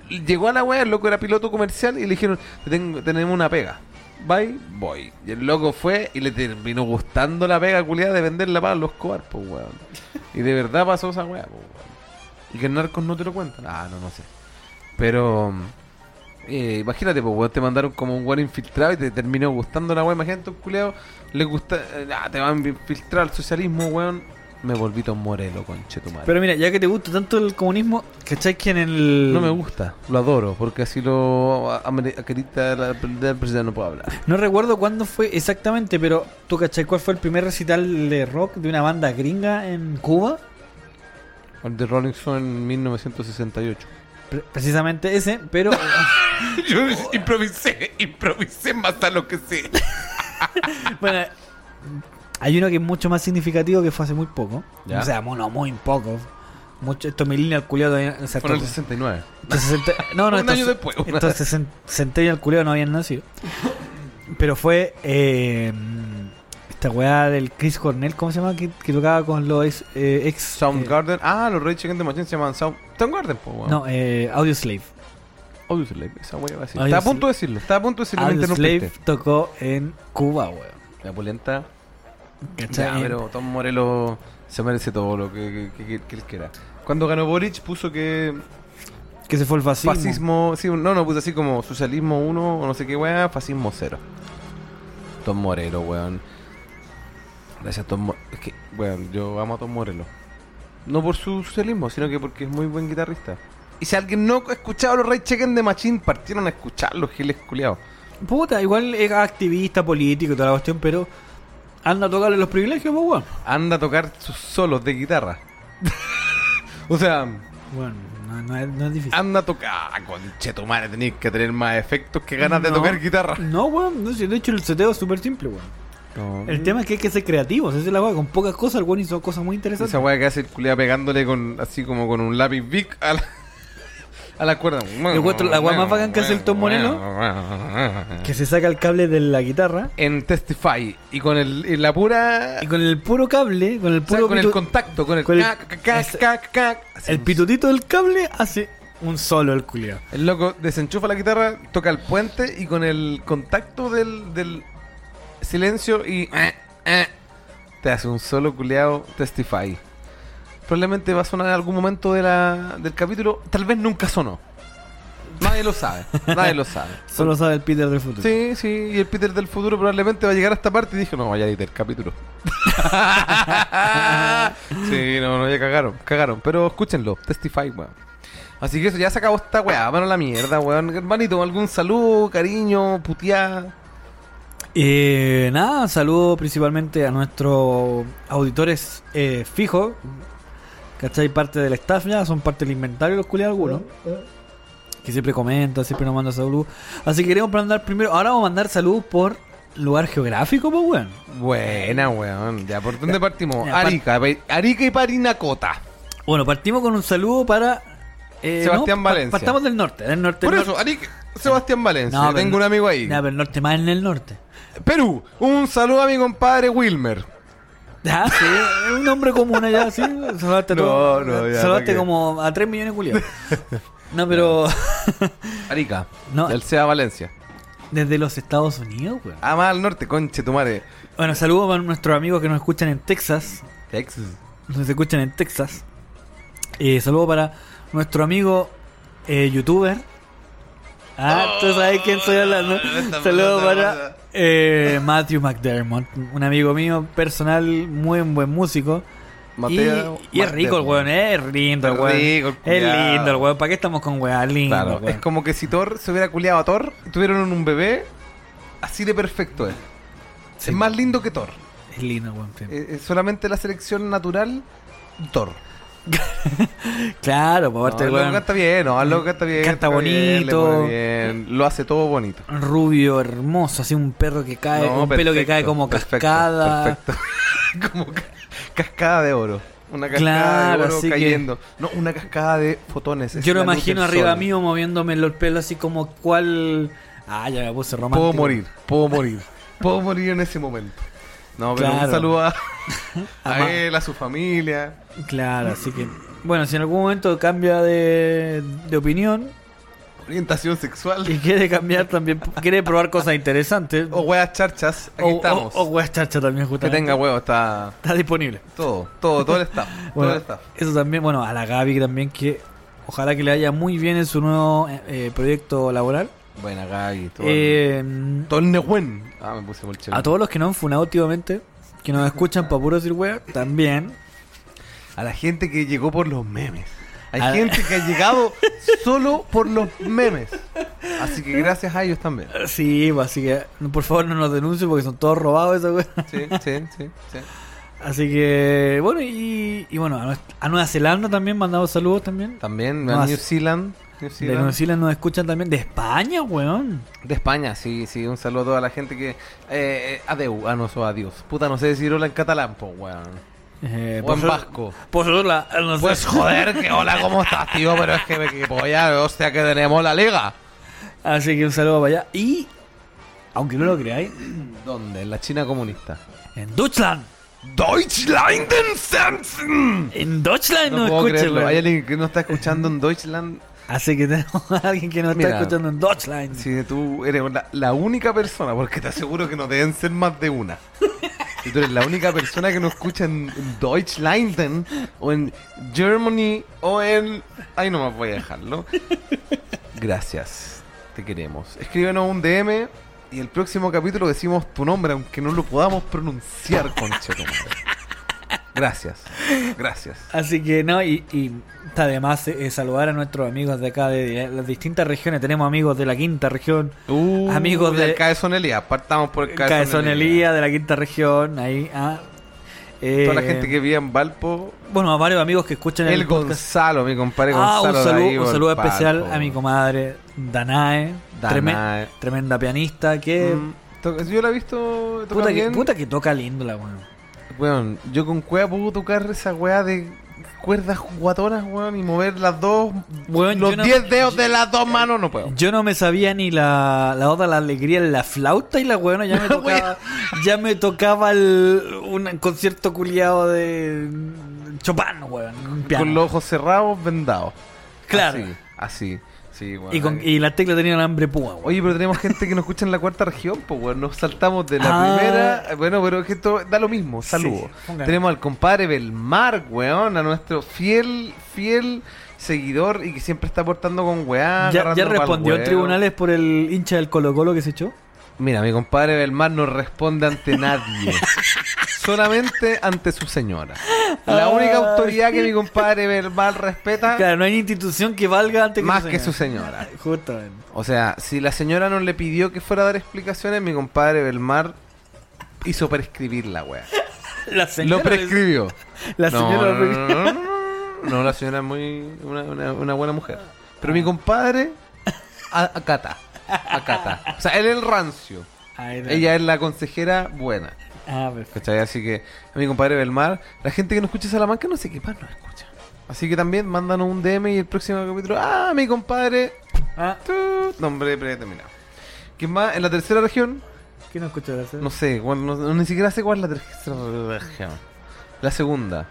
llegó a la weá, el loco era piloto comercial y le dijeron, "Te tengo- tenemos una pega. Bye, voy. Y el loco fue y le terminó gustando la pega culiada de venderla para los pues weón. Y de verdad pasó esa weá, pues weón. Y que en Narcos no te lo cuentan. Ah, no, no sé. Pero eh, imagínate, pues weón, te mandaron como un weón infiltrado y te terminó gustando la weá. Imagínate un culeado, le gusta, eh, ah, te van a infiltrar el socialismo, weón. Me volví Tom Morelo, conche tu madre. Pero mira, ya que te gusta tanto el comunismo, ¿cachai que en el. no me gusta, lo adoro, porque así lo acredita la del presidente, no puedo hablar. No recuerdo cuándo fue exactamente, pero ¿tú cachai cuál fue el primer recital de rock de una banda gringa en Cuba? El de Rolling Stone en 1968. Pre- precisamente ese, pero. Yo improvisé, improvisé más a lo que sé. bueno, hay uno que es mucho más significativo que fue hace muy poco. Ya. O sea, no muy poco. Mucho, esto millennial culiado todavía. O sea, Fue en el estos- 69. estos 60 no, no, Un estos, año después. estos sesen- centennial culiado no habían nacido. Pero fue. Eh, esta weá del Chris Cornell, ¿cómo se llama? Que, que tocaba con los ex. eh, ex eh, Soundgarden. ah, los Rage Against the Machine se llaman Sound... Soundgarden, po, weón. no, eh, Audio Slave. Audioslave, esa wea va a decir. Audioslave. Estaba a punto de decirlo, estaba a punto de decirlo, me Audio Slave interrumpiste. tocó en Cuba, weón. La polenta. ¿Cachai? Ya, pero Tom Morello se merece todo lo que, que, que- que él quiera. Cuando ganó Boric puso que Que se fue el fascismo. fascismo, sí, no, no, puso así como socialismo 1 o no sé qué weá, fascismo 0. Tom Morello, weón. Gracias Tom Mo- Es que, weón, yo amo a Tom Morello. No por su socialismo, sino que porque es muy buen guitarrista. Y si alguien no ha escuchado los Ray Chequen de Machine, partieron a escucharlos, giles culiados. Puta, igual es activista político y toda la cuestión, pero anda a tocarle los privilegios, pues, weón. Anda a tocar sus solos de guitarra. o sea, Bueno, no, no es, no es difícil. anda a tocar. Conche tu madre, tenéis que tener más efectos que ganas de tocar guitarra. No, weón, no, si de hecho el seteo es súper simple, weón. No. El tema es que hay que ser creativos, esa es la weá, con pocas cosas el weón hizo cosas muy interesantes. Esa weá que hace el culiao pegándole con así como con un lápiz Bic a la, A la cuerda. encuentro la weá más bacán que hace el Tom Morello. Que se saca el cable de la guitarra En Testify. Y con el, y la pura. y con el puro cable, con el o sea, puro el contacto, con el. con el- cac, cac, cac, ese- cac, cac. Hace el pitutito del cable hace un solo el culiao. El loco desenchufa la guitarra, toca el puente y con el contacto del, del silencio y. eh, eh, te hace un solo culeado Testify. Probablemente va a sonar en algún momento de la, del capítulo. Tal vez nunca sonó. Nadie lo sabe. Nadie lo sabe. Solo sabe el Peter del futuro. Sí, sí, y el Peter del futuro probablemente va a llegar a esta parte y dijo, no, vaya a ir del capítulo. sí, no, no, ya cagaron, cagaron. Pero escúchenlo, Testify, weón. Así que eso, ya se acabó esta weá, bueno la mierda, weón. Hermanito, algún saludo, cariño, puteada. Eh, nada, saludo principalmente a nuestros auditores eh, fijos. ¿Cachai? Parte del staff ya, son parte del inventario los culiados algunos. Que siempre comentan, siempre nos mandan saludos. Así que queremos mandar primero. Ahora vamos a mandar saludos por lugar geográfico, pues weón. Buena, weón. Ya, ¿por dónde partimos? ya, Arica, Arica y Parinacota. Bueno, partimos con un saludo para. eh, Sebastián Valencia. Partamos del norte, del norte. Por del eso, Arica, Sebastián Valencia. No, tengo un no- amigo ahí. Ya, pero el norte más en el norte. Perú, un saludo a mi compadre Wilmer. Ah, sí, es un nombre común allá, sí. Saludaste a No, no, ya, Saludaste como a 3 millones de culiados. No, pero. Arica, No. del Seba Valencia. Desde los Estados Unidos, weón. Ah, más al norte, conche tu madre. Bueno, saludos para nuestros amigos que nos escuchan en Texas. Texas. Nos escuchan en Texas. Eh, saludos para nuestro amigo eh, youtuber. Ah, tú sabes quién estoy hablando. esta Saludos para eh, Matthew McDermott, un amigo mío personal, muy buen músico. Mateo- y, y es rico el weón, eh, es lindo el Es weón. rico el Es lindo el weón. ¿Para qué estamos con weón? Lindo, Claro, weón. es como que si Thor se hubiera culiado a Thor y tuvieron un bebé, así de perfecto es. Sí, es más lindo que Thor. Es lindo, weón. sí. Es, es solamente la selección natural, Thor. Claro, por No, parte el del loco weón. canta bien, no, el loco canta bien. Canta bien, bonito. pone bien, lo hace todo bonito. Rubio, hermoso, así un perro que cae, No, un pelo que cae como cascada. Perfecto. como ca- cascada de oro. Una cascada Claro, de oro así que- cayendo. No, una cascada de fotones. es Yo lo imagino arriba sol. mío moviéndome los pelos así como cual. Ah, ya me puse romántico. Puedo morir, puedo morir. Puedo morir en ese momento. No, pero Claro. un saludo a, él, a su familia. Claro, así que. Bueno, si en algún momento cambia de, de opinión Orientación sexual. y quiere cambiar también, quiere probar cosas interesantes. O weas charchas. Aquí o, estamos. o, o weas chacha también, que justamente. tenga huevo, está Está disponible. todo, todo, todo el staff. Bueno, todo el staff. eso también, bueno, a la Gaby también que ojalá que le vaya muy bien en su nuevo eh, eh, proyecto laboral. Buena Gaby. Todo, Eh, el, todo el Nehuen. Ah, me puse a todos los que no han funado últimamente, que nos escuchan para puro decir wea, también. A la gente que llegó por los memes. Hay A- gente que ha llegado solo por los memes. Así que gracias a ellos también. Sí, pues, así que por favor no nos denuncien porque son todos robados esa. Sí, sí, sí. sí. Así que, bueno, y, y bueno, a, a Nueva Zelanda también mandamos saludos también. También a New Zealand. New De Zealand. Nueva Zelanda nos escuchan también. De España, weón. De España, sí, sí, un saludo a toda la gente que... Eh, eh, adeu, ah, no, so adiós. Puta, no sé decir hola en catalán, pues, weón. Eh, O en vasco. Por hola, no sé. Pues joder, que hola, ¿cómo estás, tío? Pero es que me que polla, hostia, que tenemos la liga. Así que un saludo para allá. Y, aunque no lo creáis, ¿Dónde? En la China comunista. en Deutschland. Deutschland Sensen. En Deutschland No puedo creerlo. weón. Hay alguien que no está escuchando en Deutschland. Así que tenemos a alguien que nos está Mira. escuchando en Deutschland. Si tú eres la, la única persona, porque te aseguro que no deben ser más de una. Si tú eres la única persona que no escucha en, Deutschland o en Germany o en... Ahí no más voy a dejarlo. Gracias. Te queremos. Escríbenos un DM y el próximo capítulo decimos tu nombre, aunque no lo podamos pronunciar, concha tu madre. Gracias. Gracias. Así que no, y, y está de más eh, saludar a nuestros amigos de acá, de, las distintas regiones. Tenemos amigos de la quinta región, Uh, Amigos de- Elías. Partamos por el Elías de la quinta región, ahí. Ah, Eh, Toda la gente que vive en Valpo. Bueno, a varios amigos que escuchan El podcast. Gonzalo, mi compadre Ah, Gonzalo. un de ahí saludo, un saludo Valpo. especial a mi comadre Danae, Danae. tremenda pianista que Mm, yo la he visto puta, que puta que toca lindo la weón. Weón, yo con cueva puedo tocar esa weá de cuerdas guatonas, weón, y mover las dos, Weón, los yo no- 10 dedos de las dos manos, no puedo. Yo no me sabía ni la, la oda la alegría la flauta y la weona ya me tocaba, ya me tocaba el, un concierto culiado de Chopin, weón. Con los ojos cerrados, vendados. Claro. Así, así. Sí, y, con, y la tecla tenía hambre púa. Oye, pero tenemos gente que nos escucha en la cuarta región, pues, weón. Nos saltamos de la Ah. primera. Bueno, pero es que esto da lo mismo. Saludos. Sí, tenemos al compadre Belmar, weón. A nuestro fiel, fiel seguidor y que siempre está aportando con weá. ¿Ya, ya respondió en huevo. tribunales por el hincha del Colo Colo que se echó? Mira, mi compadre Belmar no responde ante nadie. solamente ante su señora. La única Ay. autoridad que mi compadre Belmar respeta, Claro, no hay institución que valga antes que más su que su señora. Justamente. O sea, si la señora no le pidió que fuera a dar explicaciones, mi compadre Belmar hizo prescribir la wea. La señora Lo prescribió. La No, señora no, no, no, no, la señora es muy una, una- una buena mujer. Pero mi compadre a- acata. Acata. O sea, él es el rancio. Ella es la consejera buena. Ah, perfecto. ¿Cachai? Así que a mi compadre Belmar, la gente que no escucha Salamanca no sé qué más nos escucha. Así que también mándanos un DM y el próximo capítulo. Ah, mi compadre. Ah, Tut, nombre predeterminado. ¿Quién más? En la tercera región, ¿qué no escuchó la no sé, cuál- no- no- ni siquiera sé cuál es la tercera región. La segunda.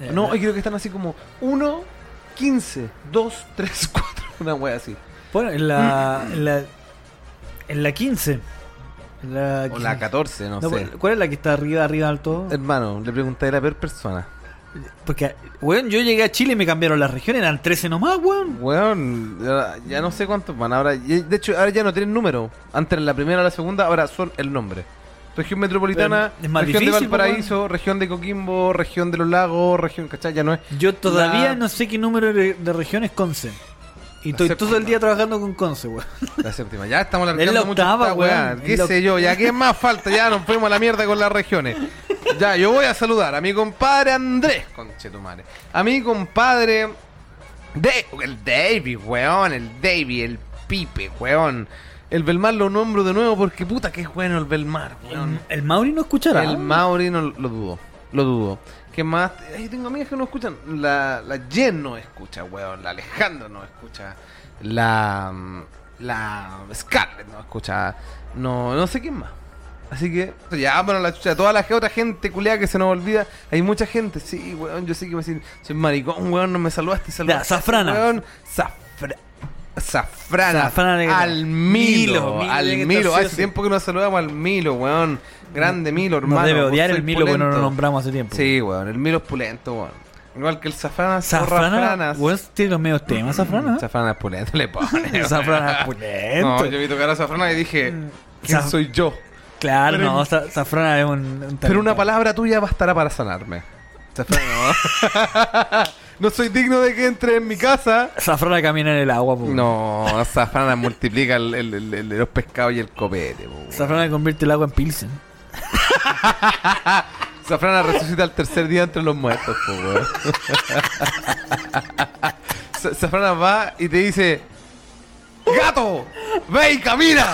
Eh, No, y creo que están así como 1, 15, 2, 3, 4. Una wea así. Bueno, en la, en la. En la 15. En la O la 14, no, No, sé. ¿Cuál es la que está arriba, arriba del todo? Hermano, le pregunté a la peor persona. Porque, weón, yo llegué a Chile y me cambiaron las regiones, eran 13 nomás, weón. Weón, ya, ya no sé cuántos van. Ahora, de hecho, ahora ya no tienen número. Antes en la primera o la segunda, ahora son el nombre. Región metropolitana, Pero es más región difícil, de Valparaíso, región de Coquimbo, región de los lagos, región, ¿cachai? Ya no es. Yo todavía La- no sé qué número de, de región es Conce. Y estoy todo el día trabajando con Conce, weón. La séptima. Ya estamos Es alargando la mucho octava, esta weá. weón. ¿Qué la sé yo? Ya, ¿qué más falta? Ya nos fuimos a la mierda con las regiones. Ya, yo voy a saludar a mi compadre Andrés, conchetumare. A mi compadre. De el Davy, weón. El Davy, el Pipe, weón. El Belmar lo nombro de nuevo porque puta que es bueno el Belmar, weón. El Mauri no escuchará. El Mauri no lo dudo. Lo dudo. ¿Qué más? Ahí tengo amigas que no escuchan. La, la Jen no escucha, weón. La Alejandra no escucha. La. mm, La Scarlett no escucha. No, no sé quién más. Así que, ya, bueno, la chucha, toda la otra gente culiada que se nos olvida. Hay mucha gente, sí, weón. Yo sé que me decir, soy maricón, weón, no me saludaste saludaste. Zafrana. Weón, Zafra- Zafrana. Zafrana al Milo. Milo, al que Milo. Hace tiempo que no saludamos al Milo, weón. Grande Milo, hermano. Nos debe odiar el Milo porque no lo pulento. nombramos hace tiempo. Sí, weón, el Milo es pulento, weón. Igual que el Zafrana, Zafrana, weón, tiene los medios temas, Zafrana. Zafrana es pulento, le pone. Zafrana es No, pulento. yo vi tocar a Zafrana y dije, ¿quién Zaf- soy yo? Claro, Pero- no, Za- Zafrana es un, un Pero una palabra tuya bastará para sanarme. Zafrana, no. no soy digno de que entre en mi casa. Zafrana camina en el agua, po. No, Zafrana multiplica el- el- el- el- los pescados y el copete. po. Zafrana convierte el agua en pilsen. Zafrana resucita el tercer día entre los muertos, po, weón. Zafrana va y te dice: ¡Gato! ¡Ve y camina!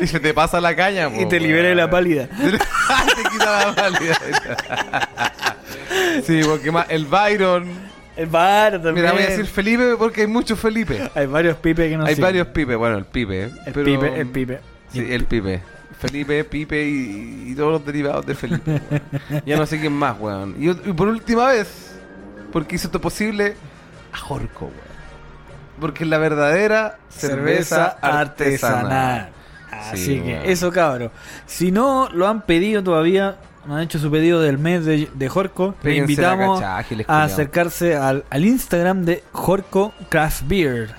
Y se te pasa la caña, po, Y te libera de la pálida. te quita la pálida. sí, porque más el Byron. El bar también. Mira, voy a decir Felipe porque hay muchos Felipe. Hay varios pipes que no hay varios Pipe, bueno, el Pipe. El pero- pipe, el pipe. Sí, el Pipe. Felipe, Pipe y, y todos los derivados de Felipe. ya no sé quién más, weón. Y, y por última vez, porque hizo esto posible, a Jorco, weón. Porque es la verdadera cerveza, artesanal. Así Sí, que eso, cabro. Si no lo han pedido todavía, no han hecho su pedido del mes de, de Jorco, Péguense invitamos a acercarse al, al Instagram de Jorco Craft Beer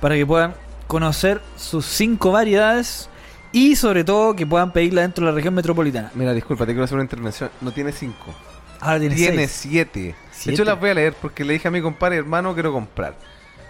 para que puedan conocer sus cinco variedades y sobre todo que puedan pedirla dentro de la región metropolitana. Mira, disculpa, te quiero hacer una intervención. No tiene cinco. Ahora tiene, Tiene seis. siete. De ¿Siete? hecho, las voy a leer porque le dije a mi compadre, hermano, quiero comprar.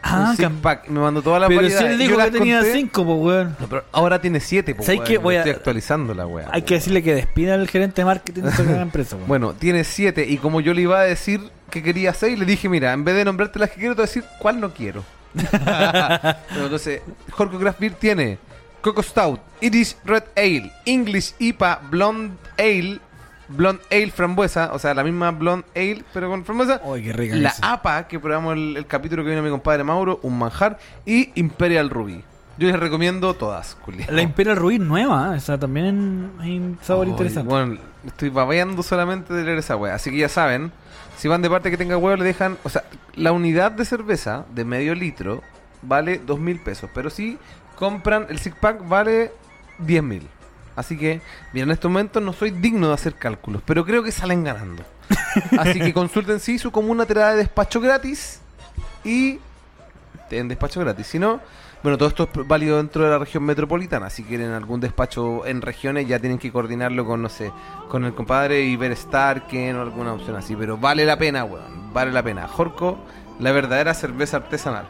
Ah, Un pack. Me mandó todas las pero si él dijo que tenía conté. cinco, pues weón. No, pero ahora tiene siete, po, ¿Sabes weón. qué? Voy a- Estoy actualizando la weá. Hay po, que weón. decirle que despida al gerente de marketing de esa gran empresa, weón. Bueno, tiene siete. Y como yo le iba a decir que quería seis, le dije, mira, en vez de nombrarte las que quiero, te voy a decir cuál no quiero. Bueno, entonces, Jorko Craft Beer tiene Coco Stout, Irish Red Ale, English IPA, Blonde Ale, Blonde Ale frambuesa, o sea, la misma Blonde Ale, pero con frambuesa. Uy, qué rica. La esa. APA, que probamos el, el capítulo que vino mi compadre Mauro, un manjar. Y Imperial Ruby. Yo les recomiendo todas, culiao. La Imperial Ruin nueva, ¿eh? esa también hay un sabor Ay, interesante. Bueno, estoy babeando solamente de leer esa wea. Así que ya saben, si van de parte que tenga huevo, le dejan. O sea, la unidad de cerveza de medio litro vale dos mil pesos. Pero si compran el six pack, vale 10 mil. Así que, mira, en estos momentos no soy digno de hacer cálculos, pero creo que salen ganando. Así que consulten si su comuna te da de despacho gratis y en despacho gratis. Si no, bueno, todo esto es válido dentro de la región metropolitana. Si quieren algún despacho en regiones, ya tienen que coordinarlo con, no sé, con el compadre y ver Starken o alguna opción así. Pero vale la pena, weón. Vale la pena. Jorco, la verdadera cerveza artesanal.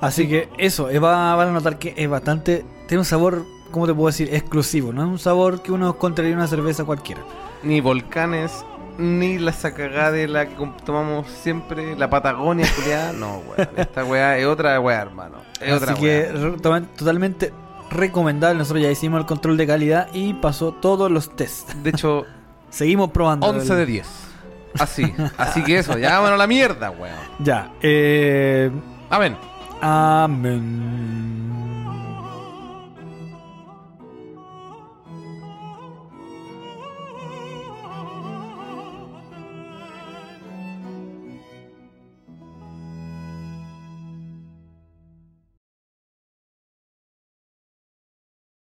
Así que eso, va- van a notar que es bastante. Tiene un sabor, ¿cómo te puedo decir? Exclusivo. No es un sabor que uno encontraría en una cerveza cualquiera. Ni volcanes, ni la sacagá de la que tomamos siempre, la Patagonia, culiada. No, weón. Esta weá es otra weá, hermano. Es otra Así que re- totalmente recomendable. Nosotros ya hicimos el control de calidad y pasó todos los tests. De hecho, Seguimos probando. 11 de 10. Así. Así que eso, ya vámonos a la mierda, weón. Ya. Eh, Amén. amén.